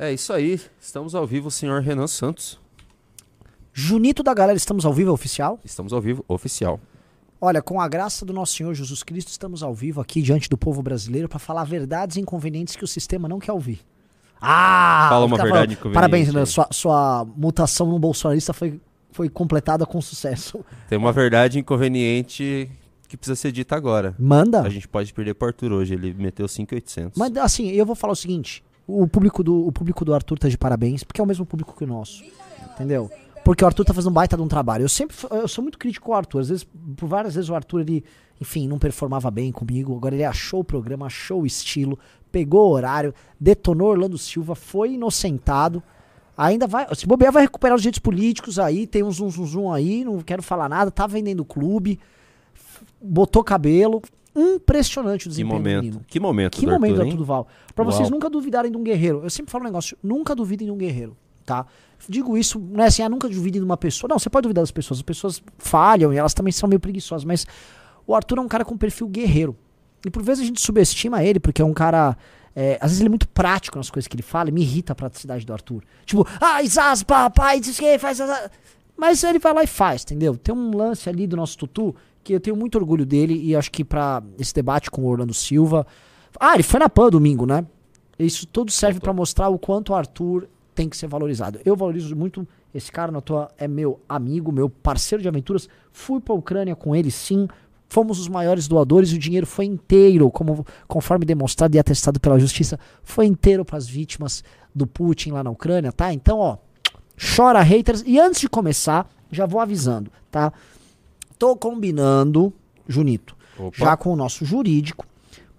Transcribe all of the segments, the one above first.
É isso aí, estamos ao vivo, senhor Renan Santos. Junito da galera, estamos ao vivo, é oficial? Estamos ao vivo, oficial. Olha, com a graça do nosso Senhor Jesus Cristo, estamos ao vivo aqui diante do povo brasileiro para falar verdades inconvenientes que o sistema não quer ouvir. Ah! Fala uma verdade falando, inconveniente Parabéns, aí. sua, sua mutação no bolsonarista foi, foi completada com sucesso. Tem uma verdade inconveniente que precisa ser dita agora. Manda. A gente pode perder pro Arthur hoje, ele meteu 5,800. Mas assim, eu vou falar o seguinte: o público do, o público do Arthur tá de parabéns, porque é o mesmo público que o nosso. Entendeu? Porque o Arthur tá fazendo um baita de um trabalho. Eu sempre eu sou muito crítico com o Arthur. Às vezes, por várias vezes o Arthur, ele, enfim, não performava bem comigo. Agora ele achou o programa, achou o estilo, pegou o horário, detonou Orlando Silva, foi inocentado. Ainda vai. Se bobear, vai recuperar os direitos políticos aí. Tem um zum, zum, zum aí, não quero falar nada. Tá vendendo o clube, botou cabelo. Impressionante o que desempenho do momento. menino. Que momento Que do momento Arthur, do? Arthur Duval. Pra Uau. vocês nunca duvidarem de um guerreiro. Eu sempre falo um negócio, nunca duvidem de um guerreiro, tá? Digo isso, não é assim, ah, nunca duvidem de uma pessoa. Não, você pode duvidar das pessoas. As pessoas falham e elas também são meio preguiçosas, mas o Arthur é um cara com perfil guerreiro. E por vezes a gente subestima ele, porque é um cara. é, às vezes ele é muito prático nas coisas que ele fala, e me irrita a praticidade do Arthur. Tipo, ah, Isas, papai, diz que faz. essa-" Mas ele vai lá e faz, entendeu? Tem um lance ali do nosso Tutu que eu tenho muito orgulho dele e acho que pra esse debate com o Orlando Silva. Ah, ele foi na PAN domingo, né? Isso tudo serve pra mostrar o quanto o Arthur tem que ser valorizado. Eu valorizo muito esse cara, na toa é meu amigo, meu parceiro de aventuras. Fui pra Ucrânia com ele, sim. Fomos os maiores doadores e o dinheiro foi inteiro, como conforme demonstrado e atestado pela justiça, foi inteiro para as vítimas do Putin lá na Ucrânia, tá? Então, ó, chora haters. E antes de começar, já vou avisando, tá? Tô combinando, Junito, Opa. já com o nosso jurídico,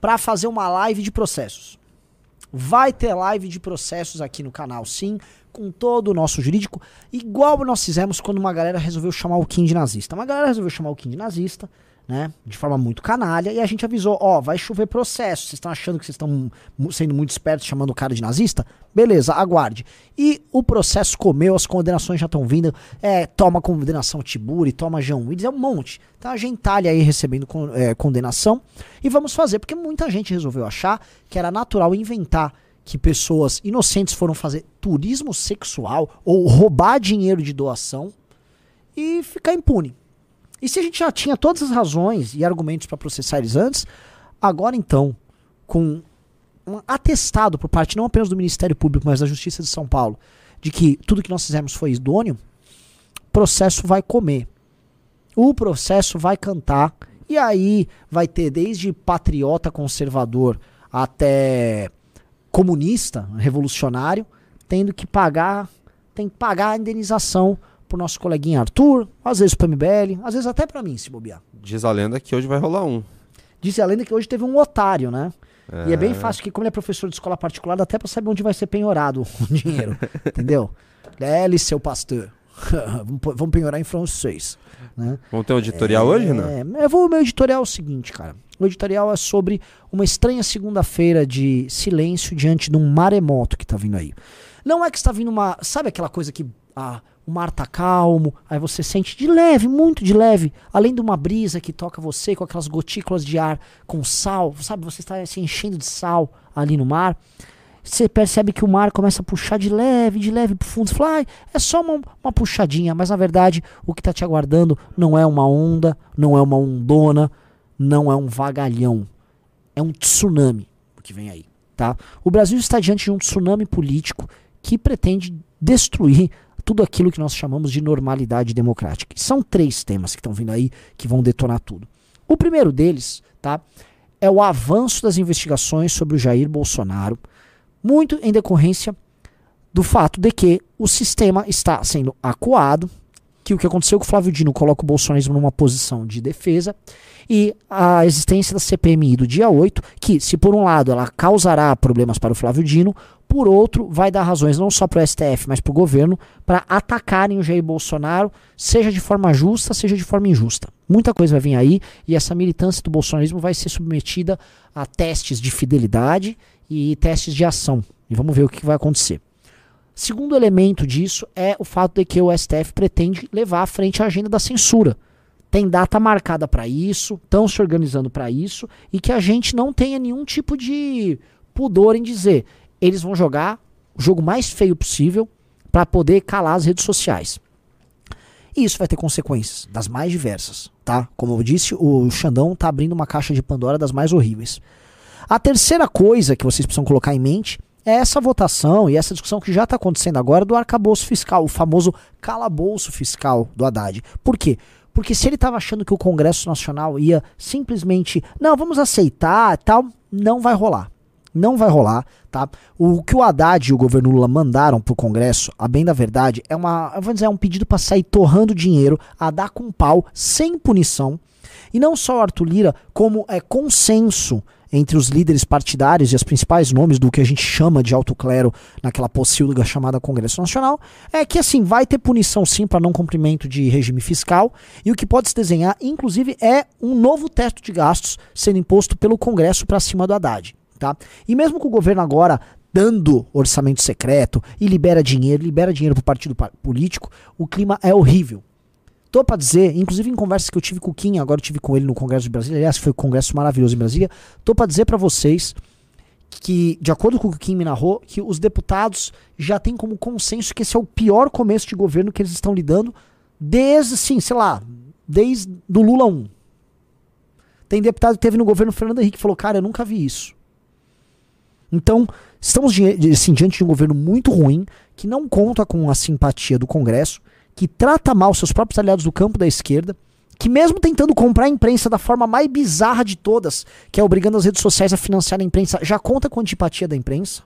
pra fazer uma live de processos. Vai ter live de processos aqui no canal, sim, com todo o nosso jurídico, igual nós fizemos quando uma galera resolveu chamar o Kim de nazista. Uma galera resolveu chamar o Kim de nazista, né, de forma muito canalha, e a gente avisou, ó, vai chover processo. Vocês estão achando que vocês estão sendo muito espertos chamando o cara de nazista? Beleza, aguarde. E o processo comeu, as condenações já estão vindo. É, toma condenação Tiburi, toma João Willis, é um monte. Então a gentalha aí recebendo con- é, condenação. E vamos fazer, porque muita gente resolveu achar que era natural inventar que pessoas inocentes foram fazer turismo sexual ou roubar dinheiro de doação e ficar impune. E se a gente já tinha todas as razões e argumentos para processar eles antes, agora então, com um atestado por parte não apenas do Ministério Público, mas da Justiça de São Paulo, de que tudo que nós fizemos foi idôneo, o processo vai comer. O processo vai cantar. E aí vai ter desde patriota conservador até comunista, revolucionário, tendo que pagar, tem que pagar a indenização pro nosso coleguinha Arthur, às vezes pro MBL, às vezes até pra mim, se bobear. Diz a lenda que hoje vai rolar um. Disse a lenda que hoje teve um otário, né? E é bem fácil, que como ele é professor de escola particular, dá até pra saber onde vai ser penhorado o dinheiro, entendeu? Lele, seu pastor. vamos, penhorar em francês, né? Vamos ter um editorial hoje, Renan? É, eu vou, o meu editorial é o seguinte, cara. O editorial é sobre uma estranha segunda-feira de silêncio diante de um maremoto que tá vindo aí. Não é que está vindo uma. Sabe aquela coisa que ah, o mar tá calmo, aí você sente de leve, muito de leve, além de uma brisa que toca você com aquelas gotículas de ar com sal, sabe? Você está se enchendo de sal ali no mar. Você percebe que o mar começa a puxar de leve, de leve pro fundo. Você fala, "Ai, é só uma, uma puxadinha, mas na verdade o que tá te aguardando não é uma onda, não é uma ondona, não é um vagalhão. É um tsunami o que vem aí, tá? O Brasil está diante de um tsunami político que pretende destruir tudo aquilo que nós chamamos de normalidade democrática. São três temas que estão vindo aí que vão detonar tudo. O primeiro deles, tá? É o avanço das investigações sobre o Jair Bolsonaro, muito em decorrência do fato de que o sistema está sendo acuado, que o que aconteceu com o Flávio Dino coloca o bolsonarismo numa posição de defesa, e a existência da CPMI do dia 8, que, se por um lado ela causará problemas para o Flávio Dino, por outro, vai dar razões não só para o STF, mas para o governo, para atacarem o Jair Bolsonaro, seja de forma justa, seja de forma injusta. Muita coisa vai vir aí, e essa militância do bolsonarismo vai ser submetida a testes de fidelidade e testes de ação. E vamos ver o que vai acontecer. Segundo elemento disso é o fato de que o STF pretende levar à frente a agenda da censura. Tem data marcada para isso, estão se organizando para isso, e que a gente não tenha nenhum tipo de pudor em dizer. Eles vão jogar o jogo mais feio possível para poder calar as redes sociais. E isso vai ter consequências, das mais diversas, tá? Como eu disse, o Xandão tá abrindo uma caixa de Pandora das mais horríveis. A terceira coisa que vocês precisam colocar em mente é essa votação e essa discussão que já está acontecendo agora do arcabouço fiscal, o famoso calabouço fiscal do Haddad. Por quê? Porque se ele estava achando que o Congresso Nacional ia simplesmente, não, vamos aceitar tal, não vai rolar. Não vai rolar, tá? O que o Haddad e o governo Lula mandaram pro Congresso, a bem da verdade, é uma, vou dizer, é um pedido para sair torrando dinheiro, a dar com pau, sem punição. E não só Arthur Lira, como é consenso entre os líderes partidários e os principais nomes do que a gente chama de alto clero naquela pocilga chamada Congresso Nacional, é que assim, vai ter punição sim para não cumprimento de regime fiscal, e o que pode se desenhar, inclusive, é um novo teto de gastos sendo imposto pelo Congresso para cima do Haddad. Tá? E mesmo com o governo agora dando orçamento secreto e libera dinheiro, libera dinheiro para o partido político, o clima é horrível. Tô para dizer, inclusive em conversas que eu tive com o Kim, agora eu tive com ele no Congresso de Brasília, aliás, foi um congresso maravilhoso em Brasília, tô para dizer para vocês que, de acordo com o que o Kim me narrou, que os deputados já têm como consenso que esse é o pior começo de governo que eles estão lidando desde, assim, sei lá, desde do Lula 1. Tem deputado que teve no governo Fernando Henrique que falou, cara, eu nunca vi isso. Então, estamos assim, diante de um governo muito ruim, que não conta com a simpatia do Congresso, que trata mal seus próprios aliados do campo da esquerda, que mesmo tentando comprar a imprensa da forma mais bizarra de todas, que é obrigando as redes sociais a financiar a imprensa, já conta com a antipatia da imprensa.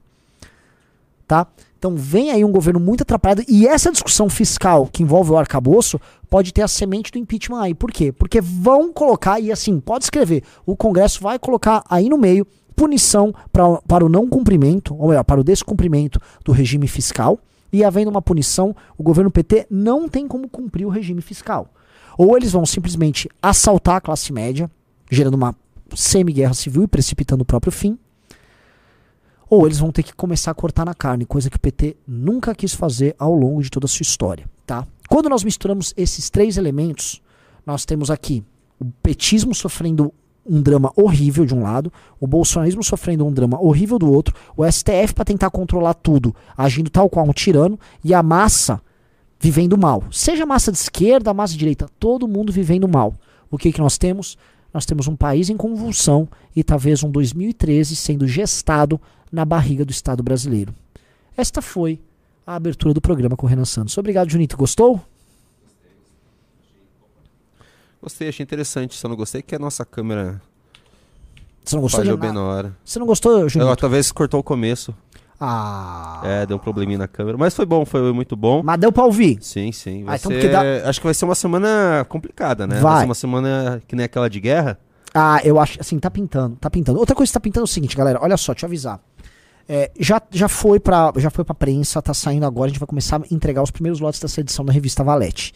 Tá? Então vem aí um governo muito atrapalhado e essa discussão fiscal que envolve o arcabouço pode ter a semente do impeachment aí. Por quê? Porque vão colocar, e assim, pode escrever, o Congresso vai colocar aí no meio punição pra, para o não cumprimento, ou melhor, para o descumprimento do regime fiscal, e havendo uma punição, o governo PT não tem como cumprir o regime fiscal. Ou eles vão simplesmente assaltar a classe média, gerando uma semi-guerra civil e precipitando o próprio fim, ou eles vão ter que começar a cortar na carne, coisa que o PT nunca quis fazer ao longo de toda a sua história. Tá? Quando nós misturamos esses três elementos, nós temos aqui o petismo sofrendo um drama horrível de um lado, o bolsonarismo sofrendo um drama horrível do outro, o STF para tentar controlar tudo, agindo tal qual um tirano, e a massa vivendo mal. Seja massa de esquerda, massa de direita, todo mundo vivendo mal. O que, que nós temos? Nós temos um país em convulsão e talvez um 2013 sendo gestado na barriga do Estado brasileiro. Esta foi a abertura do programa com o Renan Santos. Obrigado, Junito. Gostou? Gostei, achei interessante. Só não gostei que a nossa câmera Você não gostou falhou bem na hora. Você não gostou, Junito? Eu, talvez cortou o começo. Ah. É, deu um probleminha na câmera. Mas foi bom, foi muito bom. Mas deu pra ouvir. Sim, sim. Ah, Vai então ser- dá- Acho que vai ser uma semana complicada, né? Vai. ser uma semana que nem aquela de guerra. Ah, eu acho, assim, tá pintando, tá pintando. Outra coisa que tá pintando é o seguinte, galera, olha só, deixa eu avisar. É, já, já, foi pra, já foi pra prensa, tá saindo agora, a gente vai começar a entregar os primeiros lotes dessa edição da revista Valete.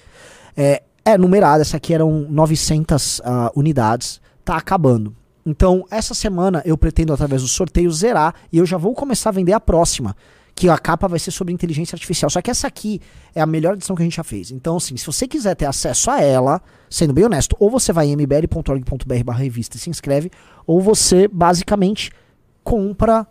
É, é numerada, essa aqui eram 900 ah, unidades, tá acabando. Então, essa semana eu pretendo, através do sorteio, zerar e eu já vou começar a vender a próxima. Que a capa vai ser sobre inteligência artificial. Só que essa aqui é a melhor edição que a gente já fez. Então, assim, se você quiser ter acesso a ela, sendo bem honesto, ou você vai em mbl.org.br barra revista e se inscreve, ou você basicamente compra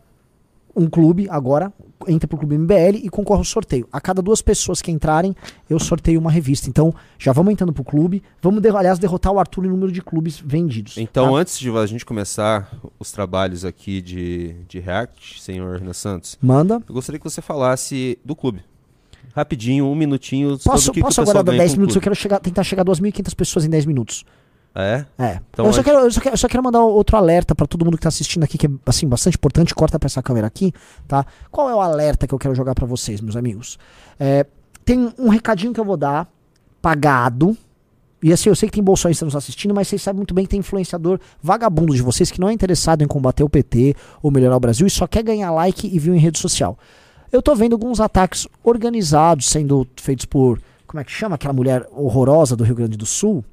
um clube agora, entra pro clube MBL e concorre ao sorteio. A cada duas pessoas que entrarem, eu sorteio uma revista. Então, já vamos entrando pro clube. Vamos, derro- aliás, derrotar o Arthur em número de clubes vendidos. Então, tá? antes de a gente começar os trabalhos aqui de, de React, senhor Renan Santos, Manda. eu gostaria que você falasse do clube. Rapidinho, um minutinho. Posso, que que posso pessoal agora dar ganha 10 com o minutos? Eu quero chegar, tentar chegar a 2.500 pessoas em 10 minutos. Ah, É? É. Então, eu, só quero, eu, só quero, eu só quero mandar outro alerta pra todo mundo que tá assistindo aqui, que é assim, bastante importante. Corta pra essa câmera aqui, tá? Qual é o alerta que eu quero jogar pra vocês, meus amigos? É, tem um recadinho que eu vou dar, pagado. E assim, eu sei que tem bolsonistas nos assistindo, mas vocês sabem muito bem que tem influenciador vagabundo de vocês que não é interessado em combater o PT ou melhorar o Brasil e só quer ganhar like e view em rede social. Eu tô vendo alguns ataques organizados sendo feitos por. Como é que chama aquela mulher horrorosa do Rio Grande do Sul?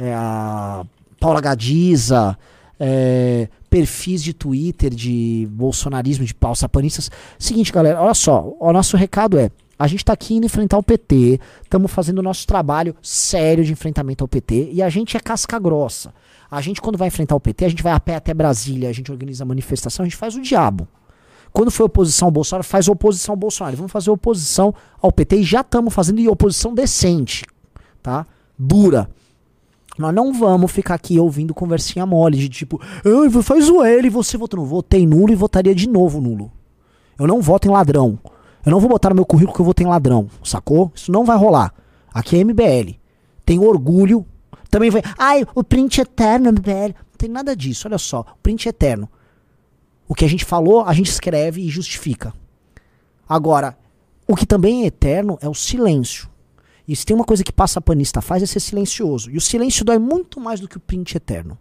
É a Paula Gadiza, é, perfis de Twitter de bolsonarismo, de paussapanistas. Seguinte, galera, olha só, o nosso recado é. A gente tá aqui indo enfrentar o PT, estamos fazendo o nosso trabalho sério de enfrentamento ao PT e a gente é casca grossa. A gente, quando vai enfrentar o PT, a gente vai a pé até Brasília, a gente organiza manifestação, a gente faz o diabo. Quando foi oposição ao Bolsonaro, faz oposição ao Bolsonaro. Vamos fazer oposição ao PT e já estamos fazendo e oposição decente, tá? Dura. Nós não vamos ficar aqui ouvindo conversinha mole de tipo, ah, faz o L e você votou. Não, votei nulo e votaria de novo nulo. Eu não voto em ladrão. Eu não vou botar no meu currículo que eu votei em ladrão, sacou? Isso não vai rolar. Aqui é MBL. Tem orgulho. Também vai. Ai, o print eterno, MBL. Não tem nada disso, olha só. O print eterno. O que a gente falou, a gente escreve e justifica. Agora, o que também é eterno é o silêncio. E se tem uma coisa que passa panista faz é ser silencioso. E o silêncio dói muito mais do que o print eterno.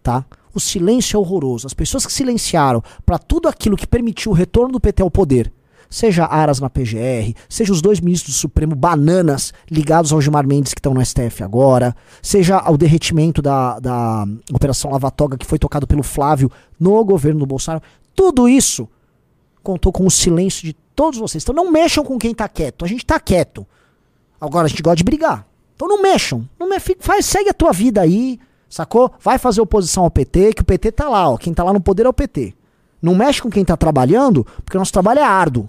Tá? O silêncio é horroroso. As pessoas que silenciaram para tudo aquilo que permitiu o retorno do PT ao poder, seja Aras na PGR, seja os dois ministros do Supremo bananas ligados ao Gilmar Mendes que estão no STF agora, seja o derretimento da, da Operação Lava Toga que foi tocado pelo Flávio no governo do Bolsonaro, tudo isso contou com o silêncio de todos vocês. Então não mexam com quem tá quieto. A gente tá quieto. Agora a gente gosta de brigar. Então não mexam. Não me... Faz, segue a tua vida aí, sacou? Vai fazer oposição ao PT, que o PT tá lá, ó. Quem tá lá no poder é o PT. Não mexe com quem tá trabalhando, porque o nosso trabalho é árduo.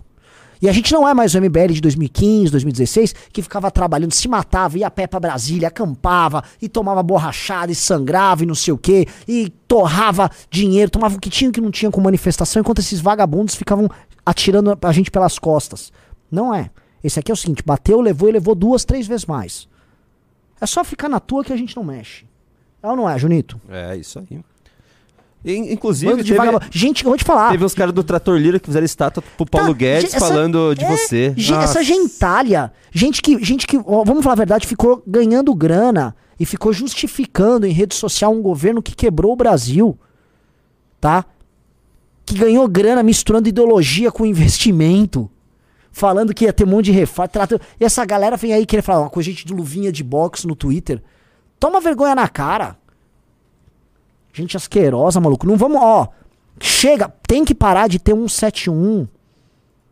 E a gente não é mais o MBL de 2015, 2016, que ficava trabalhando, se matava, ia a pé pra Brasília, acampava, e tomava borrachada, e sangrava, e não sei o quê, e torrava dinheiro, tomava o que tinha e o que não tinha com manifestação, enquanto esses vagabundos ficavam atirando a gente pelas costas. Não é. Esse aqui é o seguinte: bateu, levou e levou duas, três vezes mais. É só ficar na tua que a gente não mexe. É ou não é, Junito? É, isso aí. Inclusive, teve, vagabundo. Gente, eu vou te falar. teve os caras do Trator Lira que fizeram estátua pro Paulo Tá, Guedes essa- falando de é, você. gen- Nossa. essa gentalha, gente que, gente que, ó, vamos falar a verdade, ficou ganhando grana e ficou justificando em rede social um governo que quebrou o Brasil, tá? Que ganhou grana misturando ideologia com investimento, falando que ia ter um monte de reforma. trata- E essa galera vem aí querer falar uma coisa, gente de luvinha de boxe no Twitter. Toma vergonha na cara. Gente asquerosa, maluco. Não vamos, ó. Chega, tem que parar de ter um 71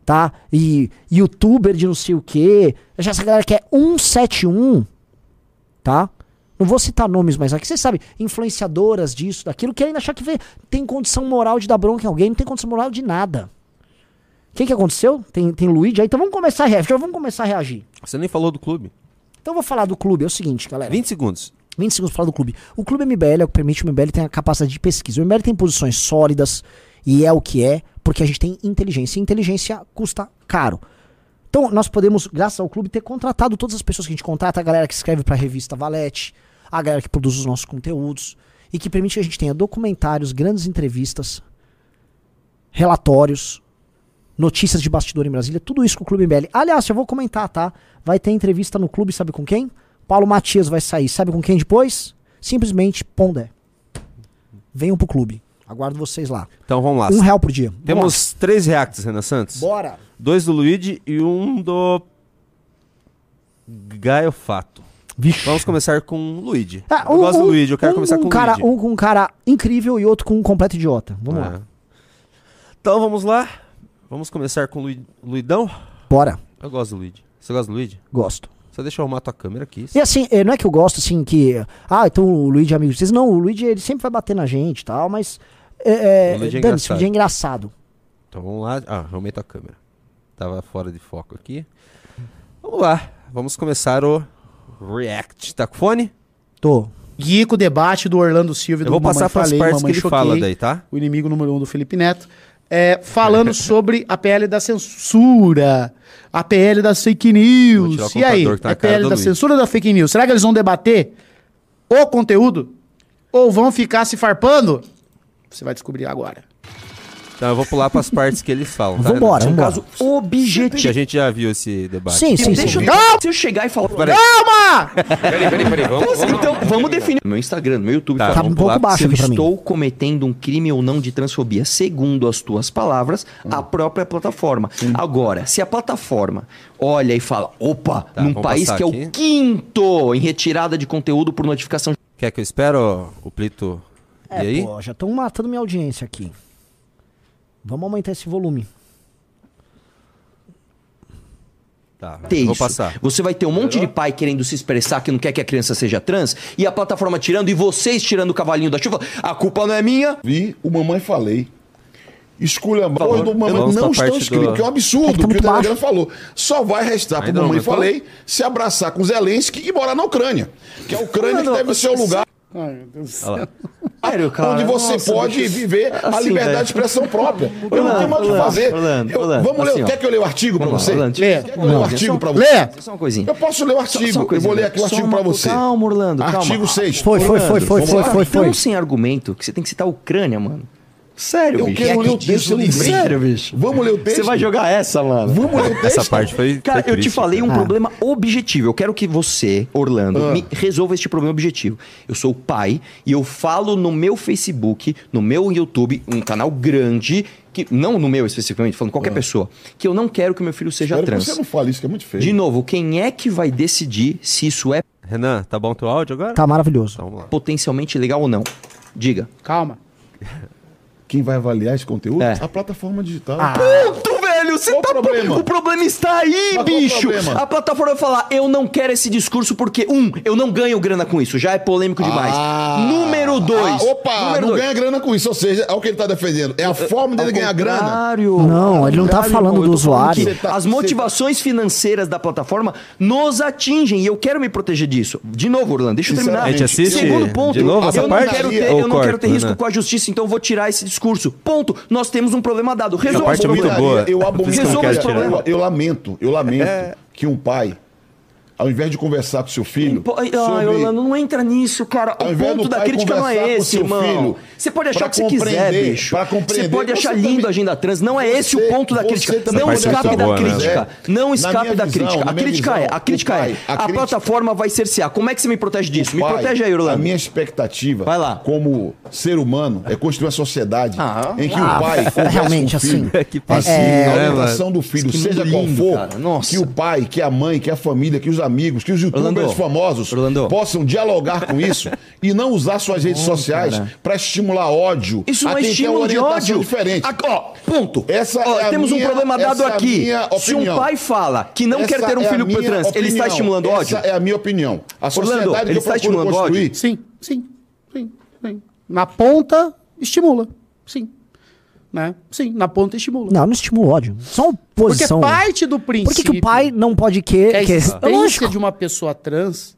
tá? E youtuber de não sei o que. Essa galera que é 171, tá? Não vou citar nomes, mas aqui vocês sabem, influenciadoras disso, daquilo, querem achar que vê- tem condição moral de dar bronca em alguém, não tem condição moral de nada. O que, que aconteceu? Tem, tem Luigi aí, então vamos começar a reagir. Já vamos começar a reagir. Você nem falou do clube. Então eu vou falar do clube, é o seguinte, galera. 20 segundos. 20 segundos falar do clube. O clube MBL é o que permite o MBL ter a capacidade de pesquisa. O MBL tem posições sólidas e é o que é, porque a gente tem inteligência. E inteligência custa caro. Então nós podemos, graças ao clube, ter contratado todas as pessoas que a gente contrata, a galera que escreve pra revista Valete, a galera que produz os nossos conteúdos e que permite que a gente tenha documentários, grandes entrevistas, relatórios, notícias de bastidor em Brasília, tudo isso com o Clube MBL. Aliás, eu vou comentar, tá? Vai ter entrevista no clube, sabe com quem? Paulo Matias vai sair, sabe com quem depois? Simplesmente Pondé. Venham pro clube. Aguardo vocês lá. Então vamos lá. Um real por dia. Vamos Temos três reacts, Renan Santos. Bora. Dois do Luigi e um do Gaio Fato. Vixe. Vamos começar com o Luigi. Ah, eu gosto do Luigi, eu quero um começar com o cara, Luigi. Um com um cara incrível e outro com um completo idiota. Vamos É. lá. Então vamos lá. Vamos começar com o Lui- Luidão. Bora. Eu gosto do Luigi. Você gosta do Luigi? Gosto. Só deixa eu arrumar tua câmera aqui. E assim, eh, não é que eu gosto assim que. Ah, então o Luigi é amigo de vocês. Não, o Luigi ele sempre vai bater na gente e tal, mas. É, é, O Luigi é dane-se, engraçado. é engraçado. Então vamos lá. Ah, arrumei tua câmera. Tava fora de foco aqui. Vamos lá. Vamos começar o React. Tá com fone? Tô. Guico, debate do Orlando Silva e Eu do vou Mamãe passar pras Falei, partes que ele Choquei, fala daí, tá? O inimigo número um do Felipe Neto. É, falando sobre a PL da censura, a PL das fake news. E aí, tá na a PL da Luiz. censura da fake news? Será que eles vão debater o conteúdo? Ou vão ficar se farpando? Você vai descobrir agora. Então eu vou pular pras partes que eles falam, tá? Vambora, Renan? vambora. caso objetivo. Que a gente já viu esse debate. Sim, sim, Deixa sim. eu, se eu chegar e falar. Peraí. Calma! Peraí, peraí, peraí. Vamos, vamos. Então, vamos definir. No meu Instagram, no meu YouTube, Tá, Tá um pouco baixo se eu pra mim. estou cometendo um crime ou não de transfobia, segundo as tuas palavras, a própria plataforma. Agora, se a plataforma olha e fala, opa, Tá, num país que é aqui. o quinto em retirada de conteúdo por notificação Quer que eu espere o, Plito e É, aí? pô, já estão matando minha audiência aqui. Vamos aumentar esse volume. Tá, ter vou isso. passar. Você vai ter um monte de pai querendo se expressar que não quer que a criança seja trans e a plataforma tirando e vocês tirando o cavalinho da chuva. A culpa não é minha. Vi o Mamãe Falei. Favor. Hoje do mamãe não estão parte escritos, do- que é um É que absurdo tá que o Telegram baixo. falou. Só vai restar pro Ainda não mamãe falei se abraçar com Zelensky e morar na Ucrânia. Que a Ucrânia que Mano, deve ser o lugar Ai, meu Deus do céu. Sério, cara. onde você Nossa, pode viver a Assim, liberdade velho. de expressão própria. Eu não Orlando, tenho mais o que Orlando, fazer. Orlando, Eu- Orlando, vamos ler. assim, ó. Quer que eu leia o artigo lá, você? Orlando, Lê. Quer que eu leia o artigo só- pra você? Lê. Só uma coisinha. Eu posso ler o Só- artigo. só eu coisinha, vou ler aqui o só artigo uma- pra você. Calma, Orlando, calma. Artigo 6. Foi, foi, foi, foi, foi, foi, foi. Tão sem argumento que você tem que citar a Ucrânia, mano. Sério, Eu bicho. quero ler o texto, eu lembrei. Sério, bicho. Vamos ler o texto? Você vai jogar essa, mano. Vamos ler o texto? Essa parte foi. Cara, foi eu te falei um Ah. problema objetivo. Eu quero que você, Orlando, Ah. me resolva este problema objetivo. Eu sou pai e eu falo no meu Facebook, no meu YouTube, um canal grande, que não no meu especificamente, falando qualquer pessoa, que eu não quero que meu filho seja Ah. Espero que trans. você não fale isso, que é muito feio. De novo, quem é que vai decidir se isso é Renan, tá bom teu áudio agora? Tá maravilhoso. Então vamos lá. potencialmente legal ou não? Diga. Calma. Quem vai avaliar esse conteúdo? É. A plataforma digital. Ponto, velho! Você Qual tá. o problema? O problema está aí, Mas bicho! A plataforma vai falar: eu não quero esse discurso porque, um, eu não ganho grana com isso, já é polêmico demais. Ah. Número dois. Ah, opa, número não dois. ganha grana com isso. Ou seja, é o que ele tá defendendo. É a forma dele ganhar grana. Não, ele não tá falando do falando usuário. tá- As você motivações financeiras da plataforma nos atingem e eu quero me proteger disso. De novo, Orlando, deixa eu terminar. A gente assiste Segundo ponto, de novo essa eu, parte? Não quero ter, eu não quero ter risco né? com a justiça, então eu vou tirar esse discurso. Ponto. Nós temos um problema dado. Resolva parte é o muito problema. boa. Eu Por isso que eu lamento, eu lamento que um pai, ao invés de conversar com seu filho. Ai, sobre- Orlando, não entra nisso, cara. Ao O ponto da pai crítica não é esse, irmão. filho, Você pode achar o que você quiser, bicho. pra compreender, Você pode achar lindo também- a agenda trans. Não é esse Você- o ponto da crítica. também Não escape da né? crítica. Não Na escape da crítica. na A minha crítica é, a crítica é, pai, a a plataforma vai cercear. Como é que você me protege disso? Me Pai, protege aí, A Orlando. minha expectativa, Vai lá. como ser humano, é construir uma sociedade Ah. em que Ah, o pai converse realmente, com o filho, assim, Que assim, a orientação do filho, seja qual for, que o pai, que a mãe, que a família, que os amigos, que os youtubers Orlando. famosos Orlando. possam dialogar com isso e não usar suas redes sociais para estimular ódio Isso não é uma estímulo de ódio. diferente. A- ó, ponto. Essa Ó, é temos minha- um problema dado essa é aqui. minha Se um opinião. pai fala que não quer Essa ter um é filho trans, ele está opinião. estimulando ódio? Essa é a minha opinião. A sociedade Orlando, ele está estimulando construir, ódio? Sim, sim, sim, sim. Na ponta, estimula. Sim. Né? Sim, na ponta estimula. Não, não estimula o ódio. Só uma Porque parte do princípio Por que, que o pai não pode que a querer. Que... existência de uma pessoa trans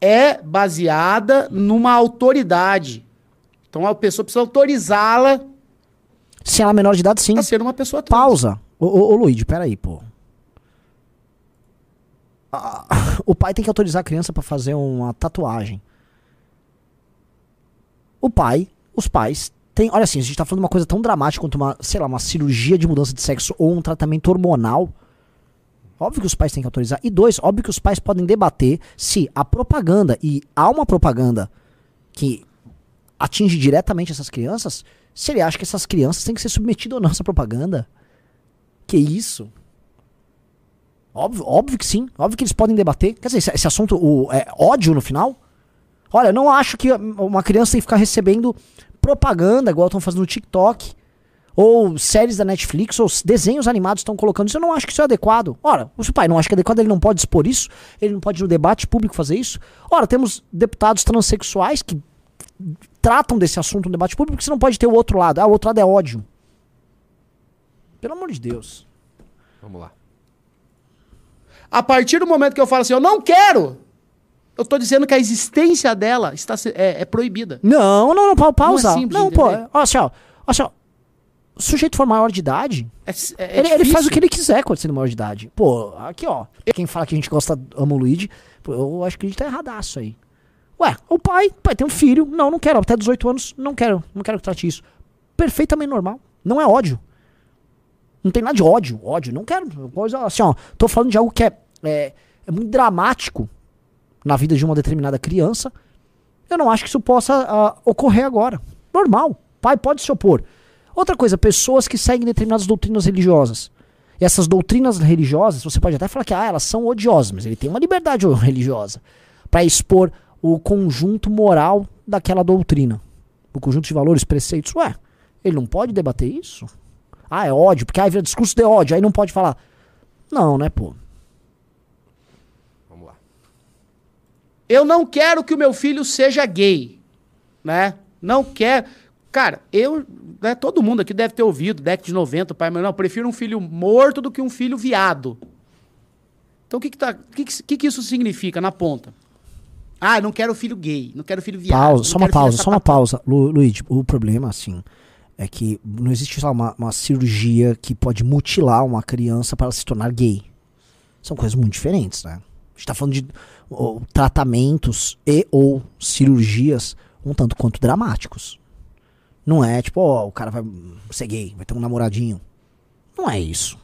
é baseada numa autoridade. Então a pessoa precisa autorizá-la Se ela é menor de idade, sim. a ser uma pessoa trans. Pausa. Ô, ô, ô Luigi, peraí, pô. Ah, o pai tem que autorizar a criança pra fazer uma tatuagem. O pai, os pais, tem. Olha assim, a gente tá falando de uma coisa tão dramática quanto uma, sei lá, uma cirurgia de mudança de sexo ou um tratamento hormonal. Óbvio que os pais têm que autorizar. E dois, óbvio que os pais podem debater se a propaganda, e há uma propaganda que atinge diretamente essas crianças, se ele acha que essas crianças têm que ser submetidas ou não a essa propaganda. Que isso? Óbvio, óbvio que sim. Óbvio que eles podem debater. Quer dizer, esse, esse assunto, o, é ódio no final? Olha, eu não acho que uma criança tem que ficar recebendo propaganda, igual estão fazendo no TikTok. Ou séries da Netflix, ou desenhos animados estão colocando isso. Eu não acho que isso é adequado. Ora, se o pai não acha que é adequado, ele não pode expor isso. Ele não pode no debate público fazer isso. Ora, temos deputados transexuais que tratam desse assunto no debate público, porque você não pode ter o outro lado. Ah, o outro lado é ódio. Pelo amor de Deus. Vamos lá. A partir do momento que eu falo assim, eu não quero, eu tô dizendo que a existência dela está, é, é proibida. Não, não, não, pa- pausa. Não Não, é simples de pô, entender. olha assim, ó. Olha assim, ó. O sujeito for maior de idade, É, é- é ele, ele faz o que ele quiser quando sendo maior de idade. Pô, aqui, ó. Quem fala que a gente gosta, ama o Luigi, pô, eu acho que a gente tá erradaço aí. Ué, o pai, o pai tem um filho. Não, não quero. Até 18 anos, não quero. Não quero que trate isso. Perfeitamente normal. Não é ódio. Não tem nada de ódio. Ódio, não quero. Coisa assim, ó. Tô falando de algo que é, é, é muito dramático na vida de uma determinada criança. Eu não acho que isso possa ah, ocorrer agora. Normal. Pai pode se opor. Outra coisa, pessoas que seguem determinadas doutrinas religiosas. E essas doutrinas religiosas, você pode até falar que ah, elas são odiosas, mas ele tem uma liberdade religiosa para expor o conjunto moral daquela doutrina. O conjunto de valores, preceitos. Ué, ele não pode debater isso? Ah, é ódio, porque aí vira discurso de ódio, aí não pode falar. Não, né, pô? Vamos lá. Eu não quero que o meu filho seja gay, né? Não quero. Cara, eu, né, todo mundo aqui deve ter ouvido, década de 90, pai, mas não, eu prefiro um filho morto do que um filho viado. Então o que que, tá, que, que, que isso significa na ponta? Ah, não quero filho gay, não quero filho viado. Pausa, só uma pausa, só uma pausa. Lu, Luigi, o problema, assim, é que não existe sei lá, uma, uma cirurgia que pode mutilar uma criança para ela se tornar gay. São coisas muito diferentes, né? A gente tá falando de ó, tratamentos e ou cirurgias um tanto quanto dramáticos. Não é tipo, ó, o cara vai ser gay, vai ter um namoradinho. Não é isso.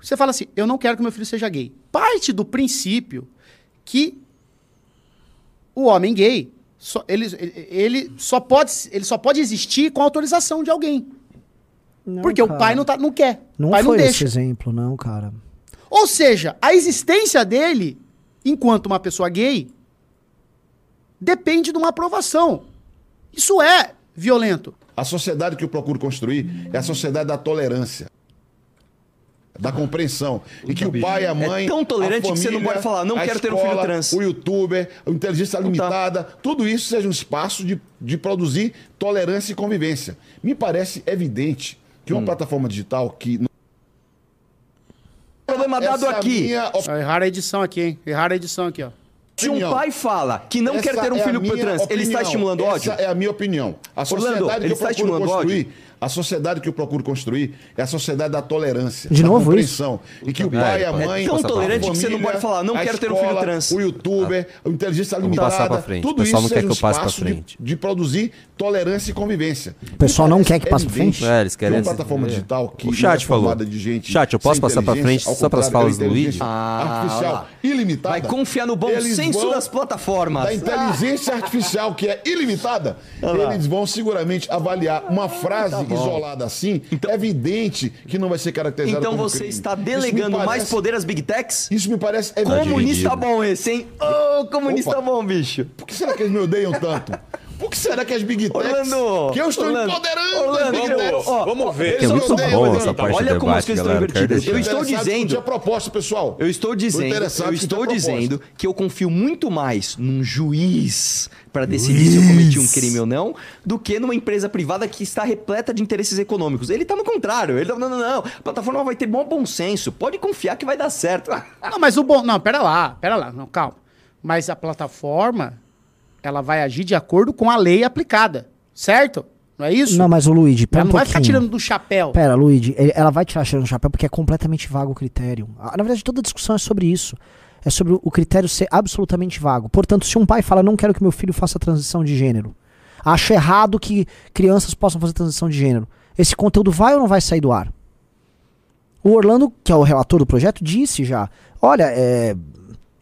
Você fala assim, eu não quero que meu filho seja gay. Parte do princípio que o homem gay só, ele, ele só pode, ele só pode existir com autorização de alguém. Não, porque o cara. pai não, tá, não quer. Não o pai foi não esse deixa. exemplo, não, cara. Ou seja, a existência dele, enquanto uma pessoa gay, depende de uma aprovação. Isso é violento. A sociedade que eu procuro construir é a sociedade da tolerância. Da compreensão. E que o pai, a mãe. É tão tolerante a que você não pode falar, não quero ter um filho escola, trans. O youtuber, a inteligência Não tá. limitada, tudo isso seja um espaço de, de produzir tolerância e convivência. Me parece evidente que uma Hum. plataforma digital que. Problema dado Essa é aqui. op- Ah, Erraram a edição aqui, hein? Erraram a edição aqui, ó. Se um opinião. pai fala que não Essa quer ter um é filho trans, ele está opinião. estimulando ódio? Essa é a minha opinião. A Orlando, sociedade ele que eu está estimulando construir, ódio? A sociedade que eu procuro construir é a sociedade da tolerância, De da novo compreensão. E que o pai, a É mãe, tão a tolerante que você não pode falar, não a quero ter um filho escola, trans. O youtuber, a inteligência limitada, passar pra frente. O tudo pessoal isso não quer que eu passe pra espaço de, frente. de produzir tolerância e convivência. O pessoal não parece quer que passe pra evidente frente? É, eles querem que uma plataforma é. digital que O chat é falou. de gente Chat, eu posso passar pra inteligência, frente só pras contrário, falas do inteligência Luigi? Ah, artificial ilimitada. Vai confiar no bom senso das plataformas. da inteligência artificial, que é ilimitada, eles vão seguramente avaliar uma frase isolada assim. é evidente que não vai ser caracterizada Então como você crime. está delegando mais parece- poder às Big Techs? Isso me parece evidente. Comunista bom esse, hein? Ô, comunista Opa. bom, bicho. Por que será que eles me odeiam tanto? Por que será que as Big Techs... Orlando! Que eu estou Orlando, empoderando Orlando, as Big vamos- Techs. ó, Vamos ver. Eles É muito essa parte Olha do como as debate, coisas galera. estão invertidas. Eu estou dizendo- discutir a proposta, pessoal. Eu estou dizendo, eu estou dizendo que eu confio muito mais num juiz para decidir se eu cometi um crime ou não, do que numa empresa privada que está repleta de interesses econômicos. Ele está no contrário. Ele tá, não, não, não. A plataforma vai ter bom bom senso. Pode confiar que vai dar certo. Não, mas o bom. Não, pera lá, pera lá, não, calma. Mas a plataforma, ela vai agir de acordo com a lei aplicada, certo? Não é isso? Não, mas o Luigi, pera ela um não vai ficar tirando do chapéu. Pera, Luigi, ela vai tirar tirando o chapéu porque é completamente vago o critério. Ah, Na verdade, toda a discussão é sobre isso. É sobre o critério ser absolutamente vago. Portanto, se um pai fala, não quero que meu filho faça transição de gênero, acho errado que crianças possam fazer transição de gênero, esse conteúdo vai ou não vai sair do ar? O Orlando, que é o relator do projeto, disse já: olha, é,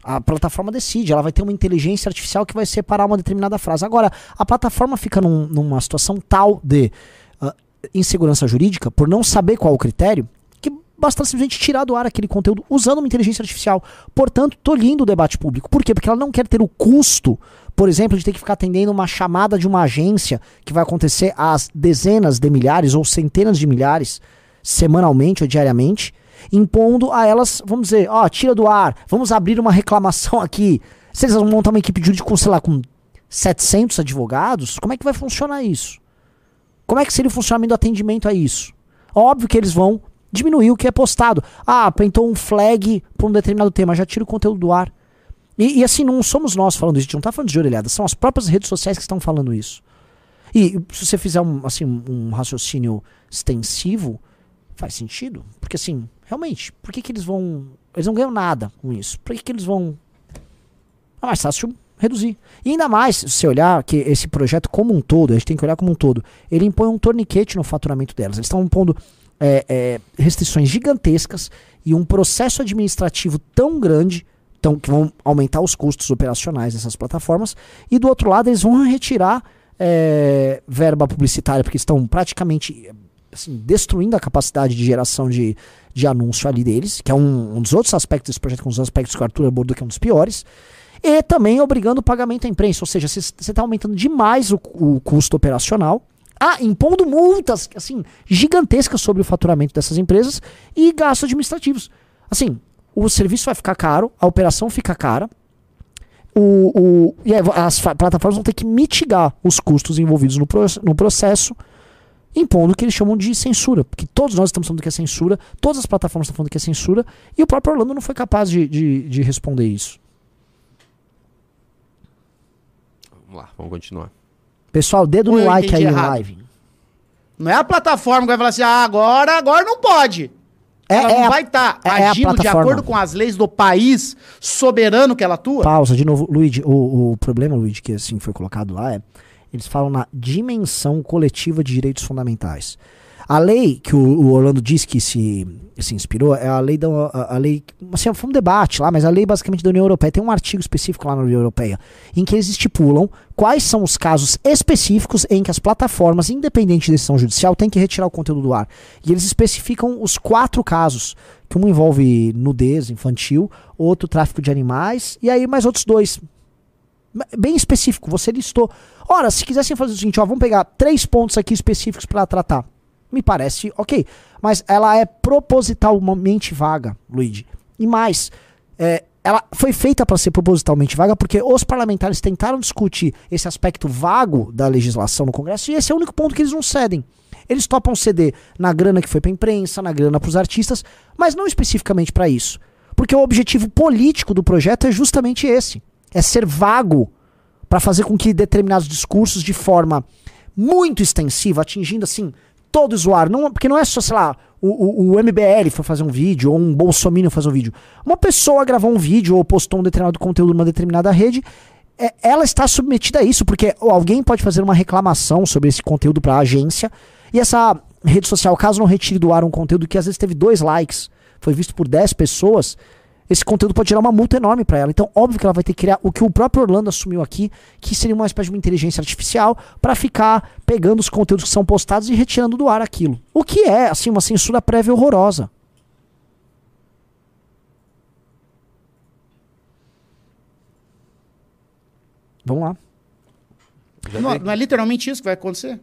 a plataforma decide, ela vai ter uma inteligência artificial que vai separar uma determinada frase. Agora, a plataforma fica num- numa situação tal de ah, insegurança jurídica, por não saber qual o critério, que basta simplesmente tirar do ar aquele conteúdo usando uma inteligência artificial. Portanto, tolhindo o debate público. Por quê? Porque ela não quer ter o custo, por exemplo, de ter que ficar atendendo uma chamada de uma agência que vai acontecer às dezenas de milhares ou centenas de milhares semanalmente ou diariamente, impondo a elas, vamos dizer, ó, tira do ar, vamos abrir uma reclamação aqui. Se eles vão montar uma equipe jurídica com, sei lá, com 700 advogados, como é que vai funcionar isso? Como é que seria o funcionamento do atendimento a isso? Óbvio que eles vão diminuir o que é postado. Ah, pintou um flag por um determinado tema, já tira o conteúdo do ar. E, e assim, não somos nós falando isso, a gente não tá falando de orelhada, são as próprias redes sociais que estão falando isso. E se você fizer um, assim, um raciocínio extensivo, faz sentido. Porque assim, realmente, por que, que eles vão. Eles não ganham nada com isso. Por que, que eles vão. É mais fácil reduzir. E ainda mais, se você olhar que esse projeto como um todo, a gente tem que olhar como um todo, ele impõe um torniquete no faturamento delas. Eles estão impondo é, é, restrições gigantescas e um processo administrativo tão grande tão, que vão aumentar os custos operacionais dessas plataformas. E do outro lado, eles vão retirar é, verba publicitária, porque estão praticamente assim, destruindo a capacidade de geração de, de anúncio ali deles, que é um, um dos outros aspectos desse projeto, que é um dos aspectos que o Arthur abordou, que é um dos piores. E também obrigando o pagamento à imprensa, ou seja, você está aumentando demais o, o custo operacional. Ah, impondo multas, assim, gigantescas sobre o faturamento dessas empresas e gastos administrativos. Assim, o serviço vai ficar caro, a operação fica cara. o, o, e as plataformas vão ter que mitigar os custos envolvidos no, pro- no processo, impondo o que eles chamam de censura. Porque todos nós estamos falando que é censura, todas as plataformas estão falando que é censura, e o próprio Orlando não foi capaz de, de, de responder isso. Vamos lá, vamos continuar. Pessoal, dedo no like aí errado? live. Não é a plataforma que vai falar assim, ah, agora, agora não pode. É, ela é não a- vai estar é- é a agindo de acordo com as leis do país soberano que ela atua. Pausa, de novo, Luigi, o, o problema, Luigi, que assim foi colocado lá é, eles falam na dimensão coletiva de direitos fundamentais. A lei que o, o Orlando disse que se, se inspirou é a lei da a, a lei, assim, foi um debate lá, mas a lei basicamente da União Europeia tem um artigo específico lá na União Europeia em que eles estipulam quais são os casos específicos em que as plataformas, independente de decisão judicial, têm que retirar o conteúdo do ar. E eles especificam os quatro casos, que um envolve nudez infantil, outro tráfico de animais, e aí mais outros dois. Bem específico, você listou. Ora, se quisessem fazer o seguinte, ó, vamos pegar três pontos aqui específicos para tratar. Me parece ok. Mas ela é propositalmente vaga, Luigi. E mais, é, ela foi feita para ser propositalmente vaga porque os parlamentares tentaram discutir esse aspecto vago da legislação no Congresso e esse é o único ponto que eles não cedem. Eles topam ceder na grana que foi para imprensa, na grana para os artistas, mas não especificamente para isso. Porque o objetivo político do projeto é justamente esse: é ser vago para fazer com que determinados discursos de forma muito extensiva, atingindo assim todo usuário, não, porque não é só, sei lá, o, o, o MBL foi fazer um vídeo, ou um bolsominion fazer um vídeo. Uma pessoa gravou um vídeo ou postou um determinado conteúdo numa determinada rede, é, ela está submetida a isso, porque alguém pode fazer uma reclamação sobre esse conteúdo para a agência, e essa rede social, caso não retire do ar um conteúdo que às vezes teve dois likes, foi visto por 10 pessoas, esse conteúdo pode gerar uma multa enorme para ela. Então, óbvio que ela vai ter que criar o que o próprio Orlando assumiu aqui, que seria uma espécie de uma inteligência artificial para ficar pegando os conteúdos que são postados e retirando do ar aquilo. O que é, assim, uma censura prévia horrorosa. Vamos lá. Não, não é literalmente isso que vai acontecer?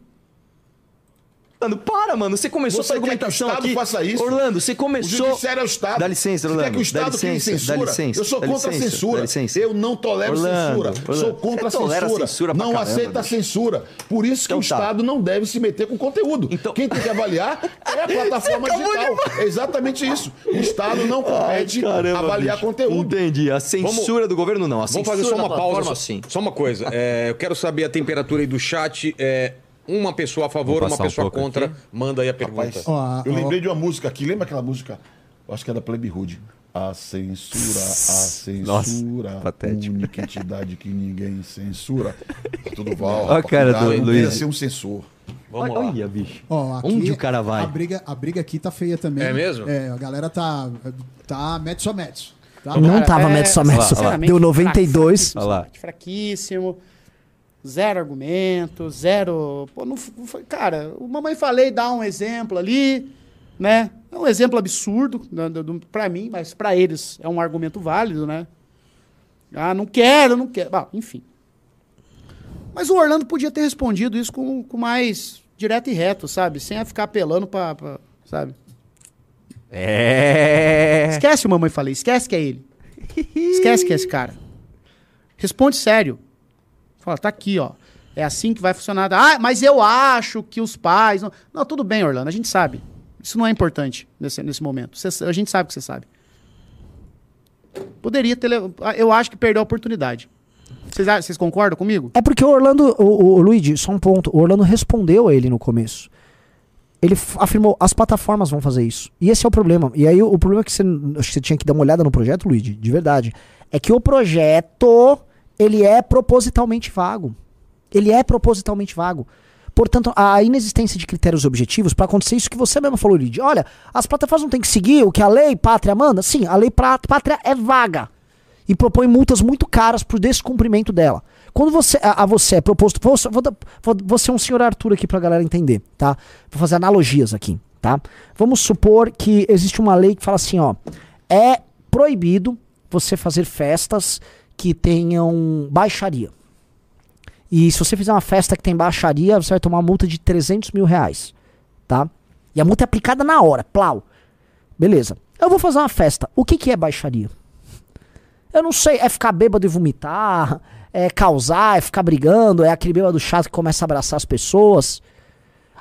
Mano, para, mano. Você começou Você o argumentação Estado aqui. faça isso? Orlando, você O começou. judiciário é o Estado. Dá licença, Você Orlando. quer que o Estado dá licença, censura? Dá licença. eu sou contra licença, a censura. Dá licença. Eu não tolero Orlando, censura. Orlando. Sou contra Você a censura. censura não caramba, aceita a censura. Por isso que Então o tá. Estado não deve se meter com conteúdo. Então- Quem tem que avaliar é a plataforma digital. É exatamente isso. O Estado não Ai, compete caramba, avaliar bicho. conteúdo. Entendi. A censura do governo não. A Vamos censura fazer só uma pausa. Só, sim. só uma coisa. É, eu quero saber a temperatura aí do chat. É, uma pessoa a favor, uma um pessoa pouco contra. aqui. Manda aí a pergunta. Rapaz, Ó, eu ó. lembrei de uma música aqui. Lembra aquela música? Eu acho que é da Plebe Hood. A censura, a Nossa, censura, patético. única entidade que ninguém censura. Tudo val. Ó a cara do não Luiz. queira ser um censor. Vamos lá. Olha, bicho. Ó, aqui, Onde o cara vai? A briga, a briga aqui tá feia também. É mesmo? É, a galera tá, tá metso a metso. Tá? Não Cara, tava é, metso a metso. sinceramente, Deu 92. fraquíssimo, Olha lá. Fraquíssimo. Zero argumento, zero. Pô, não, foi. Cara, o Mamãe Falei dá um exemplo ali, né? É um exemplo absurdo né, pra mim, mas pra eles é um argumento válido, né? Ah, não quero, não quero. Enfim. Mas o Orlando podia ter respondido isso com, com mais direto e reto, sabe? Sem ficar apelando pra. pra- sabe? É. Esquece o Mamãe Falei, esquece que é ele. Esquece que é esse cara. Responde sério. Fala, tá aqui, ó. É assim que vai funcionar. Ah, mas eu acho que os pais. Não, não tudo bem, Orlando, a gente sabe. Isso não é importante nesse, nesse momento. A gente sabe que você sabe. Poderia ter. le- Eu acho que perdeu a oportunidade. Vocês, vocês concordam comigo? É porque o Orlando, o, o Luigi, só um ponto. O Orlando respondeu a ele no começo. Ele afirmou, as plataformas vão fazer isso. E esse é o problema. E aí o, o problema é que você, acho que você tinha que dar uma olhada no projeto, Luigi, de verdade. É que o projeto, ele é propositalmente vago. Ele é propositalmente vago. Portanto, a inexistência de critérios objetivos para acontecer isso que você mesmo falou, Luigi. Olha, as plataformas não têm que seguir o que a lei pátria manda? Sim, a lei pátria é vaga e propõe multas muito caras por descumprimento dela. Quando você a, a você é proposto, vou, vou, vou, ser um senhor Arthur aqui pra galera entender, tá? Vou fazer analogias aqui, tá? Vamos supor que existe uma lei que fala assim, ó, é proibido você fazer festas que tenham baixaria. E se você fizer uma festa que tem baixaria, você vai tomar uma multa de 300 mil reais, tá? E a multa é aplicada na hora, plau. Beleza. Eu vou fazer uma festa. O que, que é baixaria? Eu não sei, é ficar bêbado e vomitar, é causar, é ficar brigando, é aquele bêbado chato que começa a abraçar as pessoas.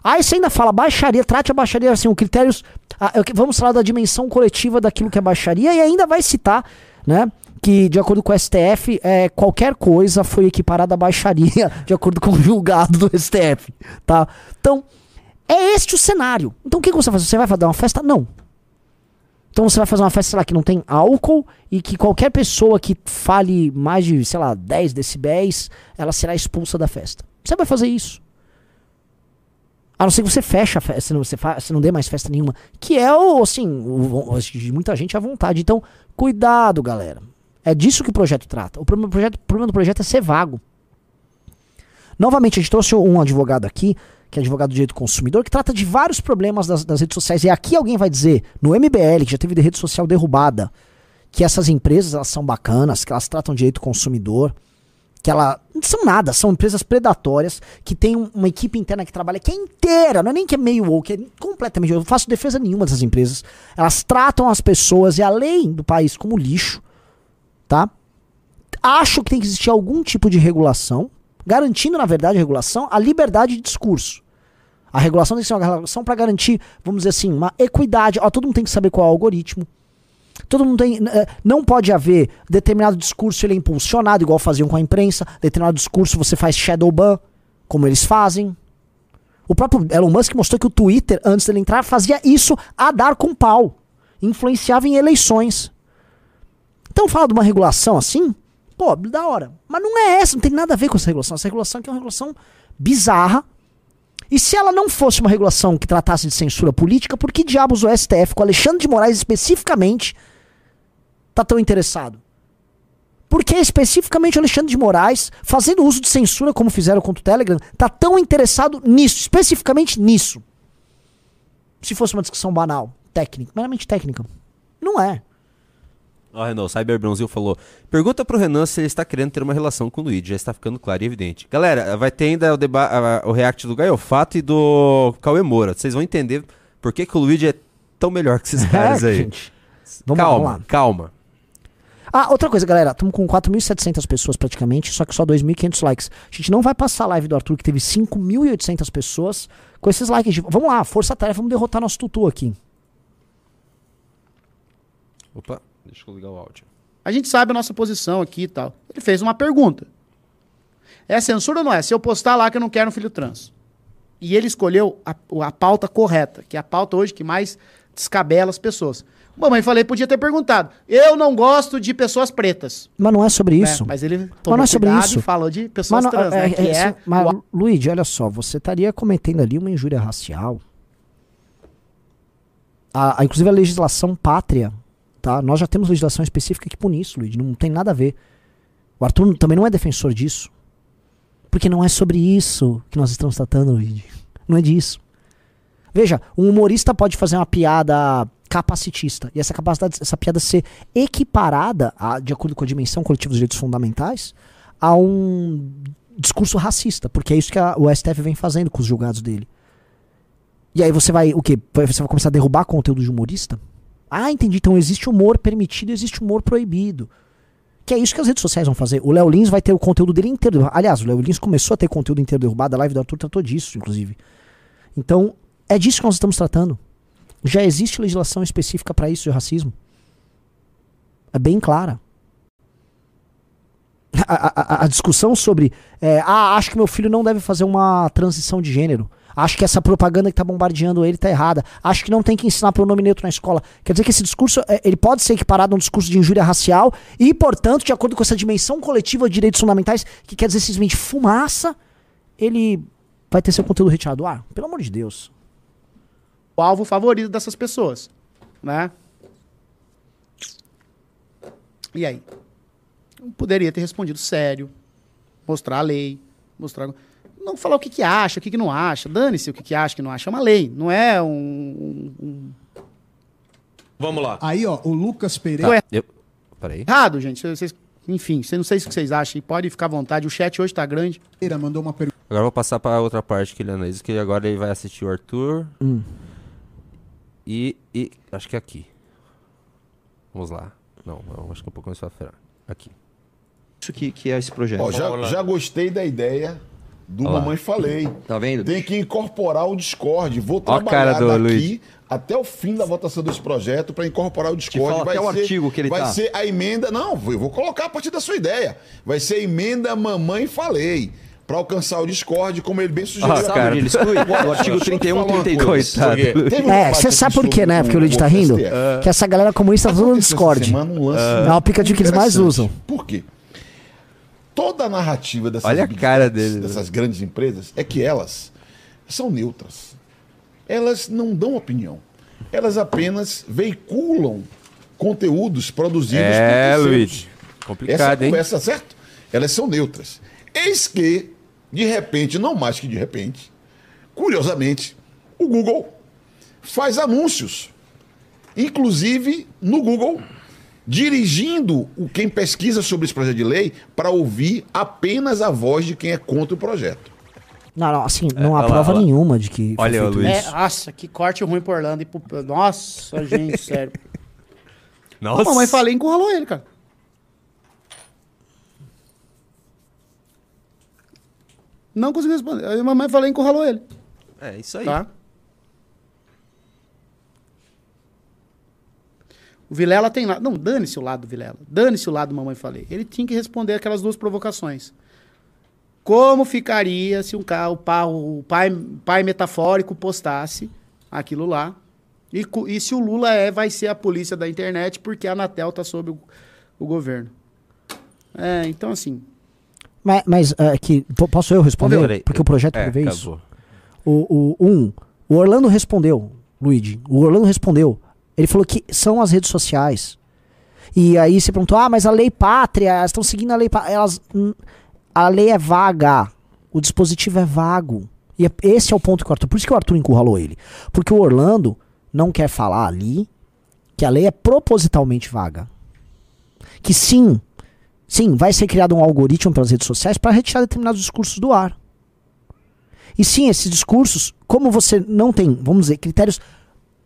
Aí você ainda fala baixaria, trate a baixaria assim, o critérios. ah, vamos falar da dimensão coletiva daquilo que é baixaria e ainda vai citar, né? Que de acordo com o STF, é, qualquer coisa foi equiparada à baixaria, de acordo com o julgado do STF, tá? Então, é este o cenário. Então o que, você vai fazer? Você vai fazer uma festa? Não. Então você vai fazer uma festa, sei lá, que não tem álcool e que qualquer pessoa que fale mais de, sei lá, 10 decibéis, ela será expulsa da festa. Você vai fazer isso. A não ser que você feche a festa, você não, você, fa- você não dê mais festa nenhuma. Que é o, assim, o, o- de muita gente à vontade. Então, cuidado, galera. É disso que o projeto trata. O problema do projeto, o problema do projeto é ser vago. Novamente, a gente trouxe um advogado aqui, que é advogado do direito do consumidor, que trata de vários problemas das, das redes sociais. E aqui alguém vai dizer, no MBL, que já teve de rede social derrubada, que essas empresas elas são bacanas, que elas tratam direito do consumidor, que ela não são nada, são empresas predatórias que tem um- uma equipe interna que trabalha que é inteira, não é nem que é meio woke, é completamente. Eu não faço defesa nenhuma dessas empresas. Elas tratam as pessoas e a lei do país como lixo, tá? Acho que tem que existir algum tipo de regulação, garantindo, na verdade, a regulação, a liberdade de discurso. A regulação tem que ser uma regulação para garantir, vamos dizer assim, uma equidade. Ó, todo mundo tem que saber qual é o algoritmo. Todo mundo tem. eh, Não pode haver determinado discurso ele é impulsionado, igual faziam com a imprensa. Determinado discurso você faz shadow ban, como eles fazem. O próprio Elon Musk mostrou que o Twitter, antes dele entrar, fazia isso a dar com pau. Influenciava em eleições. Então fala de uma regulação assim, pô, da hora. Mas não é essa, não tem nada a ver com essa regulação. Essa regulação aqui é uma regulação bizarra. E se ela não fosse uma regulação que tratasse de censura política, por que diabos o STF, com Alexandre de Moraes especificamente, tá tão interessado? Por que especificamente o Alexandre de Moraes, fazendo uso de censura como fizeram contra o Telegram, tá tão interessado nisso, especificamente nisso? Se fosse uma discussão banal, técnica, meramente técnica. Não é. Ó, Renan, o Cyber Bronzil falou: Pergunta pro Renan se ele está querendo ter uma relação com o Luigi. Já está ficando claro e evidente. Galera, vai ter ainda o, deba o react do Gaiofato e do Cauê Moura. Vocês vão entender por que, que o Luigi é tão melhor que esses caras É, aí. gente. Vamos lá, calma, vamos lá. calma. Ah, outra coisa, galera. Estamos com 4.700 pessoas praticamente, só que só 2.500 likes. A gente não vai passar a live do Arthur, que teve 5.800 pessoas, com esses likes. de- Vamos lá, força-tarefa, vamos derrotar nosso tutu aqui. Opa, deixa eu ligar o áudio. A gente sabe a nossa posição aqui e tal. Ele fez uma pergunta. É censura ou não é? Se eu postar lá que eu não quero um filho trans. E ele escolheu a, a pauta correta, que é a pauta hoje que mais descabela as pessoas. Mamãe, falei, podia ter perguntado. Eu não gosto de pessoas pretas. Mas não é sobre né? isso. Mas ele tomou não é sobre isso. e falou de pessoas Mas, não- trans, né? é- que é- é, mas, o- Luigi, olha só, você estaria cometendo ali uma injúria racial. A, a- inclusive a legislação pátria, tá? Nós já temos legislação específica que pune isso, Luigi. Não tem nada a ver. O Arthur também não é defensor disso. Porque não é sobre isso que nós estamos tratando, Luigi. Não é disso. Veja, um humorista pode fazer uma piada capacitista e essa capacidade, essa piada ser equiparada, a- de acordo com a dimensão coletiva dos direitos fundamentais, a um discurso racista, porque é isso que a- o STF vem fazendo com os julgados dele. E aí você vai, o quê? Você vai começar a derrubar conteúdo de humorista? Ah, entendi. Então existe humor permitido existe humor proibido. Que é isso que as redes sociais vão fazer. O Léo Lins vai ter o conteúdo dele inteiro. Aliás, o Léo Lins começou a ter conteúdo inteiro derrubado. A live do Arthur tratou disso, inclusive. Então, é disso que nós estamos tratando. Já existe legislação específica para isso de racismo. É bem clara. A- a- a discussão sobre. é, ah, acho que meu filho não deve fazer uma transição de gênero. Acho que essa propaganda que tá bombardeando ele tá errada. Acho que não tem que ensinar pronome neutro na escola. Quer dizer que esse discurso é, ele pode ser equiparado a um discurso de injúria racial e, portanto, de acordo com essa dimensão coletiva de direitos fundamentais, que quer dizer simplesmente fumaça, ele vai ter seu conteúdo retirado do ar. Pelo amor de Deus. o alvo favorito dessas pessoas, né? E aí? Poderia ter respondido sério, mostrar a lei, mostrar não falar o que que acha, o que que não acha, dane-se o que que acha, o que não acha, é uma lei, não é um, um- um- Vamos lá. Aí, ó, o Lucas Pereira. Ué. Eu... Peraí. errado, gente. Vocês, enfim, não sei o que vocês acham, pode ficar à vontade, o chat hoje tá grande. mandou uma pergunta. Agora eu vou passar pra outra parte que ele analisa, que agora ele vai assistir o Arthur. Hum. E, e. Acho que é aqui. Vamos lá. Não, não acho que é um pouco mais pra frente. Aqui. Isso que, que é esse projeto. Ó, já, já gostei da ideia do Mamãe Falei. Tá vendo? Tem que incorporar o Discord. Vou Ó a trabalhar cara do daqui Luiz. até o fim da votação desse projeto para incorporar o Discord. fala até o artigo que ele vai tá. ser a emenda. Não, eu vou colocar a partir da sua ideia. Vai ser a emenda Mamãe Falei. Para alcançar o Discord, como ele bem sugeriu. Ah, cara. ele exclui? No artigo Deixa eu 31, falar uma 32. coisa. Coitado. Teve um É, você sabe por quê, né? o- Porque o Luigi tá o rindo? STF. Que essa galera comunista tá no essa Discord. semana um lance É o aplicativo que eles mais usam. Por quê? Toda a narrativa dessas, Olha a cara dele. dessas grandes empresas é que elas são neutras. Elas não dão opinião. Elas apenas veiculam conteúdos produzidos É, por. Luiz. Essa Complicado, hein? conversa, certo? Elas são neutras. Eis que, de repente, não mais que de repente, curiosamente, o Google faz anúncios, inclusive no Google, dirigindo o quem pesquisa sobre esse projeto de lei para ouvir apenas a voz de quem é contra o projeto. Não, não, assim, não há olha lá, prova olha lá. nenhuma de que. foi Olha, feito Luiz. isso. É, nossa, que corte ruim pro Orlando e pro. Nossa, gente, sério. Nossa. A mamãe falei e encurralou ele, cara. Não conseguiu responder. A mamãe falei e encurralou ele. É, isso aí. Tá? O Vilela tem lá. Não, dane-se o lado do Vilela. Dane-se o lado do mamãe falei. Ele tinha que responder aquelas duas provocações. Como ficaria se um ca- o, pa- o pai, pai metafórico postasse aquilo lá? E, cu- e se o Lula é, vai ser a polícia da internet porque a Anatel tá sob o, o governo. É, então assim. Mas, mas é, que, po- posso eu responder? Peraí. Porque o projeto É, prevê isso. O, o, um, o Orlando respondeu, Luigi. O Orlando respondeu. Ele falou que são as redes sociais. E aí você perguntou, ah, mas a lei pátria, elas estão seguindo a lei pátria. Elas, hum, a lei é vaga. O dispositivo é vago. E é- esse é o ponto que o Arthur. Por isso que o Arthur encurralou ele. Porque o Orlando não quer falar ali que a lei é propositalmente vaga. Que sim, sim, vai ser criado um algoritmo pelas redes sociais para retirar determinados discursos do ar. E sim, esses discursos, como você não tem, vamos dizer, critérios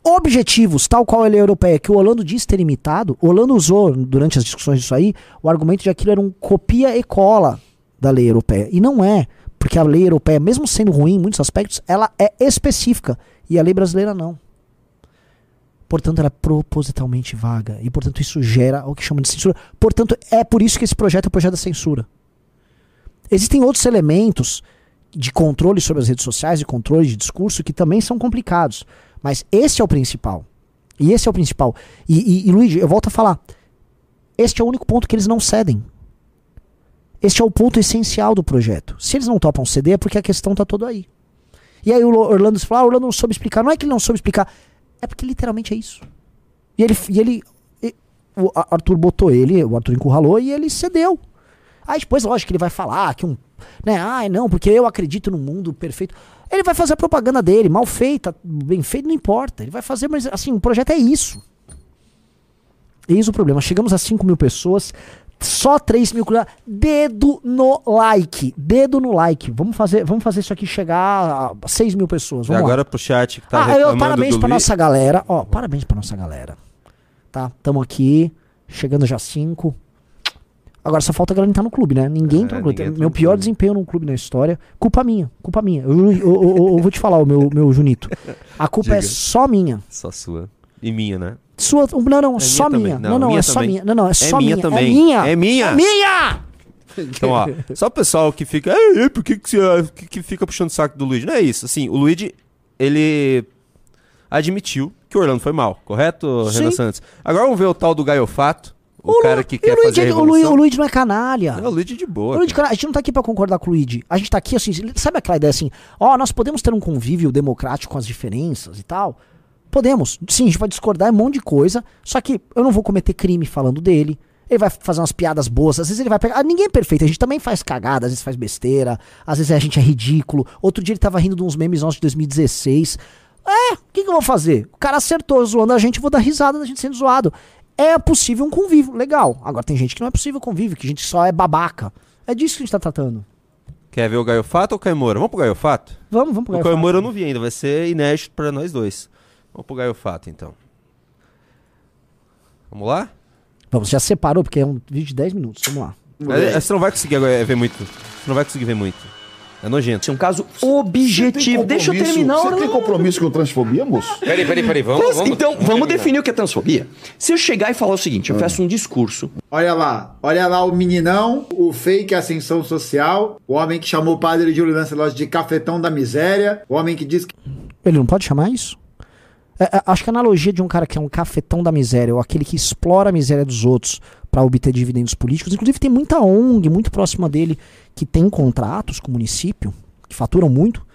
objetivos, tal qual a lei europeia, que o Orlando diz ter imitado, o Orlando usou, durante as discussões disso aí, o argumento de que aquilo era um copia e cola da lei europeia. E não é, porque a lei europeia, mesmo sendo ruim em muitos aspectos, ela é específica. E a lei brasileira não. Portanto, ela é propositalmente vaga. E, portanto, isso gera o que chama de censura. Portanto, é por isso que esse projeto é o projeto da censura. Existem outros elementos de controle sobre as redes sociais e controle de discurso que também são complicados. Mas esse é o principal. E esse é o principal. E, e, e Luigi, eu volto a falar. Este é o único ponto que eles não cedem. Este é o ponto essencial do projeto. Se eles não topam ceder, é porque a questão está toda aí. E aí o Orlando fala, ah, o Orlando não soube explicar. Não é que ele não soube explicar, é porque literalmente é isso. E ele, e ele e- o Arthur botou ele, o Arthur encurralou e ele cedeu. Aí depois, lógico, ele vai falar que um. Né, ai, não, porque eu acredito no mundo perfeito. Ele vai fazer a propaganda dele, mal feita, bem feito, não importa. Ele vai fazer, mas assim, o projeto é isso. Eis o problema. Chegamos a 5 mil pessoas, só 3 mil. Dedo no like. Dedo no like. Vamos fazer, vamos fazer isso aqui chegar a 6 mil pessoas. E Vamos lá. agora pro chat que tá ah, eu, parabéns pra Luiz. nossa galera. Ó, parabéns pra nossa galera. Tá? Tamo aqui, chegando já 5. Agora só falta a galera entrar no clube, né? Ninguém É, entrou no clube. Meu no pior clube. desempenho num clube na história. Culpa minha, culpa minha. Eu, eu- eu- eu- vou te falar, o meu, meu Junito. A culpa é Diga. só minha. Só sua. E minha, né? Sua. Não, não, É só minha minha. Não, Não, não, minha é só também. minha. Não, não, é só minha minha. também. É minha. É minha. É minha! Então, ó, só o pessoal que fica, "Ei, por que, que, você, que, que fica puxando o saco do Luigi? Não é isso. Assim, o Luigi, ele admitiu que o Orlando foi mal, correto, Sim. Renan Santos? Agora vamos ver o tal do Gaiofato, o, Lu- cara que quer o Luigi, fazer a o, o Luigi não é canalha. Não, o Luigi de boa. O Luigi, cara. cara, a gente não tá aqui pra concordar com o Luigi. A gente tá aqui assim, sabe aquela ideia assim, ó, nós podemos ter um convívio democrático com as diferenças e tal? Podemos. Sim, a gente vai discordar um monte de coisa, só que eu não vou cometer crime falando dele. Ele vai fazer umas piadas boas, às vezes ele vai pegar. Ah, ninguém é perfeito, a gente também faz cagada, às vezes faz besteira, às vezes a gente é ridículo. Outro dia ele tava rindo de uns memes nossos de 2016. É, o que, que eu vou fazer? O cara acertou zoando a gente, vou dar risada da gente sendo zoado. É possível um convívio, legal. Agora tem gente que não é possível convívio, que a gente só é babaca. É disso que a gente tá tratando. Quer ver o Gaiofato ou o Caimora? Vamos pro Gaiofato? Vamos, vamos pro O Gaiofato. Caimora eu não vi ainda, vai ser inédito pra nós dois. Vamos pro Gaiofato, então. Vamos lá? Vamos, já separou, porque é um vídeo de 10 minutos. Vamos lá. É, Você não vai conseguir agora ver muito. Você não vai conseguir ver muito. É nojento. Esse é um caso objetivo. Deixa eu terminar. Você tem compromisso com transfobia, moço? Peraí, peraí, peraí. Vamos, vamos, então, vamos, terminar. definir o que é transfobia. Se eu chegar e falar o seguinte, eu faço um discurso. Olha lá, olha lá o meninão, o fake ascensão social, o homem que chamou o padre Júlio Lancelot de cafetão da miséria, o homem que diz que Ele não pode chamar isso? É, é, acho que a analogia de um cara que é um cafetão da miséria, ou aquele que explora a miséria dos outros para obter dividendos políticos, inclusive tem muita ONG muito próxima dele que tem contratos com o município, que faturam muito.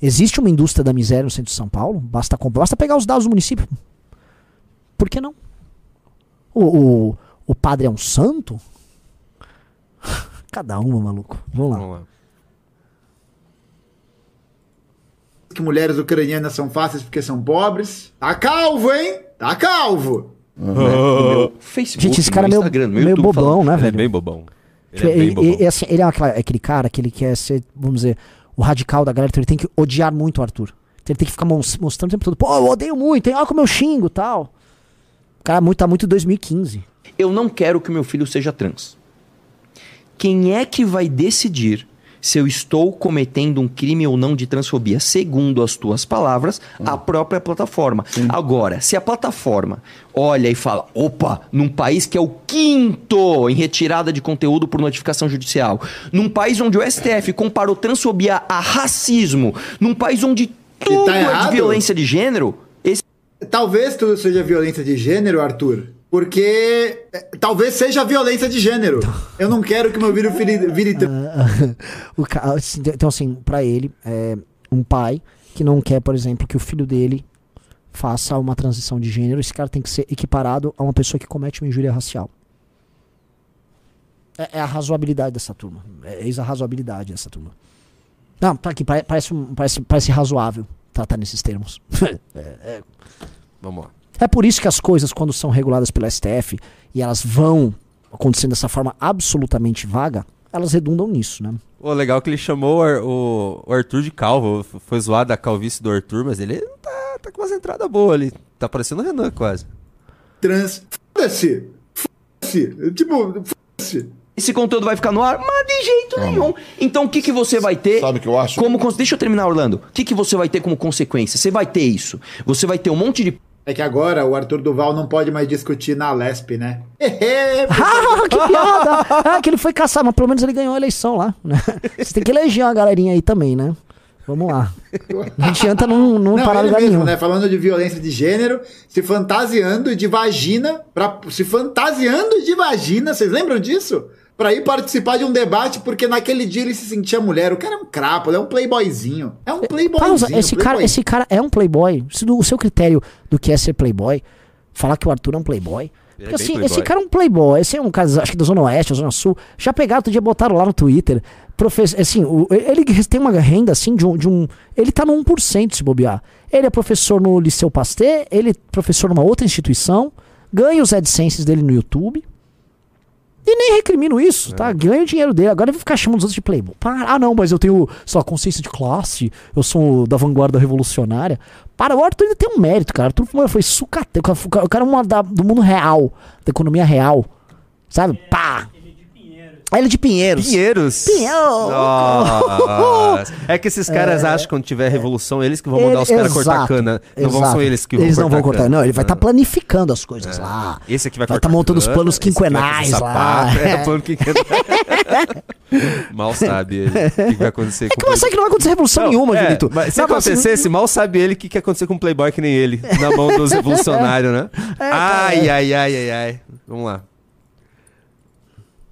Existe uma indústria da miséria no centro de São Paulo, basta, comprar, basta pegar os dados do município. Por que não? O, o, o padre é um santo? Cada uma, maluco. Vamos lá. Vamos lá. que mulheres ucranianas são fáceis porque são pobres. Tá calvo, hein? Tá calvo. No meu Facebook, Gente, esse cara é meu meio, Instagram, meio YouTube, bobão, falando. né, Ele é velho? bem bobão. Ele Tipo, é bem bobão. ele- assim, ele é aquela- aquele cara que ele quer ser, vamos dizer, o radical da galera, então ele tem que odiar muito o Arthur. Então ele tem que ficar mos- mostrando o tempo todo, pô, eu odeio muito, hein? olha como eu xingo tal. O cara muito, tá muito 2015. Eu não quero que o meu filho seja trans. Quem é que vai decidir se eu estou cometendo um crime ou não de transfobia? Segundo as tuas palavras, a própria plataforma. Agora, se a plataforma olha e fala: opa, num país que é o quinto em retirada de conteúdo por notificação judicial, num país onde o STF comparou transfobia a racismo, num país onde tudo é de violência de gênero, esse Talvez tudo seja violência de gênero, Arthur. Porque é, talvez seja violência de gênero. Eu não quero que meu filho vire, vire trans. O ca- assim, então, assim, pra ele, é um pai que não quer, por exemplo, que o filho dele faça uma transição de gênero, esse cara tem que ser equiparado a uma pessoa que comete uma injúria racial. É, é a razoabilidade dessa turma. É eis a razoabilidade dessa turma. Não, tá aqui, pare- parece, parece, parece razoável tratar nesses termos. Vamos lá. É por isso que as coisas, quando são reguladas pelo STF e elas vão acontecendo dessa forma absolutamente vaga, elas redundam nisso, né? Pô, legal que ele chamou o, o- Arthur de calvo. Foi zoado a calvície do Arthur, mas ele tá, tá com umas entradas boas ali. Tá parecendo o Renan quase. trans. Foda-se! Foda-se! Tipo, foda-se! Esse conteúdo vai ficar no ar? Mas de jeito nenhum. Então o que, que você vai ter? Sabe o que eu acho? Como, deixa eu terminar, Orlando. O que, que você vai ter como consequência? Você vai ter isso. Você vai ter um monte de É que agora o Arthur Duval não pode mais discutir na Lesp, né? Ah, que piada! Ah, que ele foi caçar, mas pelo menos ele ganhou a eleição lá. Né? Você tem que eleger uma galerinha aí também, né? Vamos lá. Não adianta não, não, Não, parar ele lugar mesmo, nenhum. né? Falando de violência de gênero, se fantasiando de vagina, pra, se fantasiando de vagina, vocês lembram disso? Pra ir participar de um debate, porque naquele dia ele se sentia mulher. O cara é um crapo, ele é um playboyzinho. É um playboyzinho. Pausa, esse cara, playboy. esse cara é um playboy. O seu critério do que é ser playboy, falar que o Arthur é um playboy. É Porque bem assim, esse playboy. cara é um playboy. Esse é um cara, acho que da Zona Oeste, da Zona Sul. Já pegaram outro dia, botaram lá no Twitter. Professor, assim, o- ele tem uma renda assim de um, de um. Ele tá no 1% se bobear. Ele é professor no Liceu Pasteur, ele é professor numa outra instituição, ganha os AdSenses dele no YouTube. E nem recrimino isso, tá? Ganha o dinheiro dele. Agora ele vai ficar chamando os outros de playboy. Para, ah, não, mas eu tenho, sei lá, consciência de classe. Eu sou da vanguarda revolucionária. Para, o Arthur ainda tem um mérito, cara. O Arthur foi sucateiro. O cara- O cara é uma da- do mundo real, da economia real. Sabe? Pá! Ah, Ele é de Pinheiros. Pinheiros. Pinheiro. Nossa. É que esses caras acham que quando tiver revolução, eles que vão mandar os Ele- caras cortar cana. Não vão ser eles que vão Eles cortar não vão cortar. cana. Não, ele vai estar Ah. planificando as coisas lá. Esse aqui vai Vai cortar tá montando os cana, planos vai fazer quinquenais lá. É. É, plano quinquenal. Mal sabe ele o que que vai acontecer É que eu sei que não vai acontecer revolução Não, nenhuma, é, Julito. mas se Não, mas assim, acontecesse, mal sabe ele o que, que ia acontecer com um playboy que nem ele, na mão dos revolucionários, né? cara, ai, é. ai, ai, ai, ai. Vamos lá.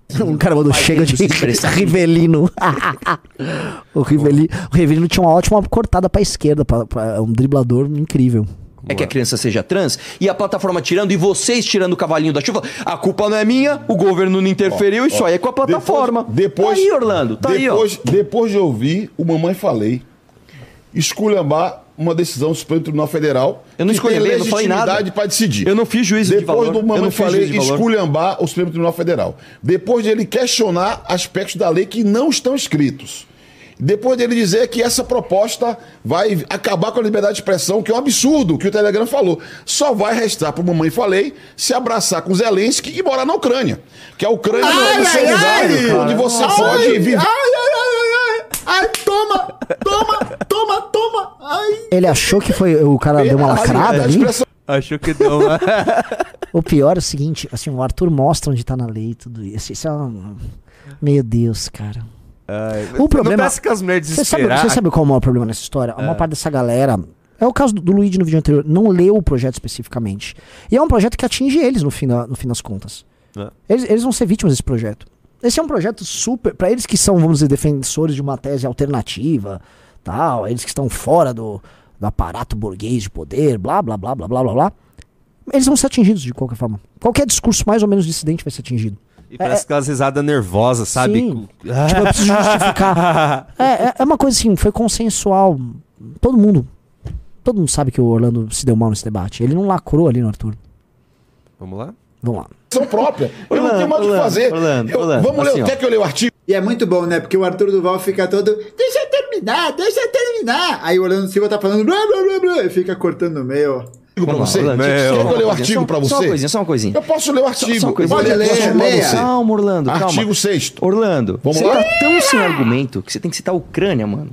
Um cara mandou chega de. Rivelino. o, Rivelino o Rivelino tinha uma ótima cortada pra esquerda, pra, pra- um driblador incrível. é que a criança seja trans e a plataforma tirando e vocês tirando o cavalinho da chuva. A culpa não é minha, o governo não interferiu, isso aí é com a plataforma. Depois, tá aí, Orlando, tá depois, depois de ouvir o Mamãe Falei esculhambar uma decisão do Supremo Tribunal Federal Eu não esculhambei, eu não falei nada. para decidir. Eu não fiz juízo de Depois valor. do eu Mamãe não fiz Falei de esculhambar o Supremo Tribunal Federal. Depois de ele questionar aspectos da lei que não estão escritos. Depois dele dizer que essa proposta vai acabar com a liberdade de expressão, que é um absurdo o que o Telegram falou. Só vai restar para Mamãe Falei se abraçar com Zelensky e morar na Ucrânia. Que a Ucrânia não é um solidário, onde você pode viver. Ai, ai, ai, ai, ai. Ai, toma, toma, toma, toma. Ai. Ele achou que foi. O cara deu uma lacrada ali. Achou que deu uma... O pior é o seguinte, assim, o Arthur mostra onde tá na lei e tudo isso. Isso é um... Meu Deus, cara. Ai, O problema- Não que as mulheres Você sabe, você sabe qual é o maior problema nessa história? A maior parte dessa galera. É o caso do, do Luigi no vídeo anterior, não leu o projeto especificamente. E é um projeto que atinge eles no fim, da- no fim das contas. É. Eles, eles vão ser vítimas desse projeto. Esse é um projeto super. Pra eles que são, vamos dizer, defensores de uma tese alternativa, tal, eles que estão fora do, do aparato burguês de poder, blá, blá, blá, blá, blá, blá, blá. Eles vão ser atingidos de qualquer forma. Qualquer discurso mais ou menos dissidente vai ser atingido. E parece aquelas risadas nervosas, sabe? Sim. Tipo, eu preciso justificar. É, é, é uma coisa assim, foi consensual. Todo mundo. Todo mundo sabe que o Orlando se deu mal nesse debate. Ele não lacrou ali no Arthur. Vamos lá? Vamos lá. própria. Eu não Orlando, tenho mais o que fazer. Orlando, Eu- Orlando, vamos assim, ler, ó. quer que eu leia o artigo? E é muito bom, né? Porque o Arthur Duval fica todo. Deixa eu terminar, deixa eu terminar. Aí o Orlando Silva tá falando blá blá blá blá e fica cortando no meio. Artigo pra você? Orlando, Meu. Que eu leia o Só uma artigo pra coisinha, Só uma você? coisinha, só uma coisinha. Eu posso ler o artigo. só uma coisa. Eu vou Pode ler, leia. você. Calma, Orlando, calma. Artigo 6 Orlando, Vamos você lá? tá tão sem argumento que você tem que citar a Ucrânia, mano.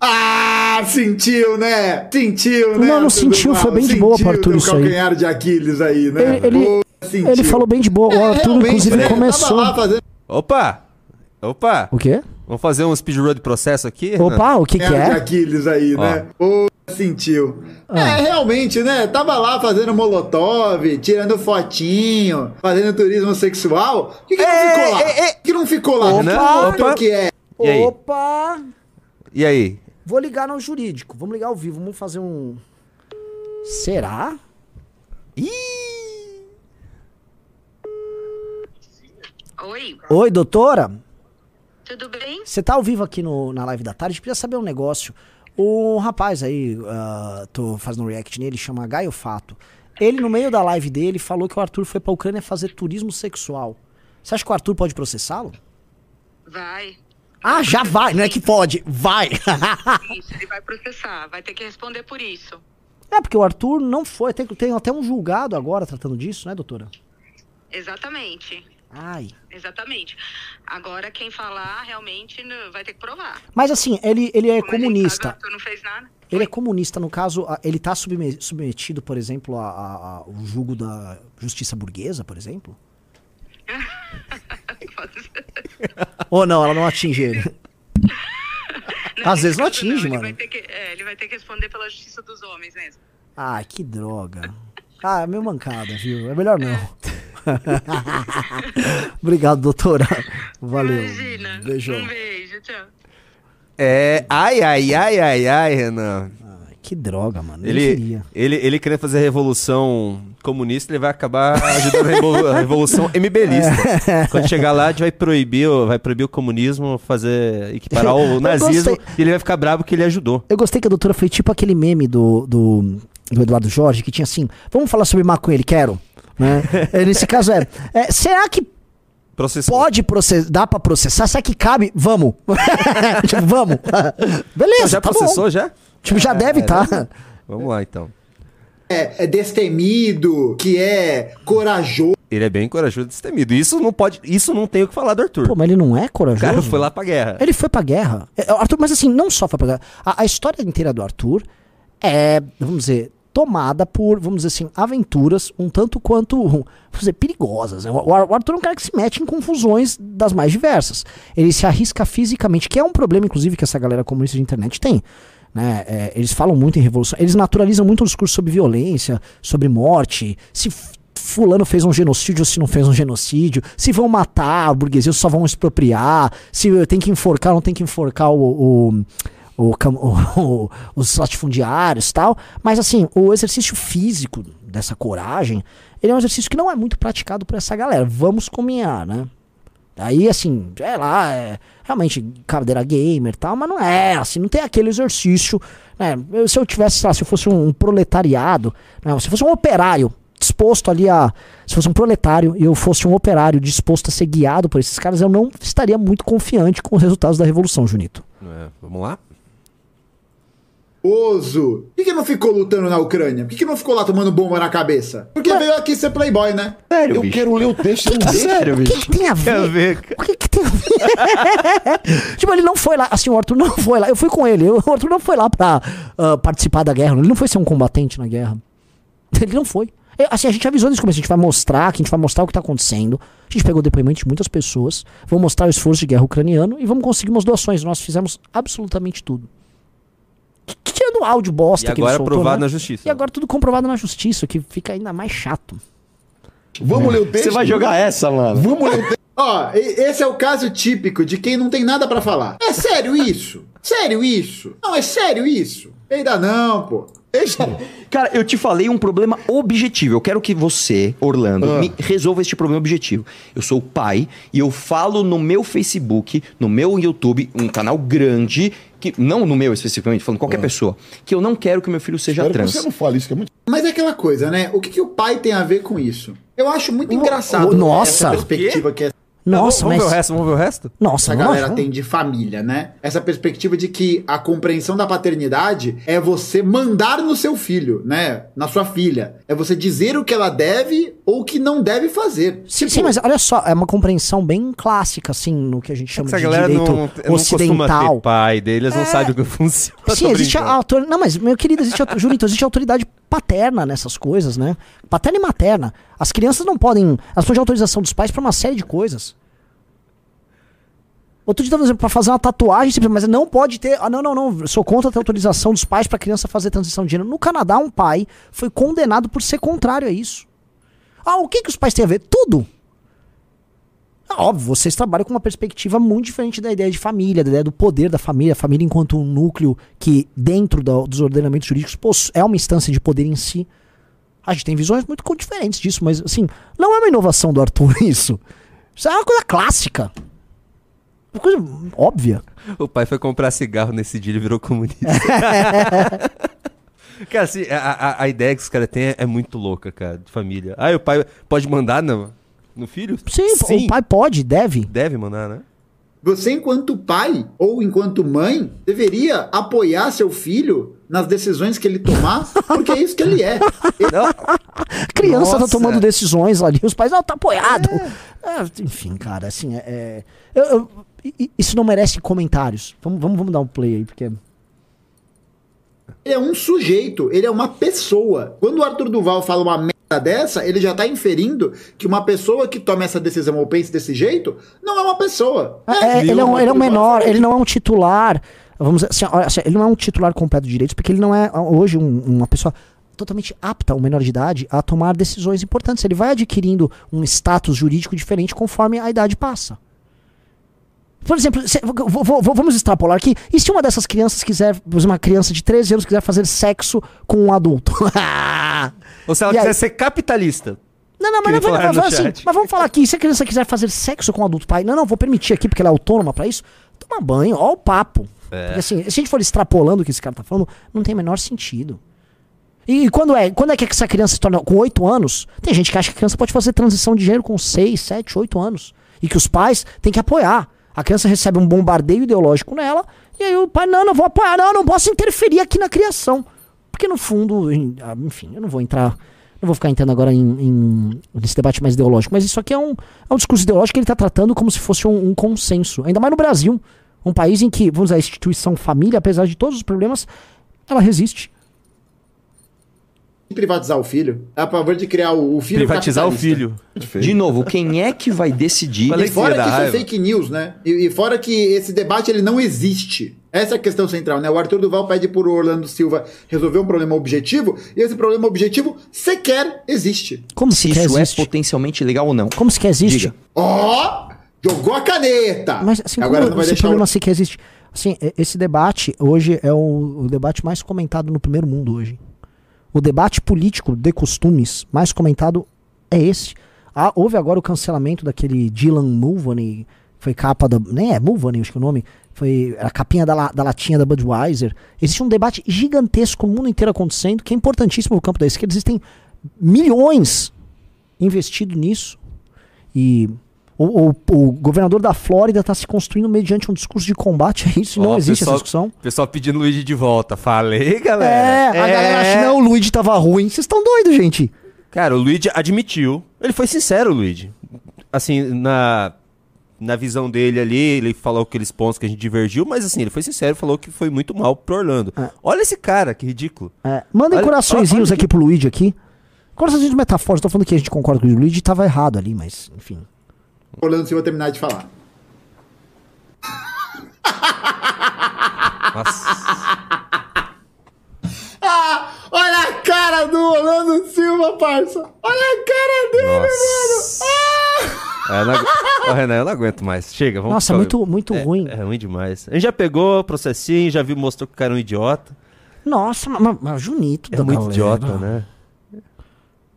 Ah, sentiu, né? Sentiu, né? Não, não sentiu, foi bem de boa pro Sentiu Arthur isso aí. calcanhar de Aquiles aí, né? Ele, ele, sentiu. ele falou bem de boa. O É, Arthur, realmente, inclusive, né? Começou. fazendo Opa! Opa! O quê? Vamos fazer um speedrun de processo aqui? Opa, o que, que calcanhar de é? Aquiles aí, né? Pô, sentiu. Ah. É, realmente, né? Tava lá fazendo molotov, tirando fotinho, fazendo turismo sexual. Por que, que não ficou lá? Por que não ficou lá? Opa, Não opa. o que é. E aí? Opa! E aí? Vou ligar no jurídico. Vamos ligar ao vivo. Vamos fazer um. Será? Oi, Oi, doutora? tudo bem? Você tá ao vivo aqui no, na live da tarde, precisa saber um negócio. O rapaz aí, ah, tô fazendo um react nele, chama Gaio Fato. Ele, no meio da live dele, falou que o Arthur foi pra Ucrânia fazer turismo sexual. Você acha que o Arthur pode processá-lo? Vai. Ah, já vai, não é que pode, vai. Isso, ele vai processar, vai ter que responder por isso. é, porque o Arthur não foi, tem, tem até um julgado agora tratando disso, né, doutora? Exatamente. Ai. Exatamente. Agora quem falar realmente vai ter que provar. Mas assim, ele, ele é Como gente comunista. sabe, não fez nada. Ele é comunista, no caso, ele tá subme- submetido, por exemplo, ao julgo da justiça burguesa, por exemplo? Ou não, ela não atinge ele. Às vezes não atinge, ele mano. Vai ter que, é, ele vai ter que responder pela justiça dos homens mesmo. Ai, que droga. Ah, é meio mancada, viu? É melhor não. Obrigado, doutora. Valeu. Imagina. Beijão. Um beijo, tchau. É. Ai, ai, ai, ai, ai, Renan. Ai, que droga, mano. Ele, queria. ele, ele querendo fazer a revolução comunista, ele vai acabar ajudando a, revolu- a revolução MBLista. Quando chegar lá, a gente vai proibir, o- vai proibir o comunismo, fazer equiparar o nazismo, e ele vai ficar bravo que ele ajudou. Eu gostei que a doutora foi tipo aquele meme do, do, do Eduardo Jorge, que tinha assim, vamos falar sobre maconha, ele quero. Né? É, Nesse caso é, é, será que Processou. pode processar, dá pra processar? Será que cabe? Vamos. tipo, vamos. Beleza, já tá processou, bom. já? Tipo, já deve tá. Vamos lá, então. É, é destemido, que é corajoso. Ele é bem corajoso e destemido. Isso não pode. Isso não tem o que falar do Arthur. Pô, mas ele não é o corajoso? cara foi lá pra guerra. Ele foi pra guerra. É, o Arthur, mas assim, não só foi pra guerra. A, a história inteira do Arthur é, vamos dizer, tomada por, vamos dizer assim, aventuras um tanto quanto, vamos dizer, perigosas. né? O, Arthur é um cara que se mete em confusões das mais diversas. Ele se arrisca fisicamente, que é um problema, inclusive, que essa galera comunista de internet tem. Né? É, eles falam muito em revolução, eles naturalizam muito o discurso sobre violência, sobre morte, se fulano fez um genocídio ou se não fez um genocídio, se vão matar a burguesia ou só vão expropriar, se tem que enforcar ou não tem que enforcar o, o, o o- os latifundiários tal. Mas assim, o exercício físico dessa coragem, ele é um exercício que não é muito praticado por essa galera. Vamos combinar, né? Aí, assim, é lá, é realmente cadeira gamer e tal, mas não é, assim, não tem aquele exercício, né? Eu- se eu tivesse, lá, se eu fosse um, um proletariado, né? se eu fosse um operário disposto ali a. Se fosse um proletário e eu fosse um operário disposto a ser guiado por esses caras, eu não estaria muito confiante com os resultados da revolução, Junito. É, vamos lá? Oso. Por que, que não ficou lutando na Ucrânia? Por que, que não ficou lá tomando bomba na cabeça? Porque veio aqui ser playboy, né? Sério, Eu bicho. quero ler o texto. Sério, O que, bicho. que tem a ver? O que, que tem a ver? tipo, ele não foi lá. Assim, o Arthur não foi lá. Eu fui com ele. O Arthur não foi lá pra ah, participar da guerra. Ele não foi ser um combatente na guerra. Ele não foi. É, Assim, a gente avisou nesse começo, a gente vai mostrar, que a gente vai mostrar o que tá acontecendo. A gente pegou depoimento de muitas pessoas, vamos mostrar o esforço de guerra ucraniano e vamos conseguir umas doações. Nós fizemos absolutamente tudo. T- Tirando o áudio bosta E que ele agora soltou, aprovado né? na justiça. E agora tudo comprovado na justiça, o que fica ainda mais chato. Vamos ler o texto? Você vai jogar essa, mano? Vamos ler o texto. Ó, esse é o caso típico de quem não tem nada pra falar. É sério isso? Sério isso? Não, é sério isso? Ainda não, pô. Cara, eu te falei um problema objetivo. Eu quero que você, Orlando, Ah. me resolva este problema objetivo. Eu sou o pai e eu falo no meu Facebook, no meu YouTube, um canal grande, que não no meu especificamente, falando qualquer pessoa, que eu não quero que meu filho seja Espero que trans. você não fale isso, que é muito. Mas é aquela coisa, né? O que, que o pai tem a ver com isso? Eu acho muito engraçado oh, nossa! essa perspectiva que Nossa, vamos mas. ver o resto, vamos ver o resto? Nossa, essa não galera acho. tem de família, né? Essa perspectiva de que a compreensão da paternidade é você mandar no seu filho, né? Na sua filha. É você dizer o que ela deve ou o que não deve fazer. Sim, Tipo, sim, mas olha só, é uma compreensão bem clássica, assim, no que a gente chama Essa de galera direito não, não costuma ocidental. ter pai deles, não sabe como funciona. Sim, existe a brincando. autor... Não, mas, meu querido, existe, a... Existe autoridade paterna nessas coisas, né? Paterna e materna. As crianças não podem. Elas precisam de autorização dos pais pra uma série de coisas. Outro dia, por exemplo, pra fazer uma tatuagem, mas não pode ter. Ah, não, não, não. Sou contra ter autorização dos pais pra criança fazer transição de gênero. No Canadá, um pai foi condenado por ser contrário a isso. Ah, o que, que os pais têm a ver? Tudo. Óbvio, vocês trabalham com uma perspectiva muito diferente da ideia de família, da ideia do poder da família, a família enquanto um núcleo que, dentro da- dos ordenamentos jurídicos, é uma instância de poder em si. A gente tem visões muito diferentes disso, mas, assim, não é uma inovação do Arthur isso. Isso é uma coisa clássica. Uma coisa óbvia. O pai foi comprar cigarro nesse dia, ele virou comunista. cara, assim, a, a, a ideia que os caras têm é, é muito louca, cara, de família. Ah, e o pai pode mandar no, no filho? Sim, o pai pode, deve. Deve mandar, né? Você, enquanto pai ou enquanto mãe, deveria apoiar seu filho nas decisões que ele tomar, porque é isso que ele é. Criança tá Nossa. tomando decisões ali, os pais, não, tá apoiado. É, enfim, cara, assim, é. é- eu- eu- isso não merece comentários. Vamos, vamos, vamos dar um play aí, porque. Ele é um sujeito, ele é uma pessoa. Quando o Arthur Duval fala uma merda dessa, ele já tá inferindo que uma pessoa que toma essa decisão ou pense desse jeito não é uma pessoa. É, ele, é um, ele é um menor, ele não é um titular. Vamos dizer assim, olha, assim, ele não é um titular completo de direitos, porque ele não é hoje um- uma pessoa totalmente apta, um menor de idade, a tomar decisões importantes. Ele vai adquirindo um status jurídico diferente conforme a idade passa. Por exemplo, se- vou- vou- vamos extrapolar aqui. E se uma dessas crianças quiser, por exemplo, uma criança de 13 anos quiser fazer sexo com um adulto? Ou se ela E aí- quiser ser capitalista. Não, não, mas, não, mas assim, mas vamos falar aqui, se a criança quiser fazer sexo com um adulto pai, não, não, vou permitir aqui porque ela é autônoma pra isso, toma banho, ó o papo. É. Porque assim, se a gente for extrapolando o que esse cara tá falando, não tem o menor sentido. E, quando é, quando é que essa criança se torna com 8 anos? Tem gente que acha que a criança pode fazer transição de gênero com 6, 7, 8 anos. E que os pais têm que apoiar. A criança recebe um bombardeio ideológico nela, e aí o pai, não, não vou apoiar, não, não posso interferir aqui na criação. Porque no fundo, ah, enfim, eu não vou entrar, não vou ficar entrando agora em, em- nesse debate mais ideológico, mas isso aqui é um, é um discurso ideológico que ele está tratando como se fosse um, um consenso. Ainda mais no Brasil, um país em que, vamos dizer, a instituição família, apesar de todos os problemas, ela resiste. Privatizar o filho. É a favor de criar o, o filho Privatizar o filho. De novo, quem é que vai decidir? E fora que isso é fake news, né? E, e fora que esse debate ele não existe. Essa é a questão central, né? O Arthur Duval pede por Orlando Silva resolver um problema objetivo, e esse problema objetivo sequer existe. Como Se isso é existe? potencialmente legal ou não. Como se quer existe? Ó! jogou a caneta! Mas assim, Agora como não vai esse deixar problema o... sequer existe? Assim, e- esse debate hoje é o, o debate mais comentado no primeiro mundo hoje. O debate político de costumes mais comentado é esse. Ah, houve agora o cancelamento daquele Dylan Mulvaney, foi capa da. Nem é Mulvaney, acho que é o nome. Foi a capinha da, da latinha da Budweiser. Existe um debate gigantesco no mundo inteiro acontecendo, que é importantíssimo no campo da esquerda. Existem milhões investido nisso. E o, o- o governador da Flórida está se construindo mediante um discurso de combate a isso. e não existe pessoal- essa discussão. Pessoal pedindo o Luigi de volta. Falei, É, galera. a galera acha, não, o Luigi tava ruim. Vocês estão doidos, gente. Cara, o Luigi admitiu. Ele foi sincero, Luigi. Assim, na, na visão dele ali, ele falou aqueles pontos que a gente divergiu, mas assim, ele foi sincero e falou que foi muito mal pro Orlando. É. Olha esse cara, que ridículo. É, mandem coraçõezinhos aqui pro Luigi aqui. Coraçõezinhos metafóricos. Tô falando que a gente concorda com o Luigi tava errado ali, mas enfim. Orlando Silva terminar de falar. Nossa. Ah, olha a cara do Orlando Silva, parça. Olha a cara dele, Nossa. É, eu não agu- Ô, Renan, eu não aguento mais. Chega, vamos Nossa, muito, muito é, ruim. É ruim demais. A gente já pegou processinho, já viu, mostrou que o cara é um idiota. Nossa, mas, mas- mas Junito É da muito galera. idiota, né?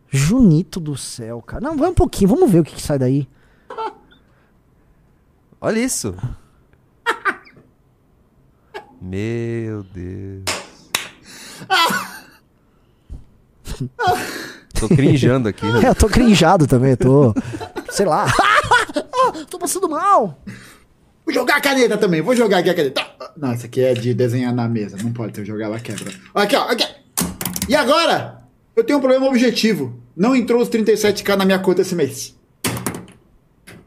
Junito do céu, cara. Não, vai um pouquinho, vamos ver o que, que sai daí. Olha isso. Meu Deus. Tô crinjando aqui. É, eu tô crinjado também, tô. Sei lá. tô passando mal. Vou jogar a caneta também, vou jogar aqui a caneta. Não, essa aqui é de desenhar na mesa, não pode eu jogar ela quebra. Aqui, ó, aqui. E agora? Eu tenho um problema objetivo. Não entrou os 37k na minha conta esse mês.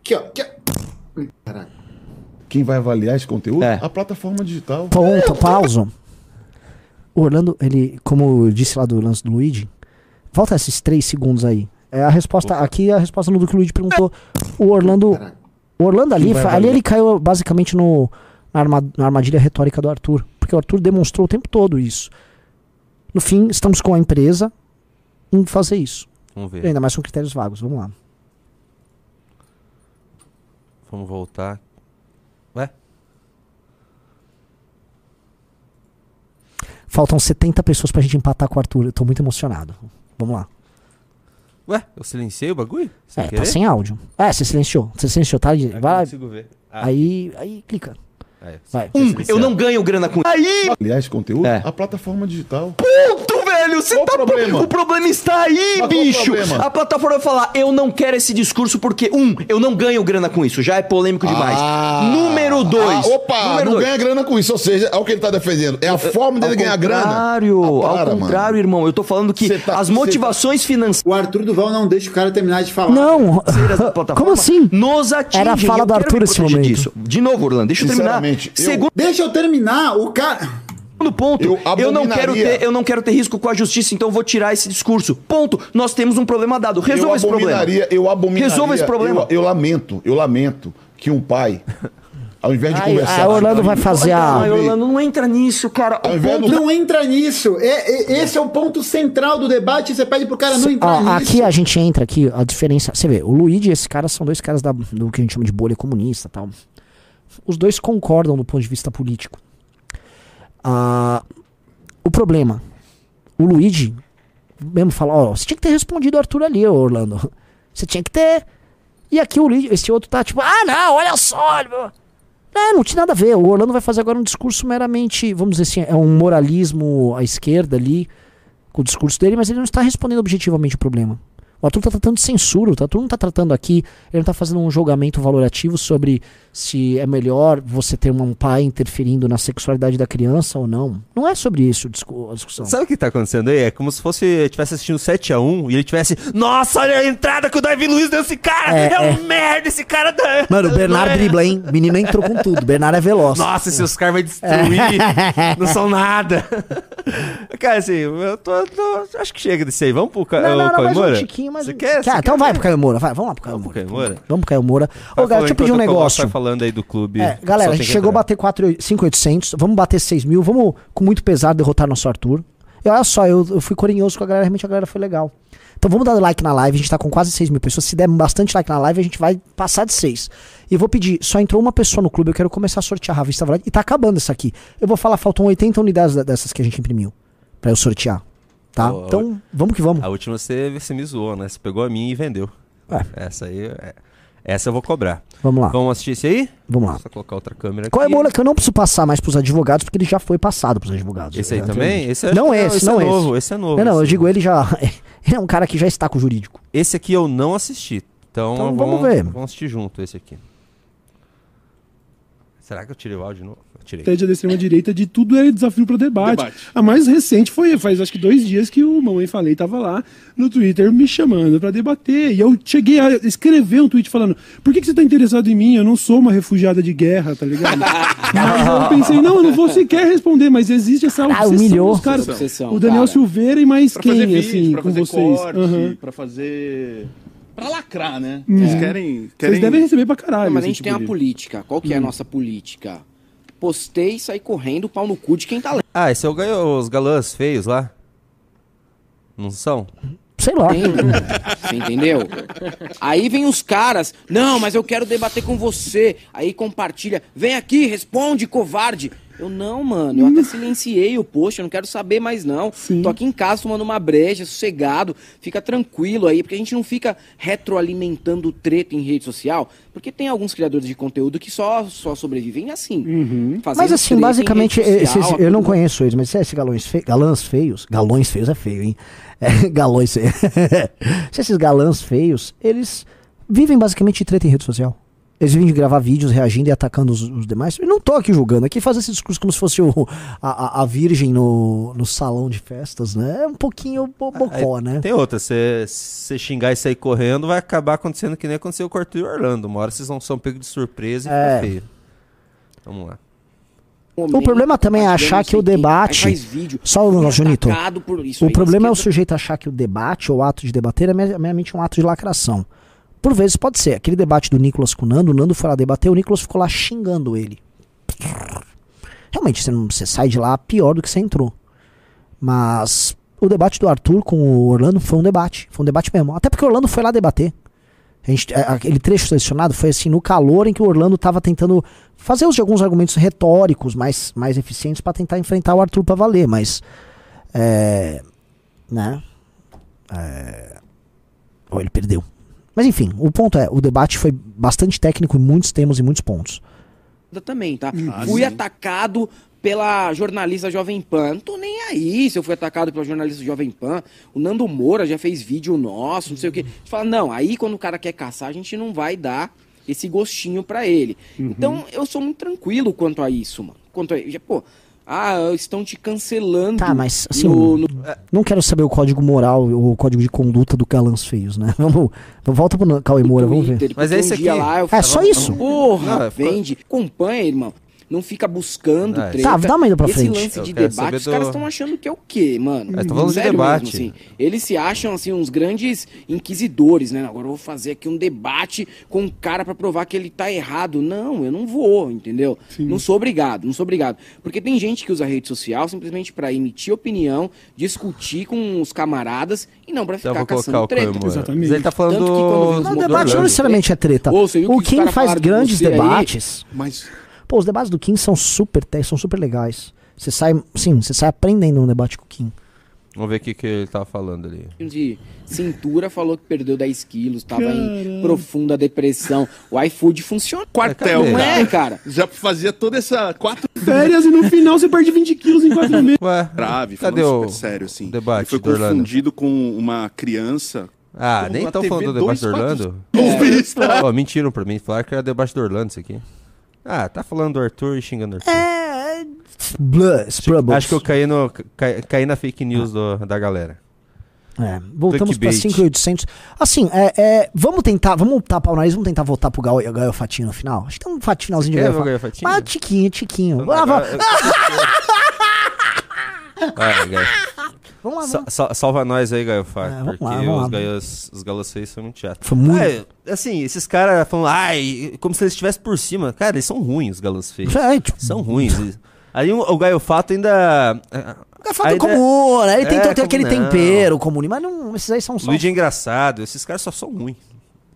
Aqui, ó. Aqui, ó. Quem vai avaliar esse conteúdo? É. A plataforma digital. Ponto, pausa. O Orlando, ele, como eu disse lá do lance do Luigi, volta esses três segundos aí. É a resposta, aqui é a resposta no do que o Luigi perguntou. O Orlando, Caralho. o Orlando ali, foi- ali ele caiu basicamente no, na, arma- na armadilha retórica do Arthur. Porque o Arthur demonstrou o tempo todo isso. No fim, estamos com a empresa em fazer isso. Vamos E ver. ainda mais com critérios vagos. Vamos lá. Vamos voltar. Ué? Faltam 70 pessoas pra gente empatar com o Arthur. Eu tô muito emocionado. Vamos lá. Ué? Eu silenciei o bagulho? Sem é, querer? tá sem áudio. É, você silenciou. Você silenciou, tá? Eu não Vai, consigo ver. Ah, aí, aí clica. é. Vai. Um, eu não ganho grana com Aí, esse conteúdo? É. A plataforma digital. ponto, velho! Você Qual tá. o problema? O problema está aí, Mas bicho! problema? A plataforma vai falar: eu não quero esse discurso porque, um, eu não ganho grana com isso. Já é polêmico demais. Ah. Número dois. Ah, opa, número não dois. ganha grana com isso. Ou seja, é o que ele tá defendendo. É a forma dele ganhar grana. contrário, Ah, para, ao mano. contrário, irmão. Eu tô falando que tá- as cê motivações financeiras O Arthur Duval não deixa o cara terminar de falar. Não, plataforma como assim? nos atingem. Era a fala Eu do Arthur esse momento. disso. De novo, Orlando, deixa eu terminar. Eu- Segundo Deixa eu terminar, o cara. Ponto, Eu eu, não quero ter, eu não quero ter risco com a justiça, então eu vou tirar esse discurso. Ponto. Nós temos um problema dado. Resolva eu esse problema. abominaria, eu abominaria. Resolva esse problema. Eu, eu lamento, eu lamento que um pai, ao invés de Ai, conversar. a Orlando vai fazer a- Ai, Orlando, não entra nisso, cara. Ao O invés ponto Não entra nisso. É- é- esse é o ponto central do debate. Você pede pro cara não entrar Ó, nisso. aqui a gente entra aqui, a diferença. Você vê, o Luigi e esse cara são dois caras da- do que a gente chama de bolha comunista e tal. Os dois concordam do ponto de vista político. Ah, o problema, o Luigi mesmo fala, ó, você tinha que ter respondido o Arthur ali, Orlando. Você tinha que ter. E aqui o Luigi, esse outro tá tipo, ah não, olha só. É, não tinha nada a ver. O Orlando vai fazer agora um discurso meramente, vamos dizer assim, é um moralismo à esquerda ali, com o discurso dele, mas ele não está respondendo objetivamente o problema. O Arthur está tratando de censura, o Arthur não está tratando aqui, ele não está fazendo um julgamento valorativo sobre se é melhor você ter um pai interferindo na sexualidade da criança ou não. Não é sobre isso a discu- a discussão. Sabe o que tá acontecendo aí? É como se fosse estivesse assistindo 7x1 e ele tivesse. Nossa, olha a entrada que o Davi Luiz deu esse cara! É, É, é. um merda, esse cara da. Mano, o Bernardo é- dribla, hein? O menino entrou com tudo. Bernardo é veloz. Nossa, esses caras vão destruir. não são nada. cara, assim, eu tô, tô- Acho que chega desse aí. Vamos pro Não, não, não, mais um tiquinho, mais Você um... quer? Cara, então quer? vai pro Caio Moura, vai, vamos lá pro Caio Vamos Moura. pro Caio Moura? Vamos pro Caio Moura. Ô, galera, deixa eu pedir um negócio. Falando aí do clube. É, galera, a gente chegou a bater 4 5,800, vamos bater 6 mil, vamos com muito pesar derrotar nosso Arthur. E olha só, eu, eu fui corinhoso com a galera, realmente a galera foi legal. Então vamos dar like na live, a gente tá com quase 6 mil pessoas. Se der bastante like na live, a gente vai passar de 6. E eu vou pedir, só entrou uma pessoa no clube, eu quero começar a sortear a revista Variety. E tá acabando essa aqui. Eu vou falar, faltam 80 unidades da- dessas que a gente imprimiu. Pra eu sortear. Tá? Então, vamos que vamos. A última você, você me zoou, né? Você pegou a minha e vendeu. É. Essa aí é. Essa eu vou cobrar. Vamos lá. Vamos assistir esse aí? Vamos lá. Só colocar outra câmera Qual é o que eu não preciso passar mais pros advogados, porque ele já foi passado pros advogados. Esse aí É, também? Esse eu Não acho que esse, esse não é esse. novo, esse é novo. Não, não, eu esse. digo ele já. Ele é um cara que já está com o jurídico. Esse aqui eu não assisti. Então, Então vamos ver. Vamos assistir junto esse aqui. Será que eu tirei o áudio de novo? Eu tirei. estratégia da extrema-direita de tudo é desafio para debate. Debate. A mais recente foi, faz acho que dois dias que o Mamãe Falei tava lá no Twitter me chamando para debater. E eu cheguei a escrever um tweet falando: por que, que você tá interessado em mim? Eu não sou uma refugiada de guerra, tá ligado? mas eu pensei: não, eu não vou sequer responder, mas existe essa Ah, obsessão humilhou. dos caras. Obsessão, O Daniel cara. Silveira e mais Pra quem, fazer vídeo, assim, pra com fazer vocês. corte, Aham. pra fazer... Pra lacrar, né? Eles querem... querem... Vocês devem receber pra caralho. Não, mas a gente tipo tem uma de- política. Qual que é a nossa política? Postei e saí correndo, pau no cu de quem tá lendo. Ah, esse é o ganhou os galãs feios lá? Não são? Sei lá. Você entendeu? Aí vem os caras, não, mas eu quero debater com você. Aí compartilha, vem aqui, responde, covarde. Eu não, mano, eu até silenciei o post, eu não quero saber mais não. Tô aqui em casa tomando uma breja, sossegado, fica tranquilo aí, porque a gente não fica retroalimentando treta em rede social, porque tem alguns criadores de conteúdo que só, só sobrevivem assim. fazendo Mas assim, basicamente, rede social, esses- eu não conheço eles, mas esses galões, fe... galãs feios, galões feios é feio, hein? É, galões feios. Se esses galãs feios, eles vivem basicamente de treta em rede social. Eles vivem de gravar vídeos reagindo e atacando os, os demais. Eu não tô aqui julgando, aqui faz esse discurso como se fosse o, a, a- a virgem no, no salão de festas, né? É um pouquinho bo- bocó, né? Tem outra, você xingar e sair correndo, vai acabar acontecendo que nem aconteceu com o Arthur e o Orlando. Uma hora vocês vão são pegos de surpresa e É. fica feio. Vamos lá. O problema também é achar que o debate. Vídeo, Só o fui negócio, Junito. O aí, problema é o sujeito achar que o debate ou o ato de debater é me- meramente um ato de lacração. Por vezes pode ser. Aquele debate do Nicolas com o Nando, o Nando foi lá debater, o Nicolas ficou lá xingando ele. Realmente, você, não, você sai de lá pior do que você entrou. Mas o debate do Arthur com o Orlando foi um debate. Foi um debate mesmo. Até porque o Orlando foi lá debater. Gente, a- aquele trecho selecionado foi assim, no calor em que o Orlando estava tentando fazer de alguns argumentos retóricos mais, mais eficientes para tentar enfrentar o Arthur para valer, mas é, né? É, ou ele perdeu. Mas enfim, o ponto é, o debate foi bastante técnico em muitos temas e muitos pontos. também, tá? Ah, fui sim. atacado pela jornalista Jovem Pan. Não tô nem aí se eu fui atacado pela jornalista Jovem Pan. O Nando Moura já fez vídeo nosso, não sei o quê. A gente fala, não, aí quando o cara quer caçar, a gente não vai dar esse gostinho pra ele. Então, eu sou muito tranquilo quanto a isso, mano. Quanto a, pô, ah, estão te cancelando. Tá, mas assim, no- no- não quero saber o código moral ou o código de conduta do Galãs Feios, né? Vamos, volta pro Cauê Moura, vamos ver. Mas é esse um aqui. lá eu É só isso? Porra, Não, é- vende. Acompanha, irmão. Não fica buscando Ah, treta. Tá, dá uma ida pra Esse frente. lance Eu de debate, os caras do- estão achando que é o quê, mano? É, tô falando de Sério debate. mesmo, assim. Eles se acham, assim, uns grandes inquisidores, né? Agora eu vou fazer aqui um debate com um cara pra provar que ele tá errado. Não, eu não vou, entendeu? Não sou obrigado, não sou obrigado. Porque tem gente que usa rede social simplesmente pra emitir opinião, discutir com os camaradas e não pra Já ficar caçando treta. Moura. Exatamente. Mas ele tá falando Tanto que quando do... eles Não, o debate não necessariamente é treta. O caras faz de grandes você aí? debates. Mas Pô, os debates do Kim são super, são super legais. Você sai, sim, você sai aprendendo no debate com o Kim. Vamos ver o que, que ele tava falando ali. de cintura falou que perdeu 10 quilos, tava em profunda depressão. O iFood funciona. quartel, Não cara. é, cara? Já fazia toda essa quatro Férias e no final você perde 20 quilos em quatro meses. Ué, grave, cadê falando o super sério, assim. debate Ele foi confundido com uma criança. Ah, nem estão TV falando do debate do 240. Orlando? Clubista. Ó, mentiram pra mim, falaram que era debate do Orlando isso aqui. Ah, tá falando do Arthur e xingando o Arthur. É. Blur, Sprubbles. Acho que eu caí, no, caí, caí na fake news do- da galera. É, voltamos pra Clickbait. 5,800. Assim, é, é, vamos tentar, vamos tapar o nariz, vamos tentar voltar pro Gal, Gaiofatinho no final. Acho que tem um finalzinho de Quer ver o Gaiofa- Gaiofatinho? Ah, tiquinho, tiquinho. Vamos agora- Vai, Gaio. Vamos lá, vamos. sa- salva nós aí, Gaio Fá, É, porque lá, os gaios, os galos feios são muito chatos. Foi muito- Ah, assim, esses caras falando, ai, como se eles estivessem por cima. Cara, eles são ruins, os galos feios. É, tipo, São ruins. Aí o, o Gaio Fato ainda... Gaiofato é ainda- comum, né? Ele É, tentou ter como aquele não. tempero comum, mas não, esses aí são só... Luigi é engraçado, esses caras só são ruins.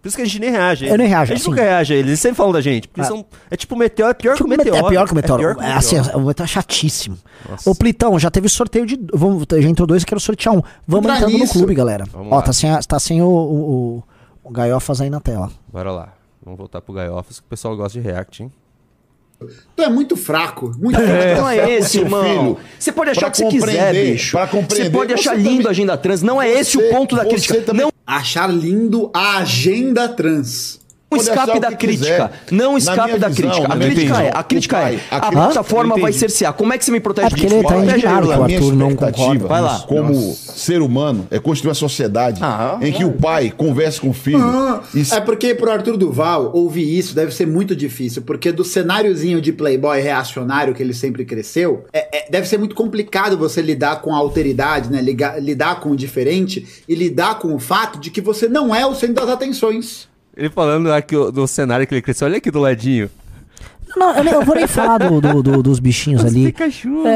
Por isso que a gente nem reage. Eu nem reajo, A gente assim. nunca reage a eles, eles sempre falam da gente. Porque Ah. são, é tipo o Meteoro, é pior que o Tipo, Meteoro. É pior que o Meteoro. É pior que o É, assim, Meteoro. o Meteoro é chatíssimo. Nossa. Ô, Plitão, já teve sorteio de. Vamos, já entrou dois, quero sortear um. Vamos Entrar entrando no clube, galera. Vamos Ó, lá. tá sem, a- tá sem o, o, o, o Gaiofas aí na tela. Bora lá. Vamos voltar pro Gaiofas, que o pessoal gosta de React, hein? Tu é muito fraco. Muito Não fraco. é esse, irmão. Você pode achar pra o que você quiser, bicho. Você pode achar você lindo também- a agenda trans. Não é esse Você- o ponto da crítica. também- Não Achar lindo a agenda trans. Não escape da crítica. quiser. Não escape da visão, crítica. A crítica é, a crítica é, a a plataforma vai cercear. Como é que você me protege É disso? ele tá Protege o A minha Arthur não concorda. Vai lá. Como Nossa. ser humano, é construir uma sociedade Ah, em que o pai converse com o filho. Ah, e É porque pro Arthur Duval ouvir isso deve ser muito difícil, porque do cenáriozinho de playboy reacionário que ele sempre cresceu, é- é- deve ser muito complicado você lidar com a alteridade, né? Ligar- lidar com o diferente e lidar com o fato de que você não é o centro das atenções. Ele falando aqui do cenário que ele cresceu, olha aqui do ladinho. Não, eu, nem- eu vou nem falar do- do- do- dos bichinhos ali. Pikachu. É, é-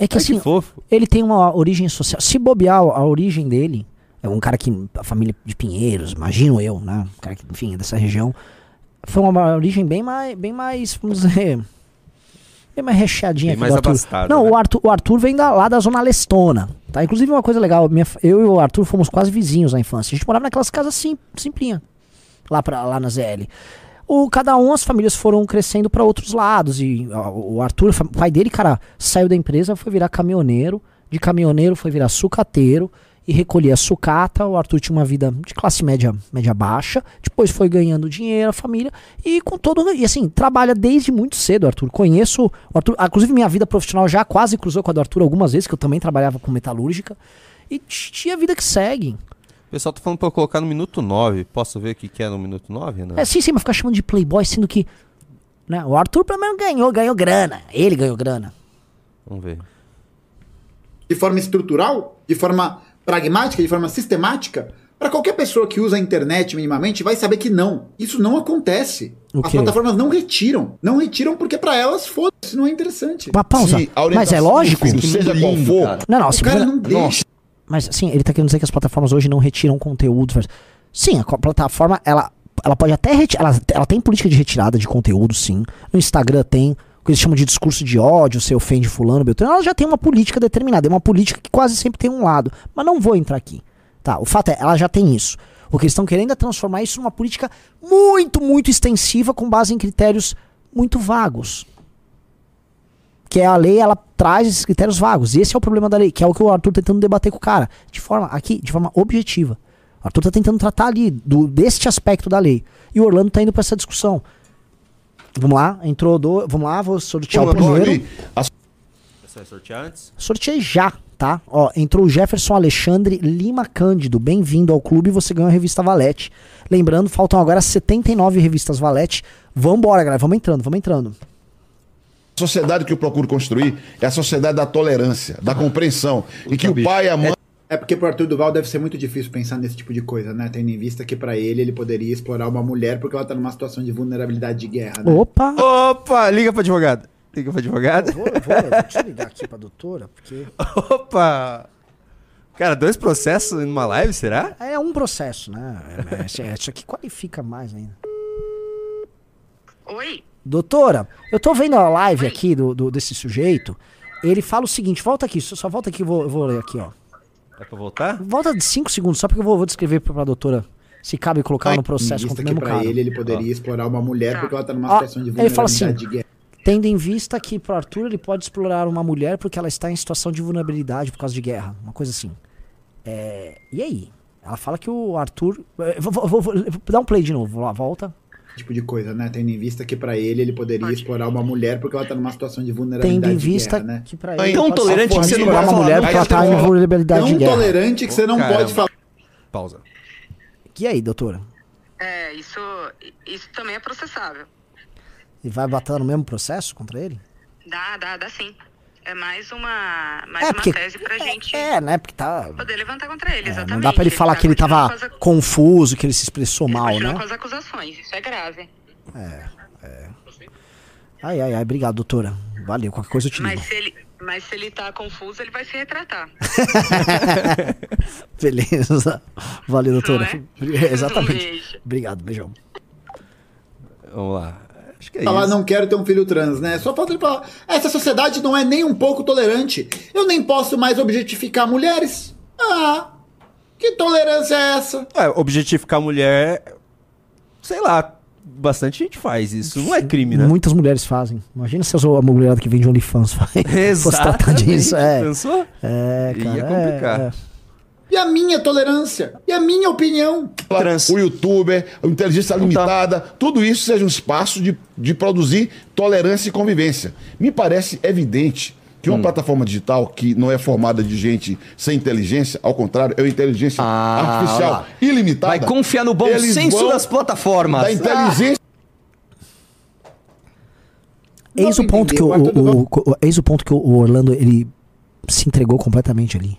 é- é que Ai, assim, fofo. ele tem uma origem social. Se bobear, a origem dele é um cara que. A família de Pinheiros, imagino eu, né? Um cara que, enfim, é dessa região. Foi uma origem bem mais, bem mais vamos dizer. Bem mais recheadinha Bem aqui mais do Arthur. abastada, Não, né? o, Arthur, o Arthur vem da- lá da Zona Lestona. Tá? Inclusive, uma coisa legal, minha eu e o Arthur fomos quase vizinhos na infância. A gente morava naquelas casas sim, simplinha, lá, pra, lá na ZL. O, cada um, as famílias foram crescendo para outros lados. E o Arthur, pai dele, cara, saiu da empresa, foi virar caminhoneiro. De caminhoneiro foi virar sucateiro e recolhia sucata. O Arthur tinha uma vida de classe média, média baixa. Depois foi ganhando dinheiro, a família. E com todo. E assim, trabalha desde muito cedo, Arthur. Conheço. O Arthur, inclusive, minha vida profissional já quase cruzou com a do Arthur algumas vezes, que eu também trabalhava com metalúrgica. E tinha vida que segue. O pessoal tá falando pra eu colocar no minuto 9. Posso ver o que, que é no minuto 9, né? É, sim, sim, mas ficar chamando de playboy, sendo que. Né, o Arthur pelo menos ganhou, ganhou grana. Ele ganhou grana. Vamos ver. de forma estrutural, de forma pragmática, de forma sistemática, para qualquer pessoa que usa a internet minimamente vai saber que não. Isso não acontece. O As plataformas não retiram. Não retiram porque para elas, foda-se, não é interessante. Uma pausa. Se Mas é lógico. seja qual for, Não, não, O assim, cara não deixa. Mas assim, ele tá querendo dizer que as plataformas hoje não retiram conteúdos. Sim, a plataforma, ela, ela pode até retirar. Ela, ela tem política de retirada de conteúdo, sim. No Instagram tem. O que eles chamam de discurso de ódio, você ofende fulano, Beltrano. Ela já tem uma política determinada. É uma política que quase sempre tem um lado. Mas não vou entrar aqui. Tá, o fato é, ela já tem isso. O que eles estão querendo é transformar isso numa política muito, muito extensiva, com base em critérios muito vagos. Que é a lei, ela traz esses critérios vagos. E esse é o problema da lei, que é o que o Arthur tá tentando debater com o cara. De forma, aqui, de forma objetiva. O Arthur tá tentando tratar ali do, deste aspecto da lei. E o Orlando tá indo pra essa discussão. Vamos lá, entrou do. Vamos lá, vou sortear o Orlando, primeiro. a sortear antes? Sorteei já, tá? Ó, entrou o Jefferson Alexandre Lima Cândido. Bem-vindo ao clube, você ganhou a revista Valete. Lembrando, faltam agora 79 revistas Valete. Vambora, galera, vamos entrando, vamos entrando. Sociedade que eu procuro construir é a sociedade da tolerância, da compreensão, em que o pai e a mãe É porque pro Arthur Duval deve ser muito difícil pensar nesse tipo de coisa, né? Tendo em vista que pra ele ele poderia explorar uma mulher porque ela tá numa situação de vulnerabilidade de guerra, né? Opa! Opa, liga pra advogado. Liga pra advogado. Vou, vou, deixa eu ligar aqui pra doutora, porque. Opa! Cara, dois processos numa live, será? É um processo, né? É, é, é, isso aqui qualifica mais ainda. Oi? Doutora, eu tô vendo a live aqui do, do- desse sujeito. Ele fala o seguinte: volta aqui, só, só volta aqui, eu vou, eu vou ler aqui, ó. É pra voltar? Volta de 5 segundos, só porque eu vou, vou descrever pra, pra doutora se cabe colocar no Em processo contra o que mesmo pra cara. ele ele poderia explorar uma mulher porque ela tá numa Ó, situação de ele fala vulnerabilidade assim, de guerra. Tendo em vista que pro Arthur ele pode explorar uma mulher porque ela está em situação de vulnerabilidade por causa de guerra. Uma coisa assim. É, e aí? Ela fala que o Arthur. eh, Vou, vou- vou- vou- dá um play de novo, lá, volta. Tipo de coisa, né? Tendo em vista que pra ele ele poderia explorar uma mulher porque ela tá numa situação de Tendo vulnerabilidade em de vista guerra, né? que pra Tão ele. pode tolerante que você não vai uma falar mulher porque ela tá em vulnerabilidade de Tão tolerante que você não Caramba. pode falar. Pausa. E aí, doutora? É, isso, isso também é processável. E vai bater no mesmo processo contra ele? Dá, dá, dá sim. É mais uma, mais É, uma porque- tese pra gente É, né? Porque tá. poder levantar contra ele, é, exatamente. não dá pra ele falar tá que ele tava as confuso, que ele se expressou mal, continua né? com as acusações, isso é grave. Ai, ai, ai, obrigado, doutora. Valeu, qualquer coisa eu te ligo. Mas se, ele, mas se ele tá confuso, ele vai se retratar. Beleza. Valeu, doutora. É? Exatamente. Um beijo. Obrigado, beijão. Vamos lá. Acho que é falar isso. não quero ter um filho trans, né? Só falta ele falar. Essa sociedade não é nem um pouco tolerante. Eu nem posso mais objetificar mulheres. Ah, que tolerância é essa? É, objetificar a mulher. Sei lá. bastante gente faz isso. Não é crime, né? Muitas mulheres fazem. Imagina se a mulherada que vende OnlyFans faz. tratar disso. É, Pensou? é cara. Ia é, complicar. é. E a minha tolerância? E a minha opinião? Trans. O youtuber, a inteligência limitada, tudo isso seja um espaço de, de produzir tolerância e convivência. Me parece evidente que uma plataforma digital que não é formada de gente sem inteligência, ao contrário, é uma inteligência Ah, artificial lá. ilimitada. Vai confiar no bom eles senso das plataformas. Da inteligência. Eis o ponto que o, o- o- eis o ponto que o Orlando ele se entregou completamente ali.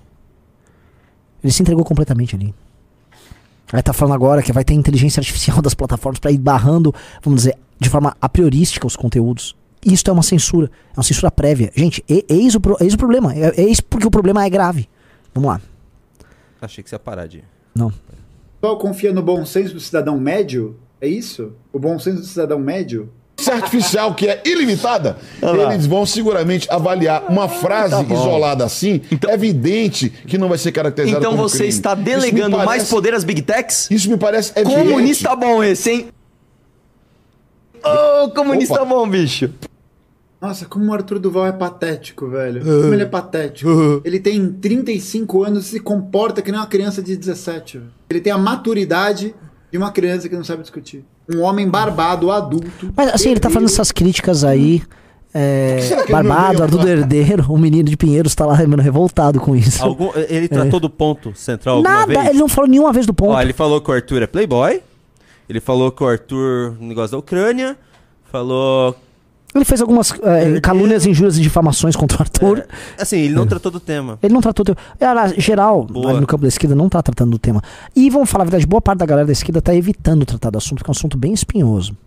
Ele se entregou completamente ali. Aí tá falando agora que vai ter inteligência artificial das plataformas pra ir barrando, vamos dizer, de forma a priorística os conteúdos. Isso é uma censura, é uma censura prévia. Gente, e- eis o, pro- eis o problema. É, isso porque o problema é grave. Vamos lá. Achei que você ia parar de. Não. Só confia no bom senso do cidadão médio? É isso? O bom senso do cidadão médio? Artificial que é ilimitada, eles vão seguramente avaliar uma frase Tá isolada assim. é evidente que não vai ser caracterizada Então como você crime. está delegando mais parece- poder às big techs? Isso me parece evidente. Comunista bom esse, hein? Ô, comunista Opa. bom, bicho. Nossa, como o Arthur Duval é patético, velho. Como ele é patético. Ele tem 35 anos e se comporta que nem uma criança de 17. velho. Ele tem a maturidade de uma criança que não sabe discutir. Um homem barbado, adulto. Mas assim, ele tá fazendo essas críticas aí. É, não barbado, pra- Herdeiro, o menino de Pinheiros tá lá mano, revoltado com isso. Algum, ele tratou do ponto central alguma Nada, vez? ele não falou nenhuma vez do ponto. Ó, ele falou que o Arthur é playboy. Ele falou que o Arthur, negócio da Ucrânia. Falou. Ele fez algumas é, calúnias, injúrias e difamações contra o Arthur. Assim, ele não tratou do tema. Ele não tratou. do- É, aliás, geral, Boa. ali no campo da esquerda, não tá tratando do tema. E vamos falar a verdade, boa parte da galera da esquerda tá evitando tratar do assunto, porque é um assunto bem espinhoso.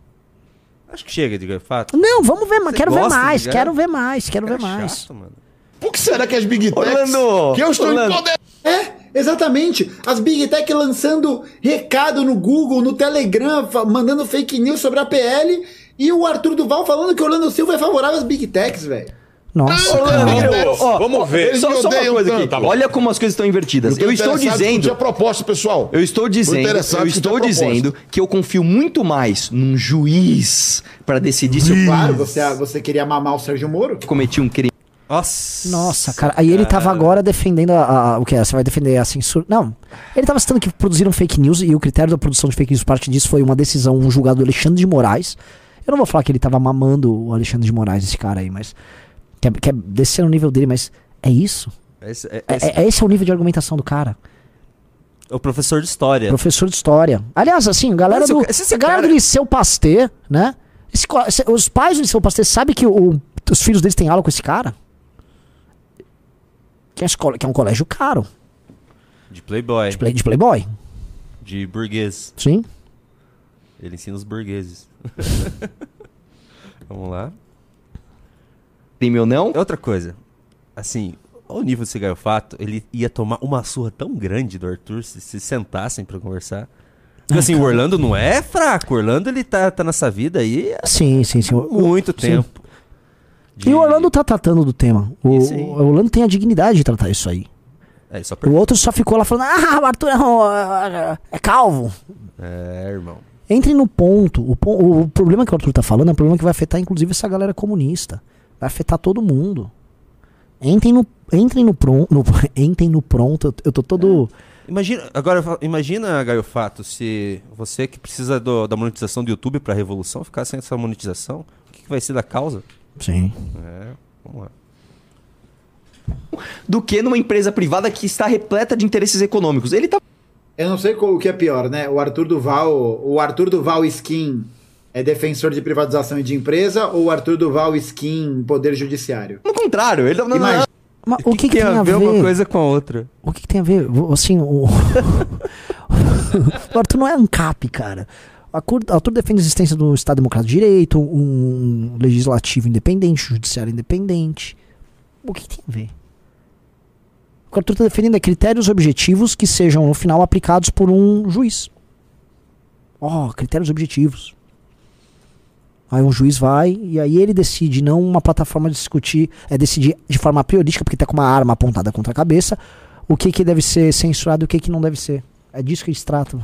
Acho que chega de fato. Não, vamos ver, mas Você quero ver mais, quero ver mais, quero ver mais. chato, mano. Por que será que as Big Techs... Orlando, que eu estou Orlando. empoderando... É, exatamente. As Big Tech lançando recado no Google, no Telegram, mandando fake news sobre a PL. E o Arthur Duval falando que o Orlando Silva é favorável às Big Techs, velho. Nossa, cara. ó, Vamos ver. Só, só uma coisa aqui. Tá. Olha como as coisas estão invertidas. tô Eu estou dizendo. discutir a proposta, pessoal. Eu estou dizendo, eu estou dizendo que eu confio muito mais num juiz para decidir se eu Claro, você, você queria mamar o Sérgio Moro? cometi um crime. Nossa. Nossa, cara. Aí ele tava agora defendendo a, a- o que? Você vai defender a censura? Não. Ele tava citando que produziram fake news e o critério da produção de fake news, parte disso foi uma decisão, um julgado do Alexandre de Moraes. Eu não vou falar que ele tava mamando o Alexandre de Moraes, esse cara aí, mas. Que é, que é descer no nível dele, mas é isso? Esse, é, É, esse- é- esse é o nível de argumentação do cara. é o professor de história. Professor de história. Aliás, assim, galera do, esse galera cara- do Liceu Pasteur, né? Esse- os pais do Liceu Pasteur sabem que o- os filhos deles têm aula com esse cara? Que é, escola, que é um colégio caro, De playboy. de, play- de playboy. De burguês. Sim. Ele ensina os burgueses. Vamos lá. Crime ou não? Outra coisa. Assim, ao nível desse gaiofato, ele ia tomar uma surra tão grande do Arthur se, se sentassem pra conversar. Porque assim, o Orlando não é fraco. O Orlando, ele tá, tá nessa vida aí há Sim, sim, sim. Muito sim. tempo. E o Orlando tá tratando do tema. O, o Orlando tem a dignidade de tratar isso aí. É, só O per... outro só ficou lá falando, ah, o Arthur é, um- é calvo. É, irmão. Entrem no ponto. O, o problema que o Arthur tá falando é um problema que vai afetar, inclusive, essa galera comunista. Vai afetar todo mundo. Entrem no, entrem no, pron, no, entrem no pronto. Eu- tô todo. Imagina, agora, imagina, Gaiofato, se você que precisa do- da monetização do YouTube pra revolução ficar sem essa monetização, o que, que vai ser da causa? Sim. É, vamos lá. Do que numa empresa privada que está repleta de interesses econômicos. Ele tá. Eu não sei qual- o que é pior, né? O Arthur Duval, o Arthur Duval Skin é defensor de privatização e de empresa ou o Arthur Duval Skin poder judiciário? No contrário, ele não, não, Imagina. Mas o que, que tem a ver? uma coisa com a outra? O que, que tem a ver? O- Assim, o. o Arthur não é ANCAP, cara. O Arthur, o Arthur defende a existência do Estado Democrático de Direito, um legislativo independente, um judiciário independente. O que, que tem a ver? O Arthur está defendendo critérios objetivos que sejam, no final, aplicados por um juiz. Ó, critérios objetivos. Aí um juiz vai e aí ele decide, não uma plataforma de discutir, é decidir de forma priorística, porque tá com uma arma apontada contra a cabeça, o que que deve ser censurado e o que que não deve ser. É disso que eles tratam.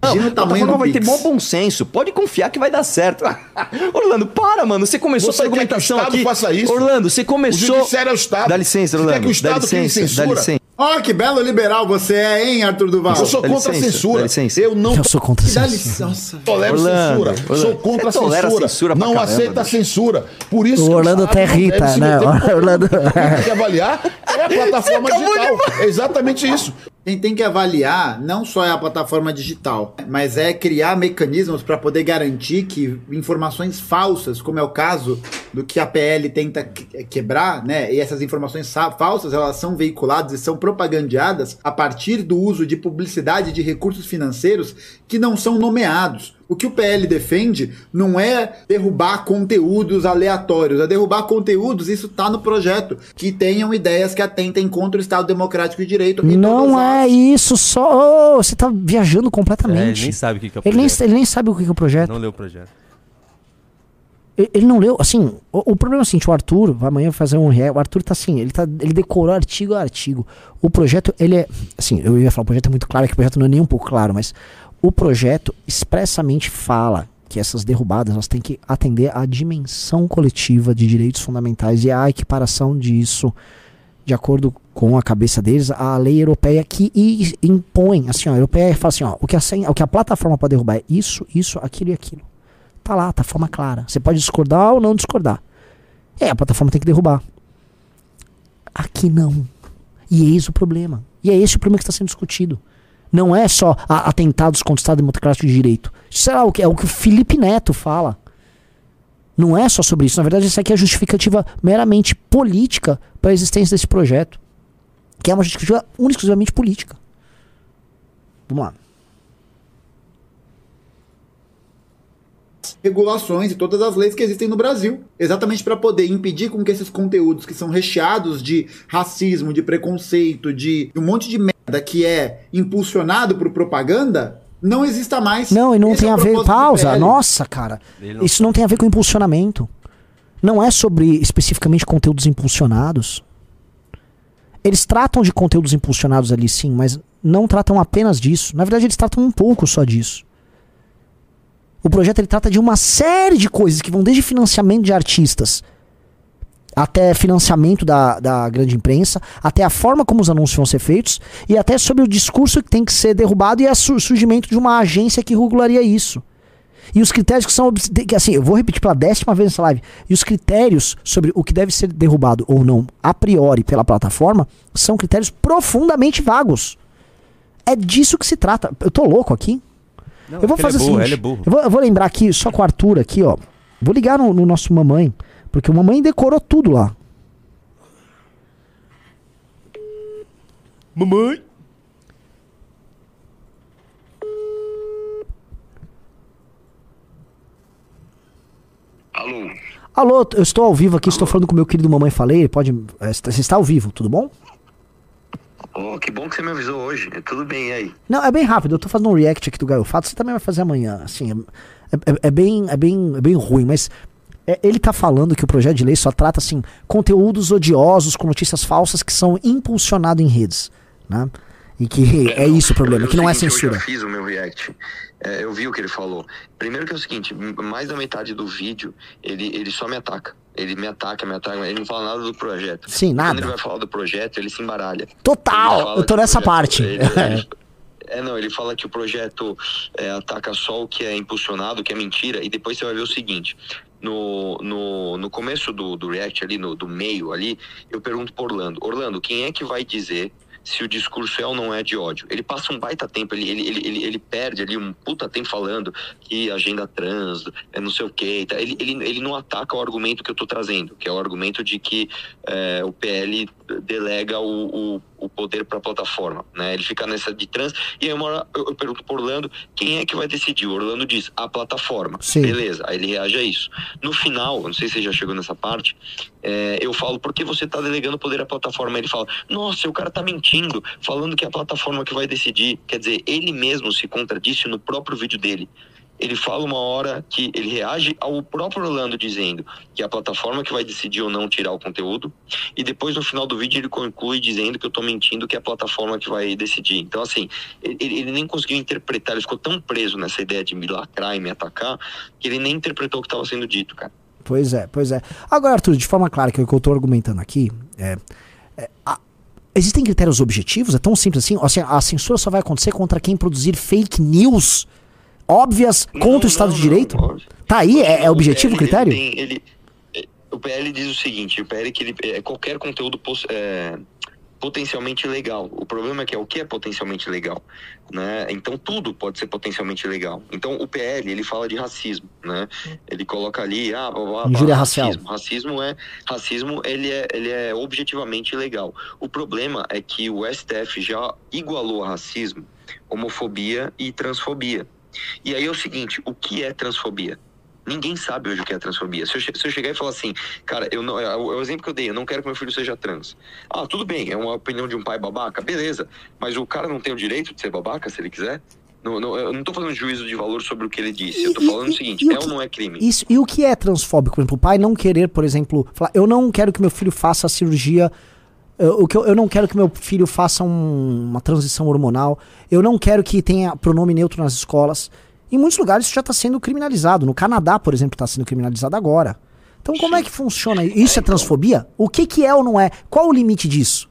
Não, Imagina o tamanho plataforma do vai ter mó bom senso. Pode confiar que vai dar certo. Orlando, para, mano. Você começou Você essa quer que o argumentação Estado aqui. faça isso? Orlando, você O começou. judiciário é o Estado. Dá licença, Você quer Orlando. que o Estado dá licença, dá licença. Ó, que belo liberal você é, hein, Arthur Duval? Eu sou Dá contra licença, a censura. dá licença. Eu não Eu sou contra a censura. licença. Tolero Orlando, censura. Orlando. Sou contra a censura. censura não caramba, aceita a bicho. censura. Por isso O que Orlando até irrita, né? Orlando- Quem tem que avaliar é a plataforma digital. É exatamente isso. Quem tem que avaliar não só é a plataforma digital, mas é criar mecanismos para poder garantir que informações falsas, como é o caso do que a PL tenta que- quebrar, né? E essas informações sa- falsas, elas são veiculadas e são propagandeadas a partir do uso de publicidade de recursos financeiros que não são nomeados. O que o PL defende não é derrubar conteúdos aleatórios, é derrubar conteúdos, isso tá no projeto, que tenham ideias que atentem contra o Estado Democrático e Direito. e Não as- é isso, só. Ô, você tá viajando É, ele completamente. nem sabe o que, que é o ele, nem, projeto. ele nem sabe o que que é o projeto. Não leu o projeto. Ele, não leu, assim, o, o problema é o seguinte, o Arthur, vai amanhã fazer um react, o Arthur tá assim, ele, tá, ele decorou artigo a artigo. O projeto, ele é, assim, eu ia falar, o projeto é muito claro, é que o projeto não é nem um pouco claro, mas o projeto expressamente fala que essas derrubadas, elas têm que atender à dimensão coletiva de direitos fundamentais e à equiparação disso, de acordo com a cabeça deles, a lei europeia que impõe, assim, ó, a europeia fala assim, ó, o que a, o que a plataforma pode derrubar é isso, isso, aquilo e aquilo. Tá lá, tá forma clara. Você pode discordar ou não discordar. É, a plataforma tem que derrubar. Aqui não. E eis o problema. E é esse o problema que está sendo discutido. Não é só a- atentados contra o Estado Democrático de Direito. É o que, é o que o Felipe Neto fala. Não é só sobre isso. Na verdade, isso aqui é justificativa meramente política para a existência desse projeto. Que é uma justificativa única exclusivamente política. Vamos lá. Regulações e todas as leis que existem no Brasil, exatamente para poder impedir com que esses conteúdos que são recheados de racismo, de preconceito, de um monte de merda que é impulsionado por propaganda, não exista mais. Não, e não Esse tem é a ver. Pausa. Nossa, cara. Não- Isso não tem a ver com impulsionamento. Não é sobre especificamente conteúdos impulsionados. Eles tratam de conteúdos impulsionados ali sim, mas não tratam apenas disso. Na verdade, eles tratam um pouco só disso. O projeto ele trata de uma série de coisas que vão desde financiamento de artistas até financiamento da, da grande imprensa, até a forma como os anúncios vão ser feitos e até sobre o discurso que tem que ser derrubado e o surgimento de uma agência que regularia isso. E os critérios que são. que, Assim, eu vou repetir pela décima vez nessa live. E os critérios sobre o que deve ser derrubado ou não, a priori, pela plataforma, são critérios profundamente vagos. É disso que se trata. Eu tô louco aqui? Não, eu vou fazer é o seguinte. é burro. Eu, vou, eu vou lembrar aqui, só com o Arthur aqui, ó. Vou ligar no, no nosso mamãe. Porque o mamãe decorou tudo lá. Mamãe. Alô? Alô, eu estou ao vivo aqui, estou falando com o meu querido mamãe falei. Ele pode. é, Você está ao vivo, tudo bom? Oh, que bom que você me avisou hoje. Tudo bem e aí? Não, é bem rápido. Eu tô fazendo um react aqui do Gaio Fato. Você também vai fazer amanhã. Assim, é, é- é bem, é, bem, é bem ruim, mas é- ele tá falando que o projeto de lei só trata, assim, conteúdos odiosos com notícias falsas que são impulsionados em redes, né? E que é isso o problema, que não é sei Eu censura. já fiz o meu react. É, eu vi o que ele falou. Primeiro que é o seguinte, mais da metade do vídeo, ele, ele só me ataca. Ele me ataca, me ataca, ele não fala nada do projeto. Sim, nada. Quando ele vai falar do projeto, ele se embaralha. Total, eu tô nessa projeto- parte. ele- ele- É, não, ele fala que o projeto é, ataca só o que é impulsionado, o que é mentira, e depois você vai ver o seguinte. No, no, no começo do, do React ali, no, do meio ali, eu pergunto pro Orlando, Orlando, quem é que vai dizer se o discurso é ou não é de ódio? Ele passa um baita tempo, ele, ele, ele, ele, perde ali um puta tempo falando que agenda trans, é não sei o que, ele, ele, ele não ataca o argumento que eu tô trazendo, que é o argumento de que é, o PL delega o, o, o poder para a plataforma, né? Ele fica nessa de trans e aí uma hora eu, eu pergunto pro Orlando quem é que vai decidir. O Orlando diz a plataforma, Sim. beleza? Aí ele reage a isso. No final, não sei se você já chegou nessa parte, é, eu falo por que você tá delegando poder à plataforma? Ele fala, nossa, o cara tá mentindo, falando que é a plataforma que vai decidir. Quer dizer, ele mesmo se contradisse no próprio vídeo dele. Ele fala uma hora que ele reage ao próprio Orlando dizendo que é a plataforma que vai decidir ou não tirar o conteúdo, e depois no final do vídeo ele conclui dizendo que eu tô mentindo que é a plataforma que vai decidir. Então, assim, ele, ele nem conseguiu interpretar, ele ficou tão preso nessa ideia de me lacrar e me atacar, que ele nem interpretou o que estava sendo dito, cara. Pois é, pois é. Agora, Arthur, de forma clara, que é o que eu tô argumentando aqui, é, é, a- existem critérios objetivos? É tão simples assim? Assim, A censura só vai acontecer contra quem produzir fake news óbvias contra o Estado de Direito? Tá aí? É, é objetivo o PL, critério? ele tem- ele- é, o PL diz o seguinte, o PL que ele é qualquer conteúdo é, potencialmente legal. O problema é que é o que é potencialmente legal, né? Então tudo pode ser potencialmente legal. Então o PL ele fala de racismo, né? Ele coloca ali, ah, blá, blá, blá, racial. racismo. Racismo é racismo, ele é ele é objetivamente legal. O problema é que o STF já igualou a racismo, homofobia e transfobia. E aí é o seguinte, o que é transfobia? Ninguém sabe hoje o que é transfobia. Se eu, se eu chegar e falar assim, cara, eu não, é o, é o exemplo que eu dei, eu não quero que meu filho seja trans. Ah, tudo bem, é uma opinião de um pai babaca, beleza. Mas o cara não tem o direito de ser babaca se ele quiser? Não, não, eu não tô fazendo juízo de valor sobre o que ele disse. Eu tô falando o seguinte, e o é ou não é crime? Isso, e o que é transfóbico? Por exemplo, o pai não querer, por exemplo, falar, eu não quero que meu filho faça a cirurgia. Eu, o que eu, eu não quero que meu filho faça um- uma transição hormonal. Eu não quero que tenha pronome neutro nas escolas. Em muitos lugares isso já está sendo criminalizado. No Canadá, por exemplo, está sendo criminalizado agora. Então, como é que funciona? Isso é transfobia? O que, que é ou não é? Qual o limite disso?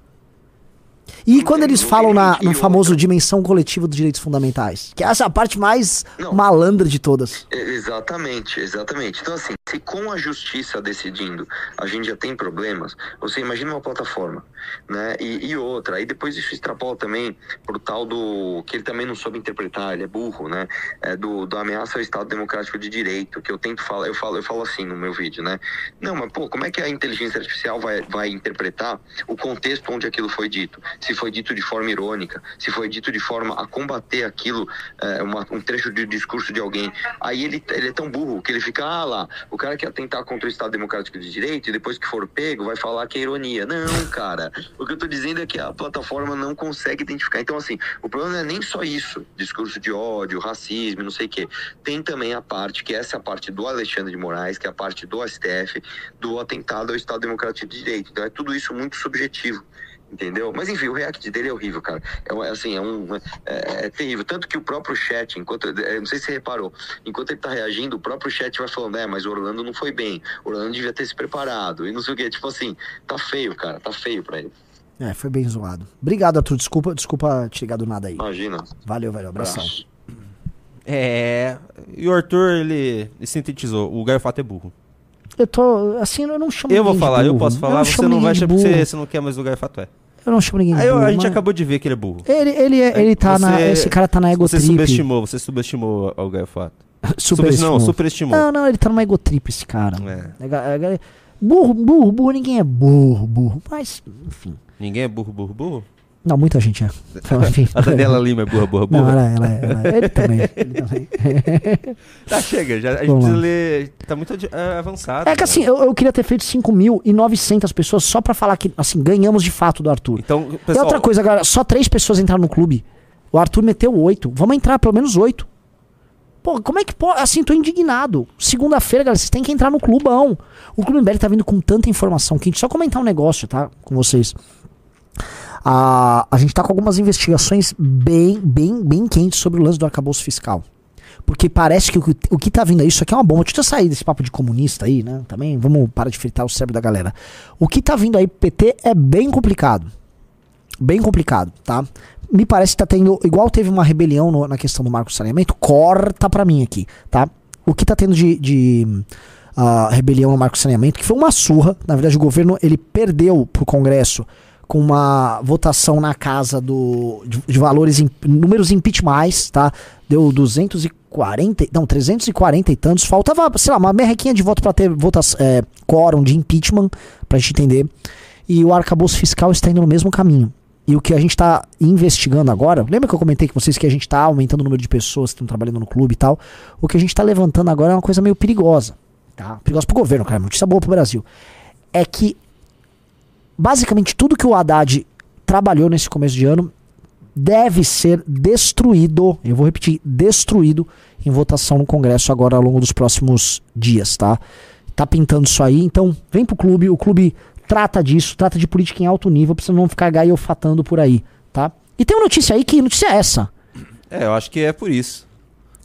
E quando eles falam na, no famoso dimensão coletiva dos direitos fundamentais? Que essa é a parte mais malandra de todas. Exatamente, exatamente. Então, assim, se com a justiça decidindo a gente já tem problemas, você imagina uma plataforma, né? E, e outra, aí depois isso extrapola também pro tal do. que ele também não soube interpretar, ele é burro, né? É do, do ameaça ao Estado Democrático de Direito, que eu tento falar, eu falo, eu falo assim no meu vídeo, né? Não, mas pô, como é que a inteligência artificial vai, vai interpretar o contexto onde aquilo foi dito? Se foi dito de forma irônica, se foi dito de forma a combater aquilo, é, uma- um trecho de discurso de alguém. Aí ele, ele é tão burro que ele fica, ah lá, o cara quer atentar contra o Estado Democrático de Direito e depois que for pego vai falar que é ironia. Não, cara. O que eu tô dizendo é que a plataforma não consegue identificar. Então, assim, o problema não é nem só isso, discurso de ódio, racismo, não sei o quê. Tem também a parte, que essa é a parte do Alexandre de Moraes, que é a parte do STF, do atentado ao Estado Democrático de Direito. Então é tudo isso muito subjetivo. Entendeu? Mas enfim, o react dele é horrível, cara. É é assim, é um. É, é terrível. Tanto que o próprio chat, enquanto. é, Não sei se você reparou, enquanto ele tá reagindo, o próprio chat vai falando, é, mas o Orlando não foi bem. O Orlando devia ter se preparado. E não sei o quê. Tipo assim, tá feio, cara. Tá feio pra ele. É, foi bem zoado. Obrigado, Arthur. Desculpa, desculpa te ligar do nada aí. Imagina. Valeu, velho. Abração. É. E o Arthur, ele, ele sintetizou: o Gaio Fato é burro. Eu tô. Assim, eu não chamo Eu vou falar, eu posso falar, você chamo não vai chamar porque você, você não quer mais o Gaio Fato é. Eu não chamo ninguém de Aí eu- burro. a gente mas- acabou de ver que ele é burro. Ele, ele, é- ele tá na. Você- Esse cara tá na ego Você subestimou, você subestimou o Gaio Fato. Superestimou. Não, superestimou. Não, não, ele tá numa ego trip, esse cara. É. É é Burro, burro, burro, ninguém é burro, burro. Mas, enfim. Ninguém é burro, burro, burro? Não, muita gente é. Então, enfim. A Daniela Lima é burra, burra, burra. Não, ela, ela, ela, ele também. Ele também. Tá, chega, já, a gente Vamos precisa lá. ler. Tá muito é, avançado. É que né? assim, eu, eu queria ter feito 5.900 pessoas só pra falar que, assim, ganhamos de fato do Arthur. Então, e pessoal- outra coisa, galera, só três pessoas entraram no clube. O Arthur meteu oito. Vamos entrar pelo menos oito. Pô, como é que pode? Assim, tô indignado. Segunda-feira, galera, vocês têm que entrar no clubão. O Clube MBL tá vindo com tanta informação que a gente só comentar um negócio, tá? Com vocês. A, a gente tá com algumas investigações bem, bem, bem quentes sobre o lance do arcabouço fiscal. Porque parece que o, que- o que tá vindo aí, isso aqui é uma bomba. Deixa eu sair desse papo de comunista aí, né? Também vamos parar de fritar o cérebro da galera. O que tá vindo aí PT é bem complicado. Bem complicado, tá? Me parece que tá tendo. Igual teve uma rebelião no- na questão do marco saneamento, corta pra mim aqui, tá? O que tá tendo de. de ah, rebelião no marco saneamento, que foi uma surra. Na verdade, o governo ele perdeu pro Congresso com uma votação na casa do, de, de valores, em, números impeachmentais, tá? Deu 240, não, 340 e tantos. Faltava, sei lá, uma merrequinha de voto para ter votação, é, quórum de impeachment, pra gente entender. E o arcabouço fiscal está indo no mesmo caminho. E o que a gente está investigando agora, lembra que eu comentei com vocês que a gente está aumentando o número de pessoas que estão trabalhando no clube e tal? O que a gente está levantando agora é uma coisa meio perigosa, tá? Perigosa pro governo, cara, notícia boa pro Brasil. É que basicamente tudo que o Haddad trabalhou nesse começo de ano deve ser destruído. Eu vou repetir, destruído em votação no Congresso agora ao longo dos próximos dias, tá? Tá pintando isso aí, então vem pro clube, o clube trata disso, trata de política em alto nível, pra você não ficar gaiofatando por aí, tá? E tem uma notícia aí, que notícia é essa? É, eu acho que é por isso.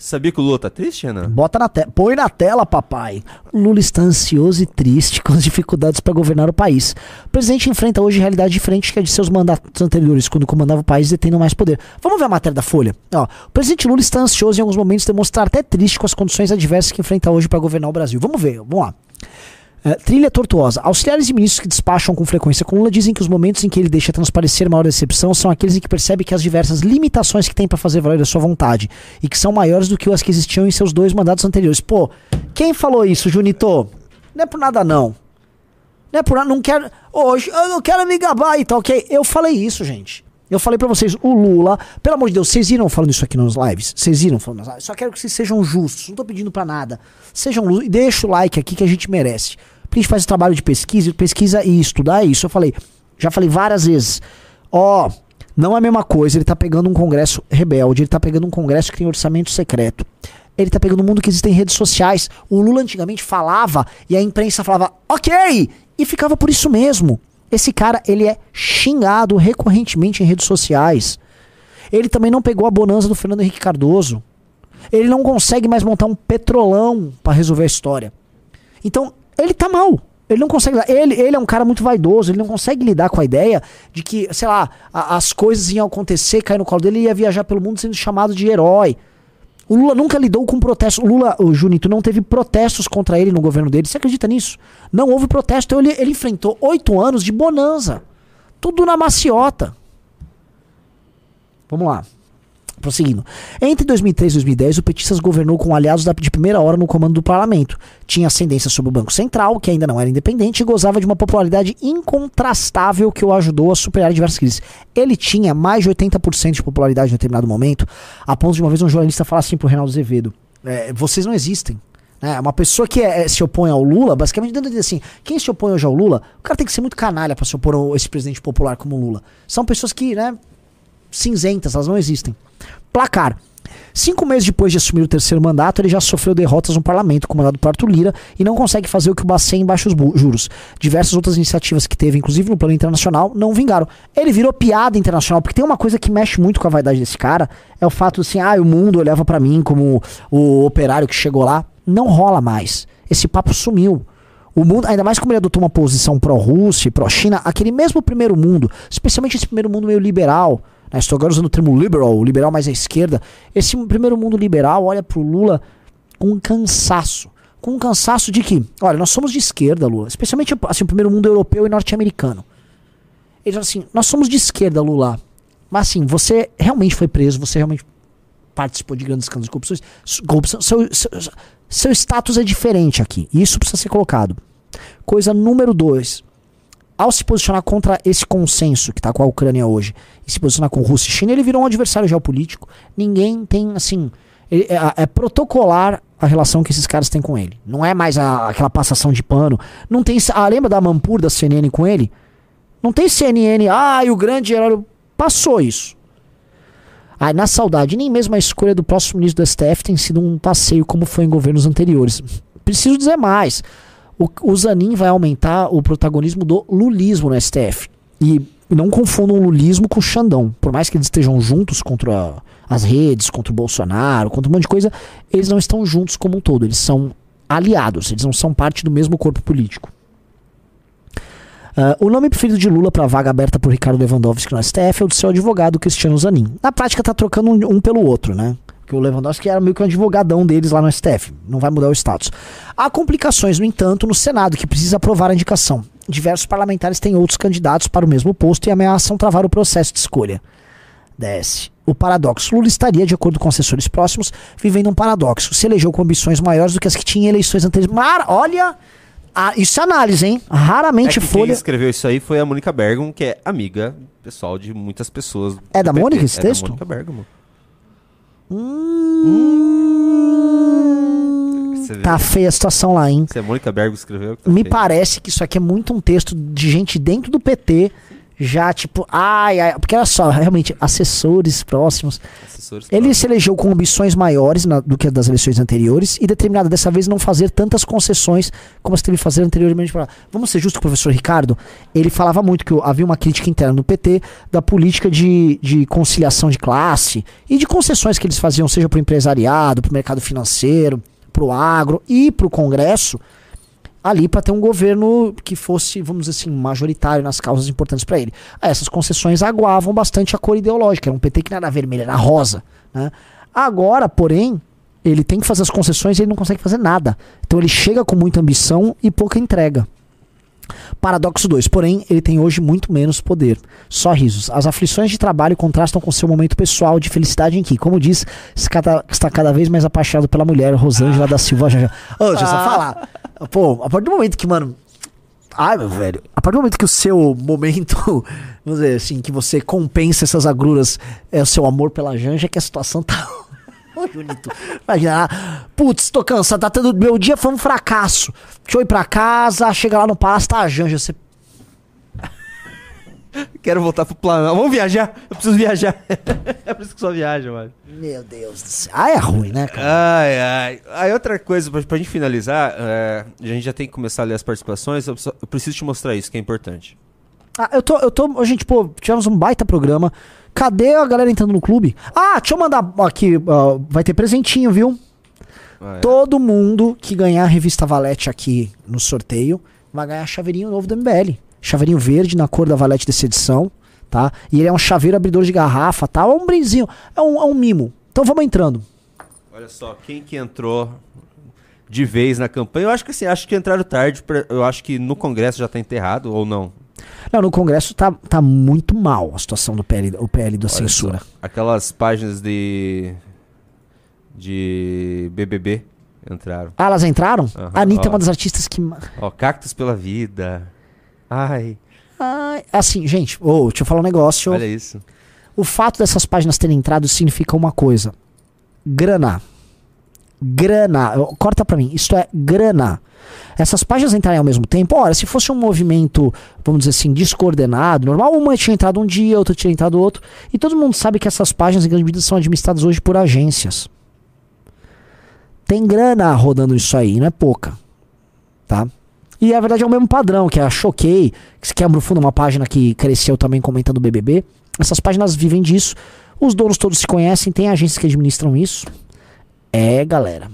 Sabia que o Lula tá triste, Renan? Bota na tela, põe na tela, papai. Lula está ansioso e triste com as dificuldades para governar o país. O presidente enfrenta hoje realidade diferente que a de seus mandatos anteriores, quando comandava o país detendo mais poder. Vamos ver a matéria da Folha. Ó, o presidente Lula está ansioso em alguns momentos, demonstrar até triste com as condições adversas que enfrenta hoje para governar o Brasil. Vamos ver, vamos lá. É, trilha tortuosa. Auxiliares e ministros que despacham com frequência com Lula dizem que os momentos em que ele deixa transparecer maior decepção são aqueles em que percebe que as diversas limitações que tem para fazer valer a sua vontade e que são maiores do que as que existiam em seus dois mandatos anteriores. Pô, quem falou isso, Junito? Não é por nada não. Não é por nada, não quero. Hoje eu não quero me gabar e tal, ok? Eu falei isso, gente. Eu falei pra vocês, o Lula, pelo amor de Deus, vocês viram falando isso aqui nos lives? Vocês viram falando nas lives? Só quero que vocês sejam justos, não tô pedindo pra nada. Sejam justos e deixa o like aqui que a gente merece. Porque a gente faz esse trabalho de pesquisa, pesquisa e estudar isso. Eu falei, já falei várias vezes. Ó, não é a mesma coisa, ele tá pegando um congresso rebelde, ele tá pegando um congresso que tem orçamento secreto. Ele tá pegando um mundo que existem redes sociais. O Lula antigamente falava e a imprensa falava, ok! E ficava por isso mesmo. Esse cara, ele é xingado recorrentemente em redes sociais. Ele também não pegou a bonança do Fernando Henrique Cardoso. Ele não consegue mais montar um petrolão para resolver a história. Então, ele tá mal. Ele não consegue. Ele, ele é um cara muito vaidoso, ele não consegue lidar com a ideia de que, sei lá, a- as coisas iam acontecer, cair no colo dele e ia viajar pelo mundo sendo chamado de herói. O Lula nunca lidou com protestos. O Lula, o Junito, não teve protestos contra ele no governo dele. Você acredita nisso? Não houve protesto. Ele, ele enfrentou oito anos de bonança. Tudo na maciota. Vamos lá. Prosseguindo. Entre 2003 e 2010, o Petistas governou com aliados de primeira hora no comando do parlamento. Tinha ascendência sobre o Banco Central, que ainda não era independente, e gozava de uma popularidade incontrastável que o ajudou a superar diversas crises. Ele tinha mais de 80% de popularidade em determinado momento, a ponto de uma vez um jornalista falar assim pro Reinaldo Azevedo: é, vocês não existem. É, uma pessoa que é- é- se opõe ao Lula, basicamente dando assim, quem se opõe hoje ao Lula, o cara tem que ser muito canalha pra se opor a esse presidente popular como Lula. São pessoas que, né, cinzentas, elas não existem. Placar. Cinco meses depois de assumir o terceiro mandato, ele já sofreu derrotas no parlamento, comandado por Arthur Lira, e não consegue fazer o que o Bacen em baixos juros. Diversas outras iniciativas que teve, inclusive no plano internacional, não vingaram. Ele virou piada internacional, porque tem uma coisa que mexe muito com a vaidade desse cara, é o fato assim, ah, o mundo olhava pra mim como o operário que chegou lá. Não rola mais. Esse papo sumiu. O mundo, ainda mais como ele adotou uma posição pró-Rússia e pró-China, aquele mesmo primeiro mundo, especialmente esse primeiro mundo meio liberal, né, estou agora usando o termo liberal, o liberal mais à esquerda, esse primeiro mundo liberal olha pro Lula com cansaço. Com um cansaço de que, olha, nós somos de esquerda, Lula, especialmente assim, o primeiro mundo europeu e norte-americano. Ele fala assim, nós somos de esquerda, Lula, mas assim, você realmente foi preso, você realmente participou de grandes escândalos de corrupção, corrupção seu, seu, seu status é diferente aqui. Isso precisa ser colocado. Coisa número dois. Ao se posicionar contra esse consenso que está com a Ucrânia hoje, e se posicionar com Rússia e China, ele virou um adversário geopolítico. Ninguém tem, assim. ele- É, é protocolar a relação que esses caras têm com ele. Não é mais a- aquela passação de pano. Não tem. Ah, lembra da Mampur da CNN com ele? Não tem CNN, ah, e o grande herói. Passou isso. Aí, na saudade, nem mesmo a escolha do próximo ministro do STF tem sido um passeio como foi em governos anteriores. Preciso dizer mais. O, o Zanin vai aumentar o protagonismo do lulismo no STF. E não confundam o lulismo com o Xandão. Por mais que eles estejam juntos contra as redes, contra o Bolsonaro, contra um monte de coisa, eles não estão juntos como um todo. Eles são aliados, eles não são parte do mesmo corpo político. Ah, o nome preferido de Lula para a vaga aberta por Ricardo Lewandowski no STF é o do seu advogado Cristiano Zanin. Na prática tá trocando um, um pelo outro, né? Porque o Lewandowski era meio que um advogadão deles lá no STF. Não vai mudar o status. Há complicações, no entanto, no Senado, que precisa aprovar a indicação. Diversos parlamentares têm outros candidatos para o mesmo posto e ameaçam travar o processo de escolha. Desce. O paradoxo. Lula estaria, de acordo com assessores próximos, vivendo um paradoxo. Se elegeu com ambições maiores do que as que tinha em eleições anteriores. Mar, olha, ah, isso é análise, hein? Raramente É que Folha. Quem escreveu isso aí foi a Mônica Bergamo, que é amiga pessoal de muitas pessoas. É da PT. Mônica esse é texto? Da Mônica Bergamo. Vê? Tá feia a situação lá, hein? Se a Mônica Bergamo escreveu. tá Me feio. parece que isso aqui é muito um texto de gente dentro do PT, já, tipo, ai, ai, porque olha só, realmente, assessores próximos. Assessores Ele se elegeu com ambições maiores na- do que das eleições anteriores e determinado dessa vez não fazer tantas concessões como se teve que fazer anteriormente. pra- Vamos ser justos com o professor Ricardo? Ele falava muito que havia uma crítica interna no PT da política de, de conciliação de classe e de concessões que eles faziam, seja para o empresariado, para o mercado financeiro, para o agro e para o Congresso, ali para ter um governo que fosse, vamos dizer assim, majoritário nas causas importantes para ele. Ah, essas concessões aguavam bastante a cor ideológica, era um PT que não era vermelho, era rosa. Né? Agora, porém, ele tem que fazer as concessões e ele não consegue fazer nada. Então ele chega com muita ambição e pouca entrega. Paradoxo 2, porém, ele tem hoje muito menos poder. Só risos. As aflições de trabalho contrastam com seu momento pessoal de felicidade em que, como diz, está cada vez mais apaixonado pela mulher, Rosângela da Silva Janja. Ô, deixa eu só Ah. falar. Pô, a partir do momento que, mano. Ai, meu velho. A partir do momento que o seu momento, vamos dizer assim, que você compensa essas agruras, é o seu amor pela Janja, que a situação tá. Junito. Imagina, putz, tô cansado, tá tendo. Meu dia foi um fracasso. Deixa eu ir pra casa, chega lá no palácio, tá a Janja. Você. Quero voltar pro planalto. Vamos viajar. Eu preciso viajar. é por isso que só viaja, mano. Meu Deus do céu. Ah, é ruim, né, cara? Ai, ai. Aí outra coisa, pra, pra gente finalizar, é, a gente já tem que começar a ler as participações. Eu, preciso te mostrar isso, que é importante. Ah, eu tô, eu tô. Gente, pô, tivemos um baita programa. Cadê a galera entrando no clube? Ah, deixa eu mandar aqui. ó, vai ter presentinho, viu? Ah, é. Todo mundo que ganhar a revista Valete aqui no sorteio vai ganhar chaveirinho novo do MBL. Chaveirinho verde na cor da Valete dessa edição, tá? E ele é um chaveiro abridor de garrafa, tá? É um brindezinho, é um, é um mimo. Então vamos entrando. Olha só, quem que entrou de vez na campanha? Eu acho que assim, acho que entraram tarde. Eu acho que no Congresso já tá enterrado, ou não. Não, no Congresso tá, tá muito mal a situação do PL, o PL da Olha censura. só, Aquelas páginas de. de BBB entraram. Ah, elas entraram? Aham, a Anitta é ó. uma das artistas que. Ó, Cactos pela Vida. Ai, Ai, assim, gente, ô, deixa eu falar um negócio. olha isso. O fato dessas páginas terem entrado significa uma coisa: grana. Grana. Corta pra mim. Isto é grana. Essas páginas entrarem ao mesmo tempo, ora, se fosse um movimento, vamos dizer assim, descoordenado, normal, uma tinha entrado um dia, outra tinha entrado outro. E todo mundo sabe que essas páginas, em grande medida, são administradas hoje por agências. Tem grana rodando isso aí, não é pouca. Tá? E a verdade é o mesmo padrão, que é a Choquei, que se quebra o fundo, uma página que cresceu também comentando o BBB. Essas páginas vivem disso. Os donos todos se conhecem, tem agências que administram isso. É, galera.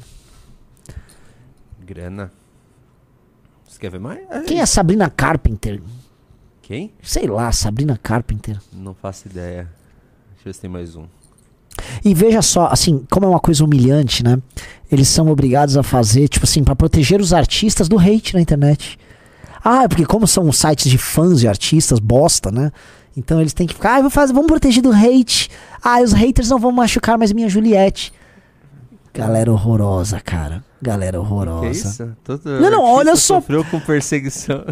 Grana. Você quer ver mais? É Quem é. Sabrina Carpenter? Quem? Sei lá, Sabrina Carpenter. Não faço ideia. Deixa eu ver se tem mais um. E veja só, assim, como é uma coisa humilhante, né? Eles são obrigados a fazer, tipo assim, pra proteger os artistas do hate na internet. Ah, é porque como são sites de fãs de artistas, bosta, né? Então eles têm que ficar, ah, vou fazer, vamos proteger do hate. Ah, os haters não vão machucar mais minha Juliette. Galera horrorosa, cara. Galera horrorosa. Que isso? Todo Não, não, olha só. Sofreu com perseguição.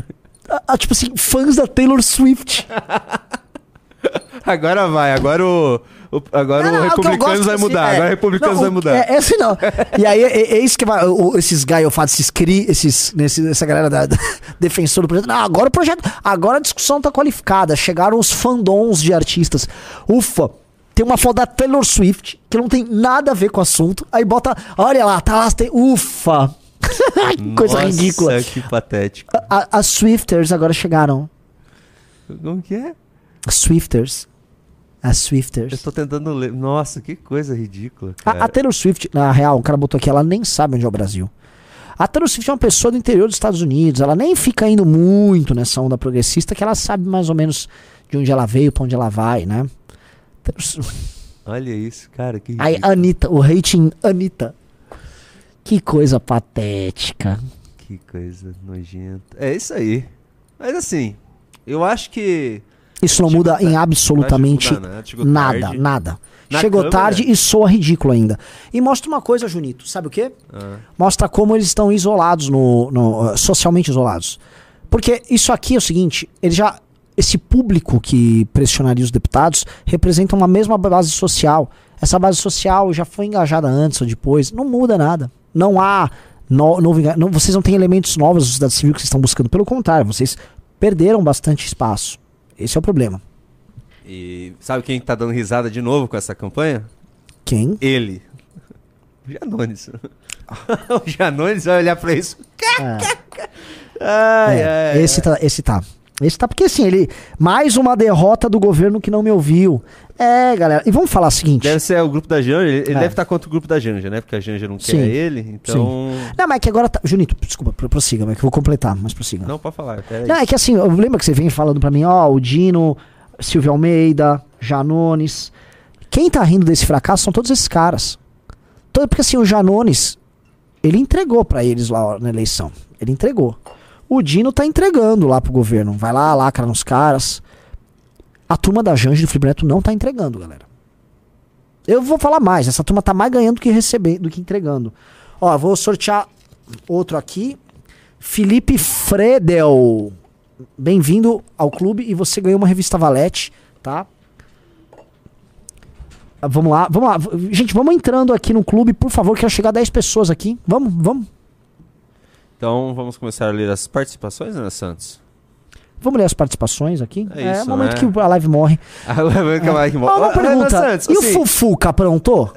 Ah, ah, tipo assim, fãs da Taylor Swift. Agora vai, agora o. o- agora Não, o Republicanos vai assim, mudar. é. Agora o Republicanos Não, vai mudar. É, é assim não. E aí é, é isso que vai. o- esses gaiofados, esses cri, esses, nesse, essa galera da, da defensor do projeto. Não, agora o projeto. Agora a discussão tá qualificada. Chegaram os fandoms de artistas. Ufa! Tem uma foto da Taylor Swift, que não tem nada a ver com o assunto. Aí bota. Olha lá, tá lá. Tem, ufa! coisa Nossa, ridícula. que patético. A- as Swifters agora chegaram. Como que é? Swifters. As Swifters. Eu tô tentando ler. Nossa, que coisa ridícula. A, Cara. a Taylor Swift, na real, o cara botou aqui, ela nem sabe onde é o Brasil. A Taylor Swift é uma pessoa do interior dos Estados Unidos, ela nem fica indo muito nessa onda progressista, que ela sabe mais ou menos de onde ela veio, pra onde ela vai, né? Swift- Olha isso, cara. Que Aí, ridículo. Anitta, o rating Anitta. Que coisa patética. Que coisa nojenta. É isso aí. Mas assim, eu acho que. Isso não muda em absolutamente mudar nada, chegou nada, tarde. nada. Na Chegou tarde e soa ridículo ainda. E mostra uma coisa, Junito, sabe o quê? Ah. Mostra como eles estão isolados, no, no, socialmente isolados. Porque isso aqui é o seguinte, ele já. Esse público que pressionaria os deputados representa uma mesma base social. Essa base social já foi engajada antes ou depois. Não muda nada. Não há. No, novo não, vocês não têm elementos novos da sociedade civil que vocês estão buscando. Pelo contrário, vocês perderam bastante espaço. Esse é o problema. E sabe quem tá dando risada de novo com essa campanha? Quem? Ele. O Janones. o Janones vai olhar pra isso. Ai, É, ai, esse, Tá, esse tá. Esse tá porque assim, ele. Mais uma derrota do governo que não me ouviu. É, galera. E vamos falar o seguinte. Deve ser o grupo da Janja. Ele, É. deve estar contra o grupo da Janja, né? Porque a Janja não quer Sim. ele. Então. Não, mas é que agora tá. Junito, desculpa, pro- prossiga, mas que eu vou completar, mas prossiga. Não, pode falar. Não, é que assim, eu lembro que você vem falando pra mim, ó, o Dino, Silvio Almeida, Janones. Quem tá rindo desse fracasso são todos esses caras. Todo, porque assim, o Janones, ele entregou pra eles lá na eleição. Ele entregou. O Dino tá entregando lá pro governo. Vai lá, lacra nos caras. A turma da Janja do Felipe Neto não tá entregando, galera. Eu vou falar mais, essa turma tá mais ganhando do que recebendo, do que entregando. Ó, vou sortear outro aqui. Felipe Fredel. Bem-vindo ao clube e você ganhou uma revista Valete, tá? Vamos lá, vamos lá. Gente, vamos entrando aqui no clube, por favor, quero chegar a 10 pessoas aqui. Vamos, vamos. Então vamos começar a ler as participações, Ana Santos? Vamos ler as participações aqui. É isso, o momento né? que a live morre. Ah, o momento que a live morre. Ó, uma pergunta. Santos, e assim- o Fufuca aprontou?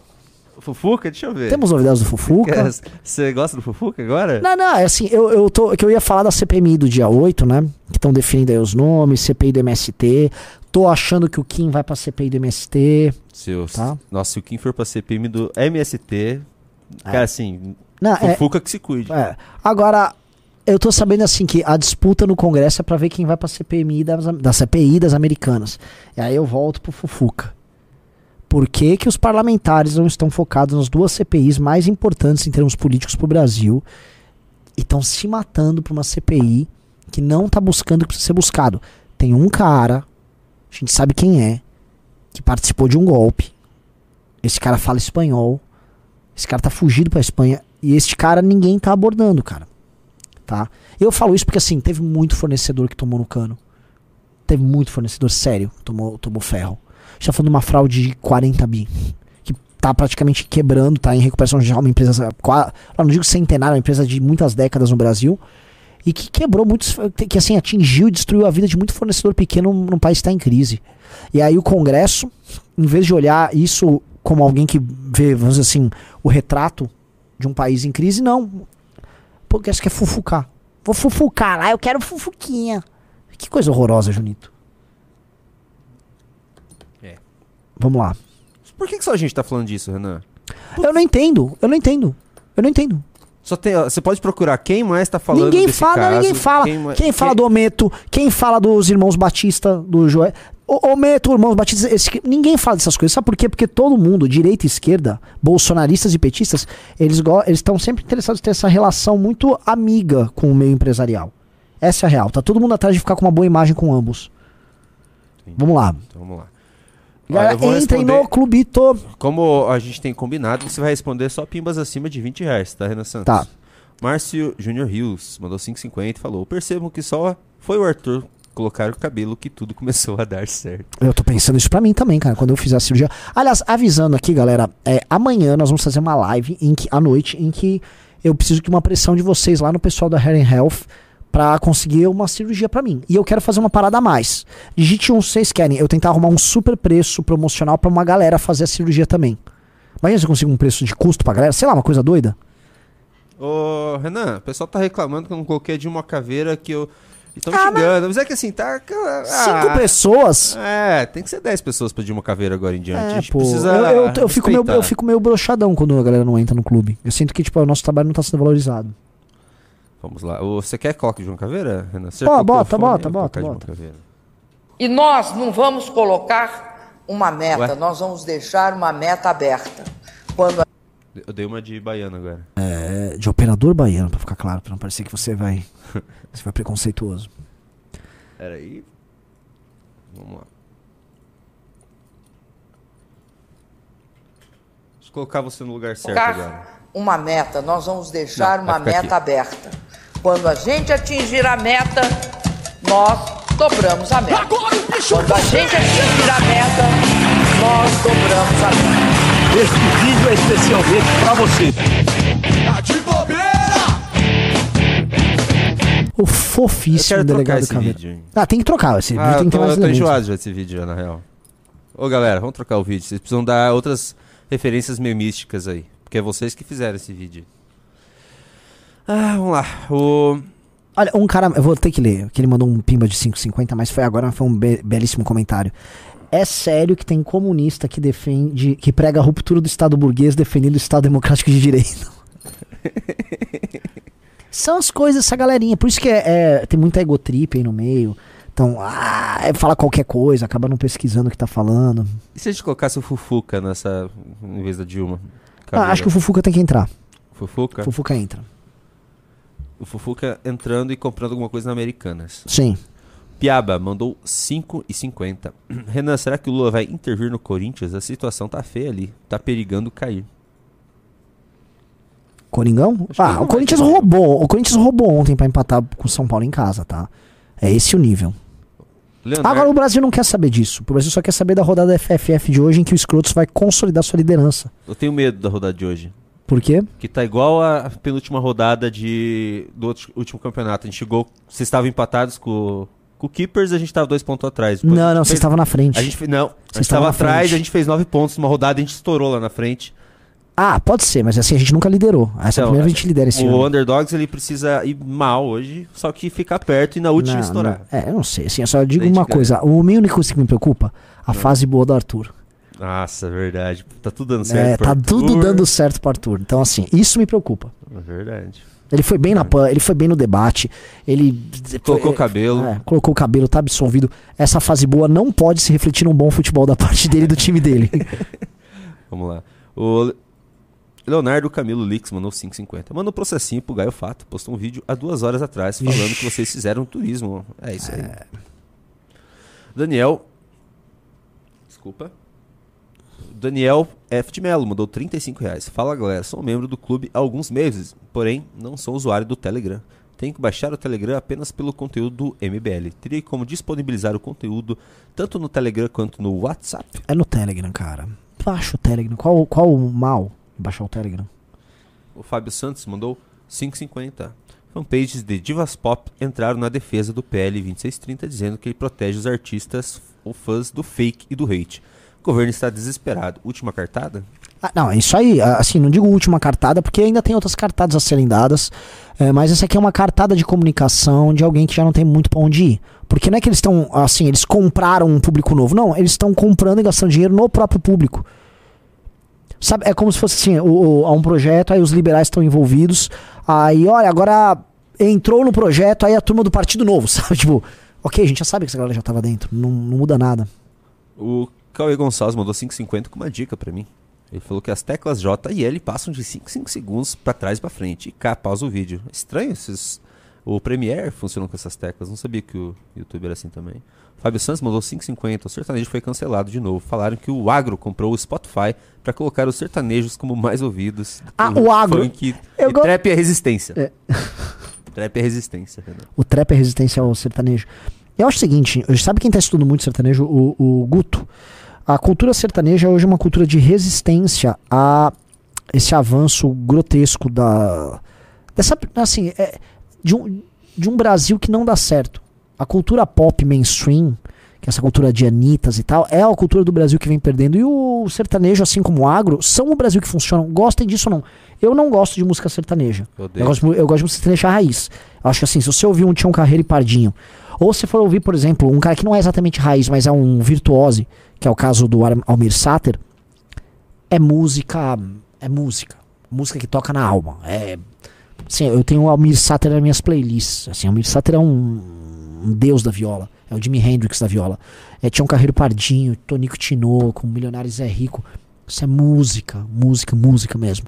Fufuca? Deixa eu ver. Temos novidades do Fufuca? Você gosta do Fufuca agora? Não, não, é assim, eu, eu tô. Que eu ia falar da CPMI do dia 8, né? Que estão definindo aí os nomes, CPI do MST. Tô achando que o Kim vai pra CPI do MST. Se o, Tá. Nossa, se o Kim for pra CPM do MST, cara, assim, Não, é- Fufuca que se cuide. É. Agora, eu tô sabendo assim que a disputa no Congresso é pra ver quem vai pra CPMI das, da CPI das americanas. E aí eu volto pro Fufuca. Por que, que os parlamentares não estão focados nas duas CPIs mais importantes em termos políticos pro Brasil e estão se matando pra uma CPI que não tá buscando o que precisa ser buscado? Tem um cara, a gente sabe quem é, que participou de um golpe. Esse cara fala espanhol. Esse cara tá fugido pra Espanha. E este cara ninguém tá abordando, cara. Tá? Eu falo isso porque assim, teve muito fornecedor que tomou no cano. Teve muito fornecedor sério que tomou, tomou ferro. A gente falando de uma fraude de 40 bi. Que tá praticamente quebrando, tá em recuperação já uma empresa. não digo centenária, uma empresa de muitas décadas no Brasil. E que quebrou muitos. Que assim, atingiu e destruiu a vida de muito fornecedor pequeno num país que está em crise. E aí o Congresso, em vez de olhar isso como alguém que vê, vamos dizer assim, o retrato de um país em crise, não. Porque acho que é fufucar. Vou fufucar lá, eu quero fufuquinha. Que coisa horrorosa, Junito. É. Vamos lá. Por que, que só a gente tá falando disso, Renan? Eu não entendo, eu não entendo. Eu não entendo. Só tem, você pode procurar quem mais tá falando ninguém desse fala, caso, ninguém fala. ma- Quem, fala do Ometo, quem fala dos irmãos Batista, do Joé. O Ometo, irmãos Batista, esse- ninguém fala dessas coisas. Sabe por quê? Porque todo mundo, direita e esquerda, bolsonaristas e petistas, eles estão sempre interessados em ter essa relação muito amiga com o meio empresarial. Essa é a real. Tá todo mundo atrás de ficar com uma boa imagem com ambos. Vamos lá. Então vamos lá. Galera, entrem no clubito. Como a gente tem combinado, você vai responder só pimbas acima de 20 reais, tá, Renan Santos? Tá. Márcio Júnior Rios mandou 5,50 e falou: Percebam que só foi o Arthur colocar o cabelo que tudo começou a dar certo. Eu tô pensando isso pra mim também, cara, quando eu fizer a cirurgia. Aliás, avisando aqui, galera, é, amanhã nós vamos fazer uma live em que, à noite em que eu preciso de uma pressão de vocês lá no pessoal da Hair and Health pra conseguir uma cirurgia pra mim. E eu quero fazer uma parada a mais. Digite um se vocês querem, eu tentar arrumar um super preço promocional pra uma galera fazer a cirurgia também. Imagina se eu consigo um preço de custo pra galera, sei lá, uma coisa doida. Ô, Renan, o pessoal tá reclamando que eu não coloquei de uma caveira que eu. Estão Ah, xingando. Mas... é que assim, tá. ah, Cinco pessoas? É, tem que ser 10 pessoas pra de uma caveira agora em diante. a É, gente pô, precisa. eu, eu- eu fico meio, eu fico meio broxadão quando a galera não entra no clube. Eu sinto que, tipo, o nosso trabalho não tá sendo valorizado. Vamos lá. Você quer que coloque de uma caveira, Renan? Você colocou bota, bota, bota, bota. E nós não vamos colocar uma meta, Ué? nós vamos deixar uma meta aberta. Quando a Eu dei uma de baiano agora. É, de operador baiano, pra ficar claro, pra não parecer que você vai. você vai preconceituoso. Peraí. Vamos lá. Deixa eu colocar você no lugar certo agora. colocar uma meta, nós vamos deixar Não, uma meta aqui. aberta. Quando a gente atingir a meta, nós dobramos a meta. Quando a gente atingir a meta, nós dobramos a meta. Este vídeo é especialmente pra você. O fofíssimo Eu quero trocar delegado esse Caveira. vídeo? Ah, tem que trocar. Esse Ah, vídeo tem eu que ter tô, mais eu tô enjoado já desse vídeo já, na real. Ô, galera, vamos trocar o vídeo. Vocês precisam dar outras referências memísticas aí. Porque é vocês que fizeram esse vídeo. Ah, vamos lá. O... Olha, um cara, eu vou ter que ler, que ele mandou um pimba de 5,50, mas foi agora, foi um be- belíssimo comentário. É sério que tem comunista que defende, que prega a ruptura do Estado burguês defendendo o Estado democrático de direito. São as coisas, essa galerinha. Por isso que é, é- tem muita egotrip aí no meio. Então, ah, é, fala qualquer coisa, acaba não pesquisando o que tá falando. E se a gente colocasse o Fufuca nessa. em vez da Dilma? Ah, acho que o Fufuca tem que entrar. Fufuca? Fufuca entra. O Fufuca entrando e comprando alguma coisa na Americanas. Sim. Piaba mandou 5,50. Renan, será que o Lula vai intervir no Corinthians? A situação tá feia ali. Tá perigando cair. Coringão? que Ah, o Corinthians roubou. O Corinthians roubou ontem pra empatar com o São Paulo em casa, tá? É esse o nível. Leonardo- Agora o Brasil não quer saber disso. O Brasil só quer saber da rodada FFF de hoje em que o Scrotos vai consolidar sua liderança. Eu tenho medo da rodada de hoje. Por quê? Que tá igual a penúltima rodada de, do outro- último campeonato. A gente chegou. Vocês estavam empatados com, com o Keepers, a gente tava dois pontos atrás. Depois Não, não, vocês estavam na frente. A gente, não, a Vocês gente estavam estava atrás, frente. a gente fez nove pontos numa rodada a gente estourou lá na frente. Ah, pode ser, mas assim, a gente nunca liderou. Essa é a Então, primeira vez que a gente lidera esse o ano. Underdogs ele precisa ir mal hoje, só que ficar perto e na última Não, estourar. não. É, eu não sei. Assim, eu só digo uma coisa. O meu único que me preocupa, a fase boa do Arthur. Nossa, é verdade. Tá tudo dando É, certo. pro tá Arthur. tudo dando certo pro Arthur. Então, assim, isso me preocupa. É verdade. Ele foi bem na pan, ele foi bem no debate. Ele Colocou foi- cabelo. é, colocou o cabelo, tá absolvido. Essa fase boa não pode se refletir num bom futebol da parte dele e do time dele. Vamos lá. O Le- Leonardo Camilo Lix mandou 5,50. Mandou um processinho pro Gaio Fato. Postou um vídeo há duas horas atrás falando que vocês fizeram turismo. É isso aí. Daniel. Desculpa. Daniel F. de Mello mandou 35 reais. Fala galera, sou membro do clube há alguns meses, porém não sou usuário do Telegram. Tenho que baixar o Telegram apenas pelo conteúdo do MBL. Teria como disponibilizar o conteúdo tanto no Telegram quanto no WhatsApp? É no Telegram, cara. Baixa o Telegram. Qual, qual o mal baixar o Telegram? O Fábio Santos mandou 5,50. Fanpages de Divas Pop entraram na defesa do PL 2630 dizendo que ele protege os artistas ou fãs do fake e do hate. O governo está desesperado. Última cartada? Ah, não, é isso aí. ah, Assim, não digo última cartada, porque ainda tem outras cartadas a serem dadas. é, mas essa aqui é uma cartada de comunicação de alguém que já não tem muito pra onde ir. Porque não é que eles estão, assim, eles compraram um público novo. Não, eles estão comprando e gastando dinheiro no próprio público. Sabe, é como se fosse assim, o, o- há um projeto, aí os liberais estão envolvidos. Aí, olha, agora entrou no projeto, aí a turma do Partido Novo, sabe? Tipo, ok, a gente já sabe que essa galera já tava dentro. Não, não muda nada. O Cauê Gonçalves mandou 5,50 com uma dica pra mim. Ele falou que as teclas J e L passam de 5 5 segundos pra trás e pra frente. E cá, pausa o vídeo. Estranho esses... O Premiere funciona com essas teclas. Não sabia que o YouTube era assim também. Fábio Santos mandou 5,50. O sertanejo foi cancelado de novo. Falaram que o Agro comprou o Spotify pra colocar os sertanejos como mais ouvidos. Ah, o Agro. Funk Eu e go- trap é resistência. É. Trap é resistência, Renan. O trap é resistência ao sertanejo. Eu acho o seguinte, sabe quem tá estudando muito sertanejo? O, o Guto. A cultura sertaneja é hoje uma cultura de resistência a esse avanço grotesco da. Dessa. Assim, é, de, um, de um Brasil que não dá certo. A cultura pop mainstream, é essa cultura de Anitas e tal, é a cultura do Brasil que vem perdendo. E o sertanejo, assim como o agro, são o Brasil que funcionam. Gostem disso ou não. Eu não gosto de música sertaneja. Eu. Eu gosto, eu gosto de música sertaneja raiz. Acho que assim, se você ouvir um Tião Carreiro e Pardinho, ou se for ouvir, por exemplo, um cara que não é exatamente raiz, mas é um virtuose, que é o caso do Almir Sater, é música. É música. Música que toca na alma. É. Assim, eu tenho o Almir Sater nas minhas playlists. Assim, Almir Sater é um, um deus da viola. É o Jimi Hendrix da viola. É Tião Carreiro Pardinho, Tonico Tinoco, Milionário Zé Rico. Isso é música, música, música mesmo.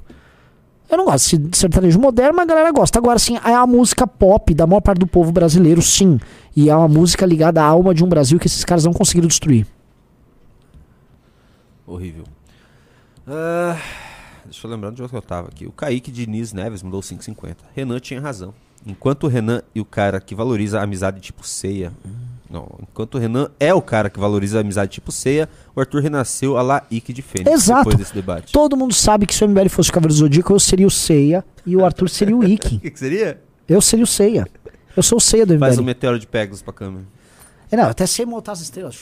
Eu não gosto de sertanejo moderno, mas a galera gosta. Agora, sim, é a música pop da maior parte do povo brasileiro, sim. E é uma música ligada à alma de um Brasil que esses caras não conseguiram destruir. Horrível. Ah, deixa eu lembrar de onde eu tava aqui. O Kaique Diniz Neves mandou 5,50. Renan tinha razão. Enquanto o Renan e o cara que valoriza a amizade tipo ceia. Não, enquanto o Renan é o cara que valoriza a amizade tipo ceia, o Arthur renasceu a lá Ike de Fênix Exato. depois desse debate. Todo mundo sabe que se o MBL fosse o Cavaleiro Zodíaco, eu seria o Ceia e o Arthur seria o O Ikki. que, que seria? Eu seria o Ceia. Eu sou o ceia do Faz MBL. um meteoro de Pegasus pra câmera. É, não, até sei montar as estrelas.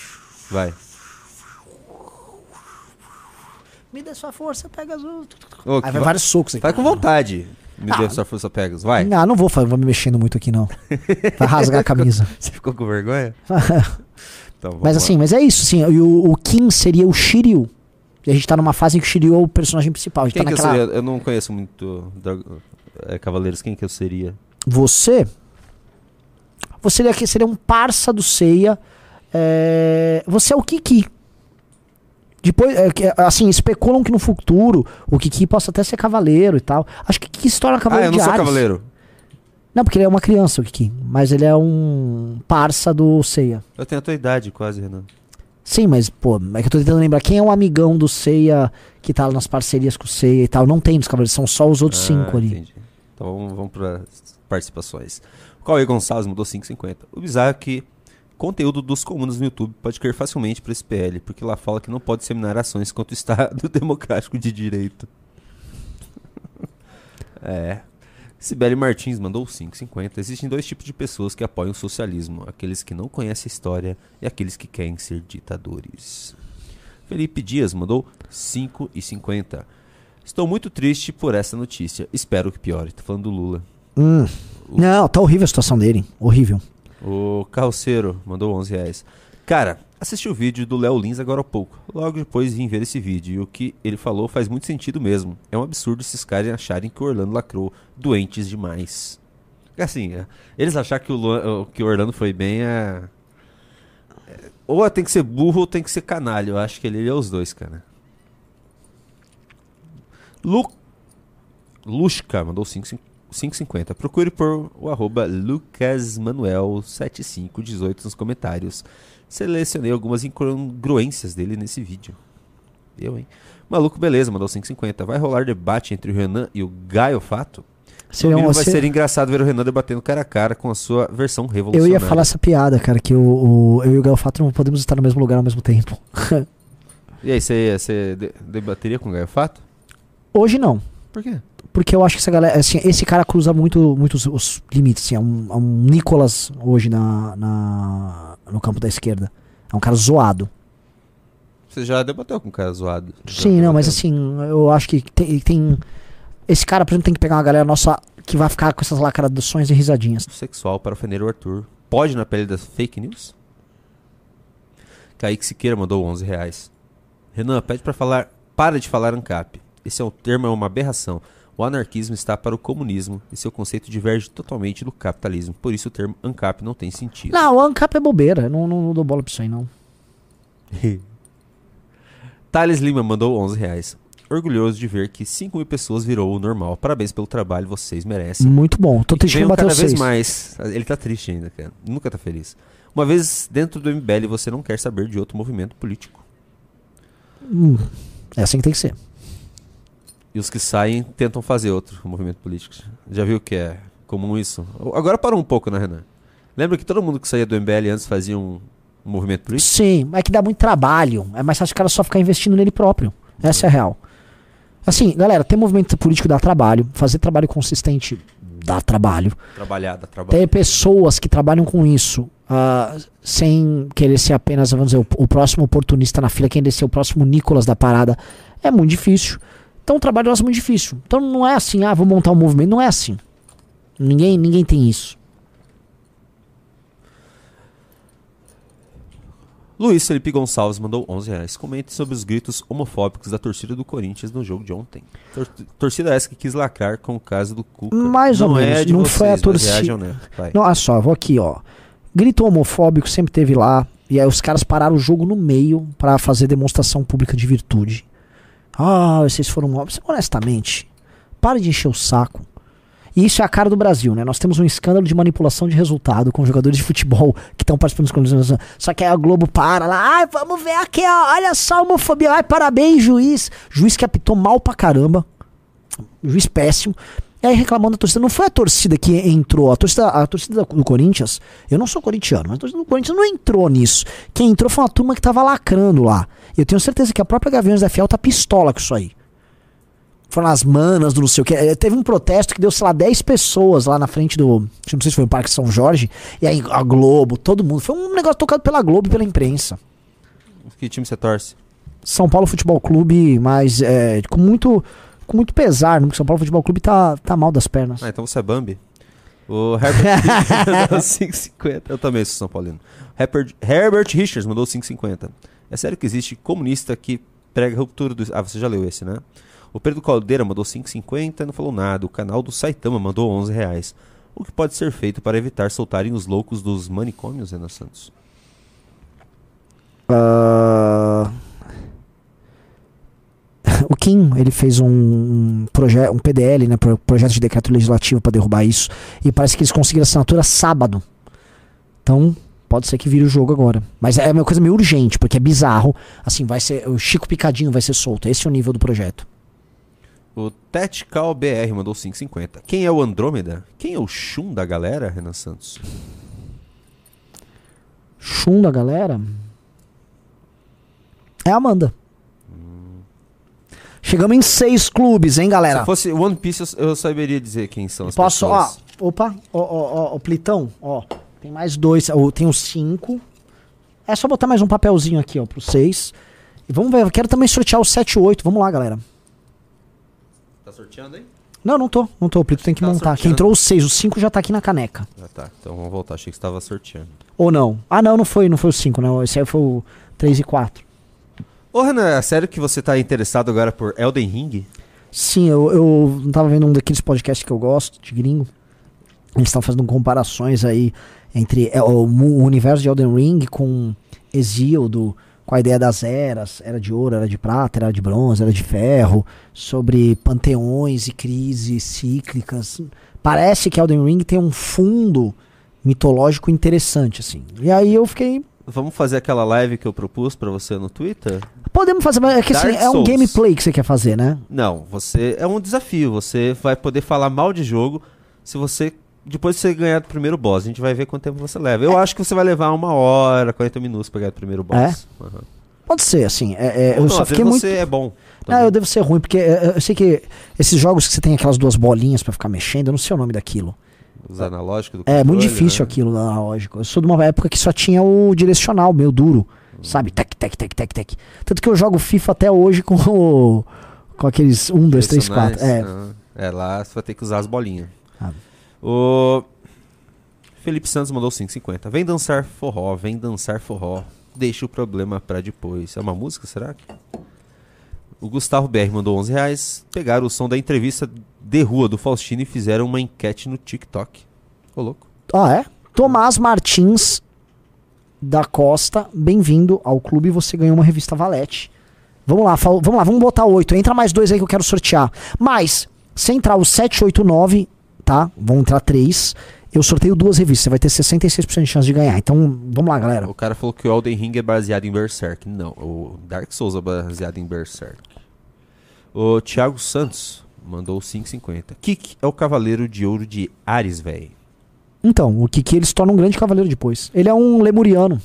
Vai. Me dê sua força, pega azul. Ô, Aí vai va- vários socos. Vai com vontade. Me Ah. dê sua força Pegasus. Vai. Não, não vou, vou me mexendo muito aqui, não. Vai rasgar a camisa. Você ficou com vergonha? Então, mas lá. assim, mas é isso, sim. E o, o Kim seria o Shiryu. E a gente tá numa fase em que o Shiryu é o personagem principal. Quem tá que eu naquela. seria? Eu não conheço muito da- é, Cavaleiros. Quem que eu seria? Você. Você seria, seria um parça do Seiya. é, você é o Kiki. Depois, é, que, assim, especulam que no futuro o Kiki possa até ser cavaleiro e tal. Acho que o Kiki se torna Ah, cavaleiro eu não sou Ares. cavaleiro. Não, porque ele é uma criança, o Kiki. Mas ele é um parça do Seiya. Eu tenho a tua idade quase, Renan. Sim, mas, pô, é que eu tô tentando lembrar. Quem é o amigão do Seiya que tá nas parcerias com o Seiya e tal? Não tem nos cavaleiros, são só os outros cinco ali. Ah, Entendi. Então vamos, vamos para participações. O Cauê Gonçalves mudou 5,50. O bizarro é que conteúdo dos comunas no YouTube pode cair facilmente para esse PL, porque lá fala que não pode disseminar ações contra o Estado Democrático de Direito. é. Sibeli Martins mandou 5,50. Existem dois tipos de pessoas que apoiam o socialismo: aqueles que não conhecem a história e aqueles que querem ser ditadores. Felipe Dias mandou 5,50. Estou muito triste por essa notícia. Espero que piore. Tô falando do Lula. Hum. Não, tá horrível a situação dele. Horrível. O Carroceiro mandou 11 reais. Cara, assisti o vídeo do Léo Lins agora há pouco. Logo depois vim ver esse vídeo. E o que ele falou faz muito sentido mesmo. É um absurdo esses caras acharem que o Orlando lacrou doentes demais. Assim, é, eles acharem que o, que o Orlando foi bem é... é, Ou tem que ser burro ou tem que ser canalha. Eu acho que ele, ele é os dois, cara. Lu... Lushka mandou 5,50. Procure por o arroba lucasmanuel7518 nos comentários. Selecionei algumas incongruências dele nesse vídeo. Eu, hein? Maluco, beleza, mandou 5,50. Vai rolar debate entre o Renan e o Gaio Fato? Seria um- vai ser- ser engraçado ver o Renan debatendo cara a cara com a sua versão Eu revolucionária. ia falar essa piada, cara, que o, o- eu e o Galfato não podemos estar no mesmo lugar ao mesmo tempo. E aí, você, você de- debateria com o Gaio Fato? Hoje não. Por quê? Porque eu acho que essa galera, assim, esse cara cruza muito, muito os, os limites, assim, é um, é um Nicolas hoje na, na- no campo da esquerda. É um cara zoado. Você já debateu com um cara zoado? Sim, não, mas assim, eu acho que tem, tem- Esse cara, por exemplo, tem que pegar uma galera nossa que vai ficar com essas lacrações e risadinhas. Sexual para ofender o Arthur. Pode na pele das fake news? Kaique Siqueira mandou 11 reais. Renan, pede para falar. Para de falar ANCAP. Esse é um termo, é uma aberração. O anarquismo está para o comunismo e seu conceito diverge totalmente do capitalismo. Por isso o termo ANCAP não tem sentido. Não, o ANCAP é bobeira. Não, não, não dou bola pra isso aí, não. Thales Lima mandou 11 reais. Orgulhoso de ver que 5 mil pessoas virou o normal. Parabéns pelo trabalho, vocês merecem. Muito bom. Tô triste que bateu cada vez mais. Ele tá triste ainda, cara. Nunca tá feliz. Uma vez dentro do MBL, você não quer saber de outro movimento político. Hum, é assim que tem que ser. E os que saem tentam fazer outro movimento político. Já viu que é comum isso? Agora parou um pouco, né, Renan? Lembra que todo mundo que saía do MBL antes fazia um, um movimento político? Sim, é que dá muito trabalho. É mais fácil o cara só ficar investindo nele próprio. Essa é a real. Assim, galera, ter movimento político dá trabalho. Fazer trabalho consistente dá trabalho. Trabalhada, trabalho. Ter pessoas que trabalham com isso ah, sem querer ser apenas, vamos dizer, o, o próximo oportunista na fila, querer ser o próximo Nicolas da parada, é muito difícil. Então o trabalho nosso é muito difícil. Então não é assim, ah, vou montar um movimento. Não é assim. Ninguém, ninguém tem isso. Luiz Felipe Gonçalves mandou 11 reais. Comente sobre os gritos homofóbicos da torcida do Corinthians no jogo de ontem. Tor torcida essa que quis lacrar com o caso do Cuca. Mais ou não menos. É não vocês, foi a torcida. né? Não, olha só, vou aqui, ó. Grito homofóbico sempre teve lá. E aí os caras pararam o jogo no meio pra fazer demonstração pública de virtude. Ah, vocês foram mal. Honestamente, pare de encher o saco. E isso é a cara do Brasil, né? Nós temos um escândalo de manipulação de resultado com jogadores de futebol que estão participando dos colisões. Só que aí a Globo para lá, ai, vamos ver aqui, ó, olha só a homofobia, ai, parabéns, juiz. Juiz que apitou mal pra caramba. Juiz péssimo. E aí reclamando da torcida. Não foi a torcida que entrou. A torcida, a torcida do Corinthians, eu não sou corintiano, mas a torcida do Corinthians não entrou nisso. Quem entrou foi uma turma que tava lacrando lá. E eu tenho certeza que a própria Gaviões da Fiel tá pistola com isso aí. foram as manas do não sei o que. É, Teve um protesto que deu, sei lá, 10 pessoas lá na frente do. Não sei se foi o Parque São Jorge. E aí a Globo, todo mundo. Foi um negócio tocado pela Globo e pela imprensa. Que time você torce? São Paulo Futebol Clube, mas é, com muito. Com muito pesar, né? porque São Paulo Futebol Clube tá, tá mal das pernas. Ah, então você é Bambi? O Herbert mandou 5,50. Eu também sou São Paulino. Herbert, Herbert Richards mandou 5,50. É sério que existe comunista que prega a ruptura do. Ah, você já leu esse, né? O Pedro Caldeira mandou 5,50 e não falou nada. O canal do Saitama mandou 11 reais. O que pode ser feito para evitar soltarem os loucos dos manicômios, Renan Santos? Ah, o Kim, ele fez um, um, proje um PDL, né, pro- projeto de decreto legislativo para derrubar isso, e parece que eles conseguiram assinatura sábado. Então, pode ser que vire o jogo agora. Mas é uma coisa meio urgente, porque é bizarro. Assim, vai ser o Chico Picadinho vai ser solto. Esse é o nível do projeto. O Tactical BR mandou 5,50. Quem é o Andrômeda? Quem é o Shun da galera, Renan Santos? Chum da galera. É a Amanda. Chegamos em seis clubes, hein, galera? Se fosse One Piece, eu, eu saberia dizer quem são as Posso, ó, pessoas. opa, ó, ó, ó, ó, Plitão, ó, tem mais dois, ó, tem os cinco. É só botar mais um papelzinho aqui, ó, pro seis. E vamos ver, eu quero também sortear o 7 e 8, vamos lá, galera. Tá sorteando aí? Não, não tô, não tô, o Plito tem que Tá montar. Quem sorteando. entrou o 6, o 5 já tá aqui na caneca. Ah, tá. Então vamos voltar. Achei que você estava sorteando. Ou não? Ah, não, não foi, não foi o 5, não. Esse aí foi o 3 e 4. Ô, Renan, é sério que você tá interessado agora por Elden Ring? Sim, eu, eu tava vendo um daqueles podcasts que eu gosto, de gringo. Eles estavam fazendo comparações aí entre é, o, o universo de Elden Ring com Exildo, com a ideia das eras, era de ouro, era de prata, era de bronze, era de ferro, sobre panteões e crises cíclicas. Parece que Elden Ring tem um fundo mitológico interessante, assim. E aí eu fiquei. Vamos fazer aquela live que eu propus pra você no Twitter? Podemos fazer, mas é que assim, é um gameplay que você quer fazer, né? Não, você é um desafio. Você vai poder falar mal de jogo se você depois de você ganhar do primeiro boss. A gente vai ver quanto tempo você leva. Eu acho que você vai levar uma hora, 40 minutos pra ganhar do primeiro boss. Aham. Pode ser, assim. é- é, eu não, só fiquei muito. você é bom. Ah, eu devo ser ruim, porque é, eu sei que esses jogos que você tem aquelas duas bolinhas pra ficar mexendo, eu não sei o nome daquilo. Os analógicos do É muito controle, difícil né? aquilo analógico. Eu sou de uma época que só tinha o direcional, meio duro. Sabe? Tec, tec, tec, tec, tec. Tanto que eu jogo FIFA até hoje com o. Com aqueles 1, 2, 3, 4. É. Ah, é, lá você vai ter que usar as bolinhas. Ah. O Felipe Santos mandou 5,50. Vem dançar forró, vem dançar forró. Deixa o problema pra depois. É uma música, será? que? O Gustavo BR mandou 11 reais. Pegaram o som da entrevista de rua do Faustino e fizeram uma enquete no TikTok. Ô, louco. Ah, é? Tomás Martins da Costa, bem-vindo ao clube. Você ganhou uma revista Valete. Vamos lá, vamos lá, vamos botar oito. Entra mais dois aí que eu quero sortear. Mas, se entrar o 7, 8, 9, tá? Vão entrar três. Eu sorteio duas revistas. Você vai ter 66% de chance de ganhar. Então, vamos lá, galera. O cara falou que o Elden Ring é baseado em Berserk. Não, o Dark Souls é baseado em Berserk. O Thiago Santos mandou 5,50. Kik é o cavaleiro de ouro de Ares, velho. Então, o Kiki ele se torna um grande cavaleiro depois. Ele é um lemuriano.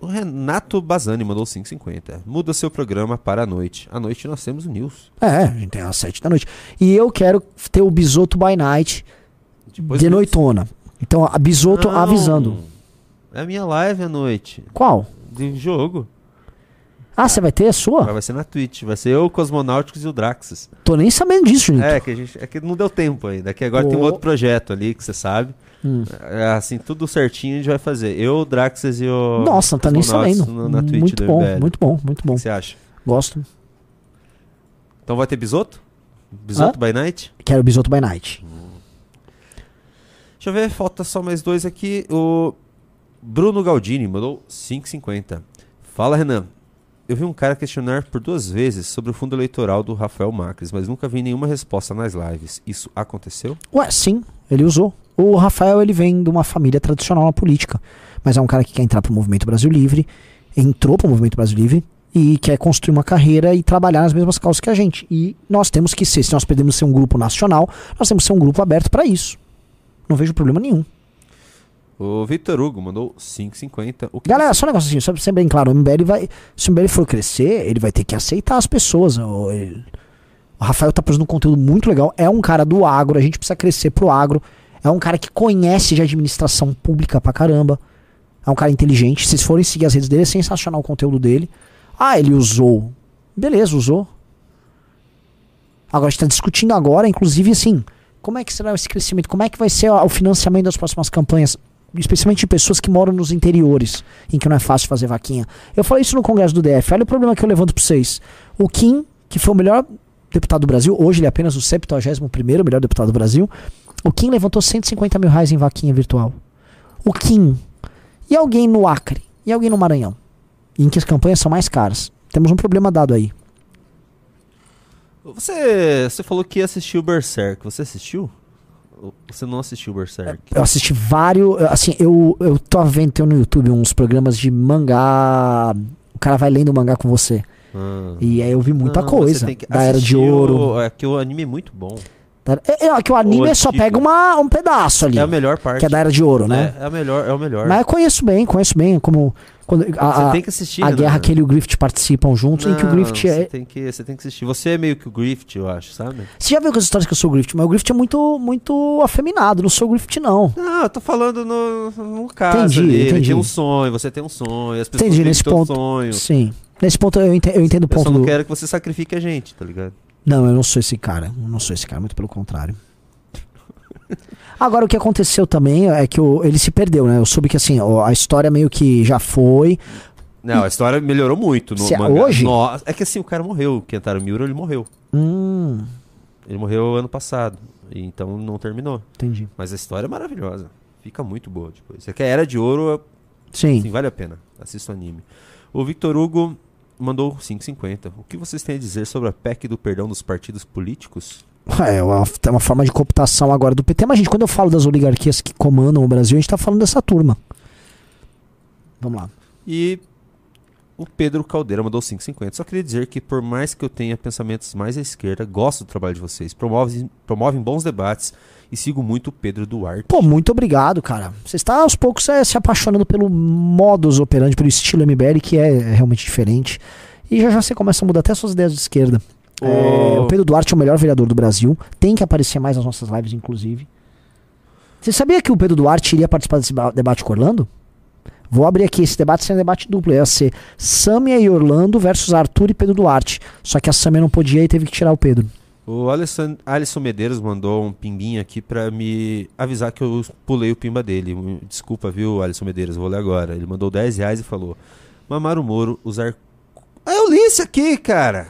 O Renato Bazani mandou 5,50. Muda seu programa para a noite. À noite nós temos o News. É, a gente tem às 7 da noite. E eu quero ter o Bisoto by Night Depois de noitona. Então, a Bisoto avisando. É a minha live à noite. Qual? De jogo. Ah, você vai ter a sua? Vai ser na Twitch. Vai ser eu, o Cosmonáuticos e o Draxus. Tô nem sabendo disso, Junito. É, que a gente. É que não deu tempo ainda. Que agora tem um outro projeto ali que você sabe. Hum. É, assim, tudo certinho a gente vai fazer. Eu, o Draxus e o. Nossa, não tá nem sabendo. no- na Twitch muito do bom, MBL. muito bom, muito bom. O que você acha? Gosto. Então vai ter bisoto? Bisoto by night? Quero Bisoto by Night. Deixa eu ver, falta só mais dois aqui. O Bruno Galdini mandou 5,50. Fala, Renan. Eu vi um cara questionar por duas vezes sobre o fundo eleitoral do Rafael Macris, mas nunca vi nenhuma resposta nas lives. Isso aconteceu? Ué, sim, ele usou. O Rafael, ele vem de uma família tradicional na política, mas é um cara que quer entrar pro Movimento Brasil Livre, entrou pro Movimento Brasil Livre e quer construir uma carreira e trabalhar nas mesmas causas que a gente. E nós temos que ser, se nós podemos ser um grupo nacional, nós temos que ser um grupo aberto para isso. Não vejo problema nenhum. O Vitor Hugo mandou 5,50. O que Galera, só um negócio assim, só pra ser bem claro, o MBL vai. Se o MBL for crescer, ele vai ter que aceitar as pessoas. ele- O Rafael tá produzindo um conteúdo muito legal. É um cara do agro, a gente precisa crescer pro agro. É um cara que conhece de administração pública pra caramba. É um cara inteligente. Se vocês forem seguir as redes dele, é sensacional o conteúdo dele. Ah, ele usou. Beleza, usou. Agora a gente tá discutindo agora, inclusive, assim, como é que será esse crescimento? Como é que vai ser o financiamento das próximas campanhas? Especialmente de pessoas que moram nos interiores, em que não é fácil fazer vaquinha. Eu falei isso no Congresso do DF. Olha o problema que eu levanto pra vocês. O Kim, que foi o melhor deputado do Brasil, hoje ele é apenas o 71 melhor deputado do Brasil. O Kim levantou 150 mil reais em vaquinha virtual. O Kim. E alguém no Acre? E alguém no Maranhão? Em que as campanhas são mais caras. Temos um problema dado aí. Você, você falou que o Berserk. Você assistiu? Você não assistiu o Berserk? Eu assisti vários. Assim, eu, eu tô vendo tem no YouTube uns programas de mangá. O cara vai lendo mangá com você. Ah. E aí eu vi muita Não, coisa. Da Era de Ouro. o- É que o anime é muito bom. É, é que o anime O só pega uma, um pedaço ali. É a melhor parte. Que é da Era de Ouro, né? É, é a melhor, é o melhor. Mas eu conheço bem, conheço bem como. Quando a, Você tem que assistir, A Renan. guerra que ele e o Griffith participam juntos, em que o Não, Griffith você é. tem que Você tem que assistir. Você é meio que o Griffith, eu acho, sabe? Você já viu as histórias que eu sou o Griffith, mas o Griffith é muito, muito afeminado, não sou o Griffith, não. Não, eu tô falando no, no caso Entendi, ali. Ele entendi. tem um sonho, você tem um sonho, as pessoas Entendi, têm nesse ponto. sonho. Sim. Nesse ponto eu entendo, eu entendo o Eu ponto só não do. quero que você sacrifique a gente, tá ligado? Não, eu não sou esse cara. Eu não sou esse cara, muito pelo contrário. Agora, o que aconteceu também é que o- ele se perdeu, né? Eu soube que assim, a história meio que já foi. Não, a história melhorou muito no Se- mangá. hoje? Nossa, é que assim, o cara morreu. O Kentaro Miura, ele morreu. Hum, Ele morreu ano passado. Então não terminou. entendi. Mas a história é maravilhosa. Fica muito boa depois. Você quer Era de Ouro, Sim. Sim, vale a pena. Assista o anime. O Victor Hugo mandou 5,50. O que vocês têm a dizer sobre a PEC do perdão dos partidos políticos? É uma, é uma forma de cooptação agora do PT. Mas, gente, quando eu falo das oligarquias que comandam o Brasil, a gente tá falando dessa turma. Vamos lá. E o Pedro Caldeira mandou 5,50. Só queria dizer que, por mais que eu tenha pensamentos mais à esquerda, gosto do trabalho de vocês. Promovem, promovem bons debates e sigo muito o Pedro Duarte. Pô, muito obrigado, cara. Você está aos poucos é, se apaixonando pelo modus operandi, pelo estilo MBL, que é, realmente diferente. E já já você começa a mudar até suas ideias de esquerda. É, Ô. o Pedro Duarte é o melhor vereador do Brasil. Tem que aparecer mais nas nossas lives, inclusive. Você sabia que o Pedro Duarte iria participar desse ba- debate com o Orlando? Vou abrir aqui esse debate sendo debate duplo. Ia ser Samia e Orlando versus Arthur e Pedro Duarte. Só que a Samia não podia e teve que tirar o Pedro. O Alisson, Alisson Medeiros mandou um pimbinho aqui pra me avisar que eu pulei o pimba dele. Desculpa, viu, Alisson Medeiros? Vou ler agora. Ele mandou 10 reais e falou: Mamaro Moro usar. Ah, eu li isso aqui, cara!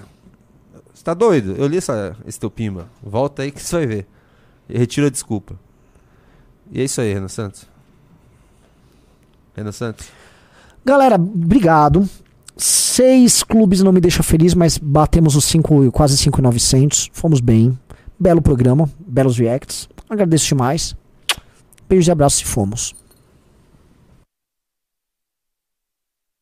Você tá doido? Eu li essa, esse teu pimba. Volta aí que você vai ver. E retira a desculpa. E é isso aí, Renan Santos. Renan Santos. Galera, obrigado. Seis clubes não me deixa feliz, mas batemos os cinco, quase 5,900. Fomos bem. Belo programa, belos reacts. Agradeço demais. Beijos e abraços e fomos.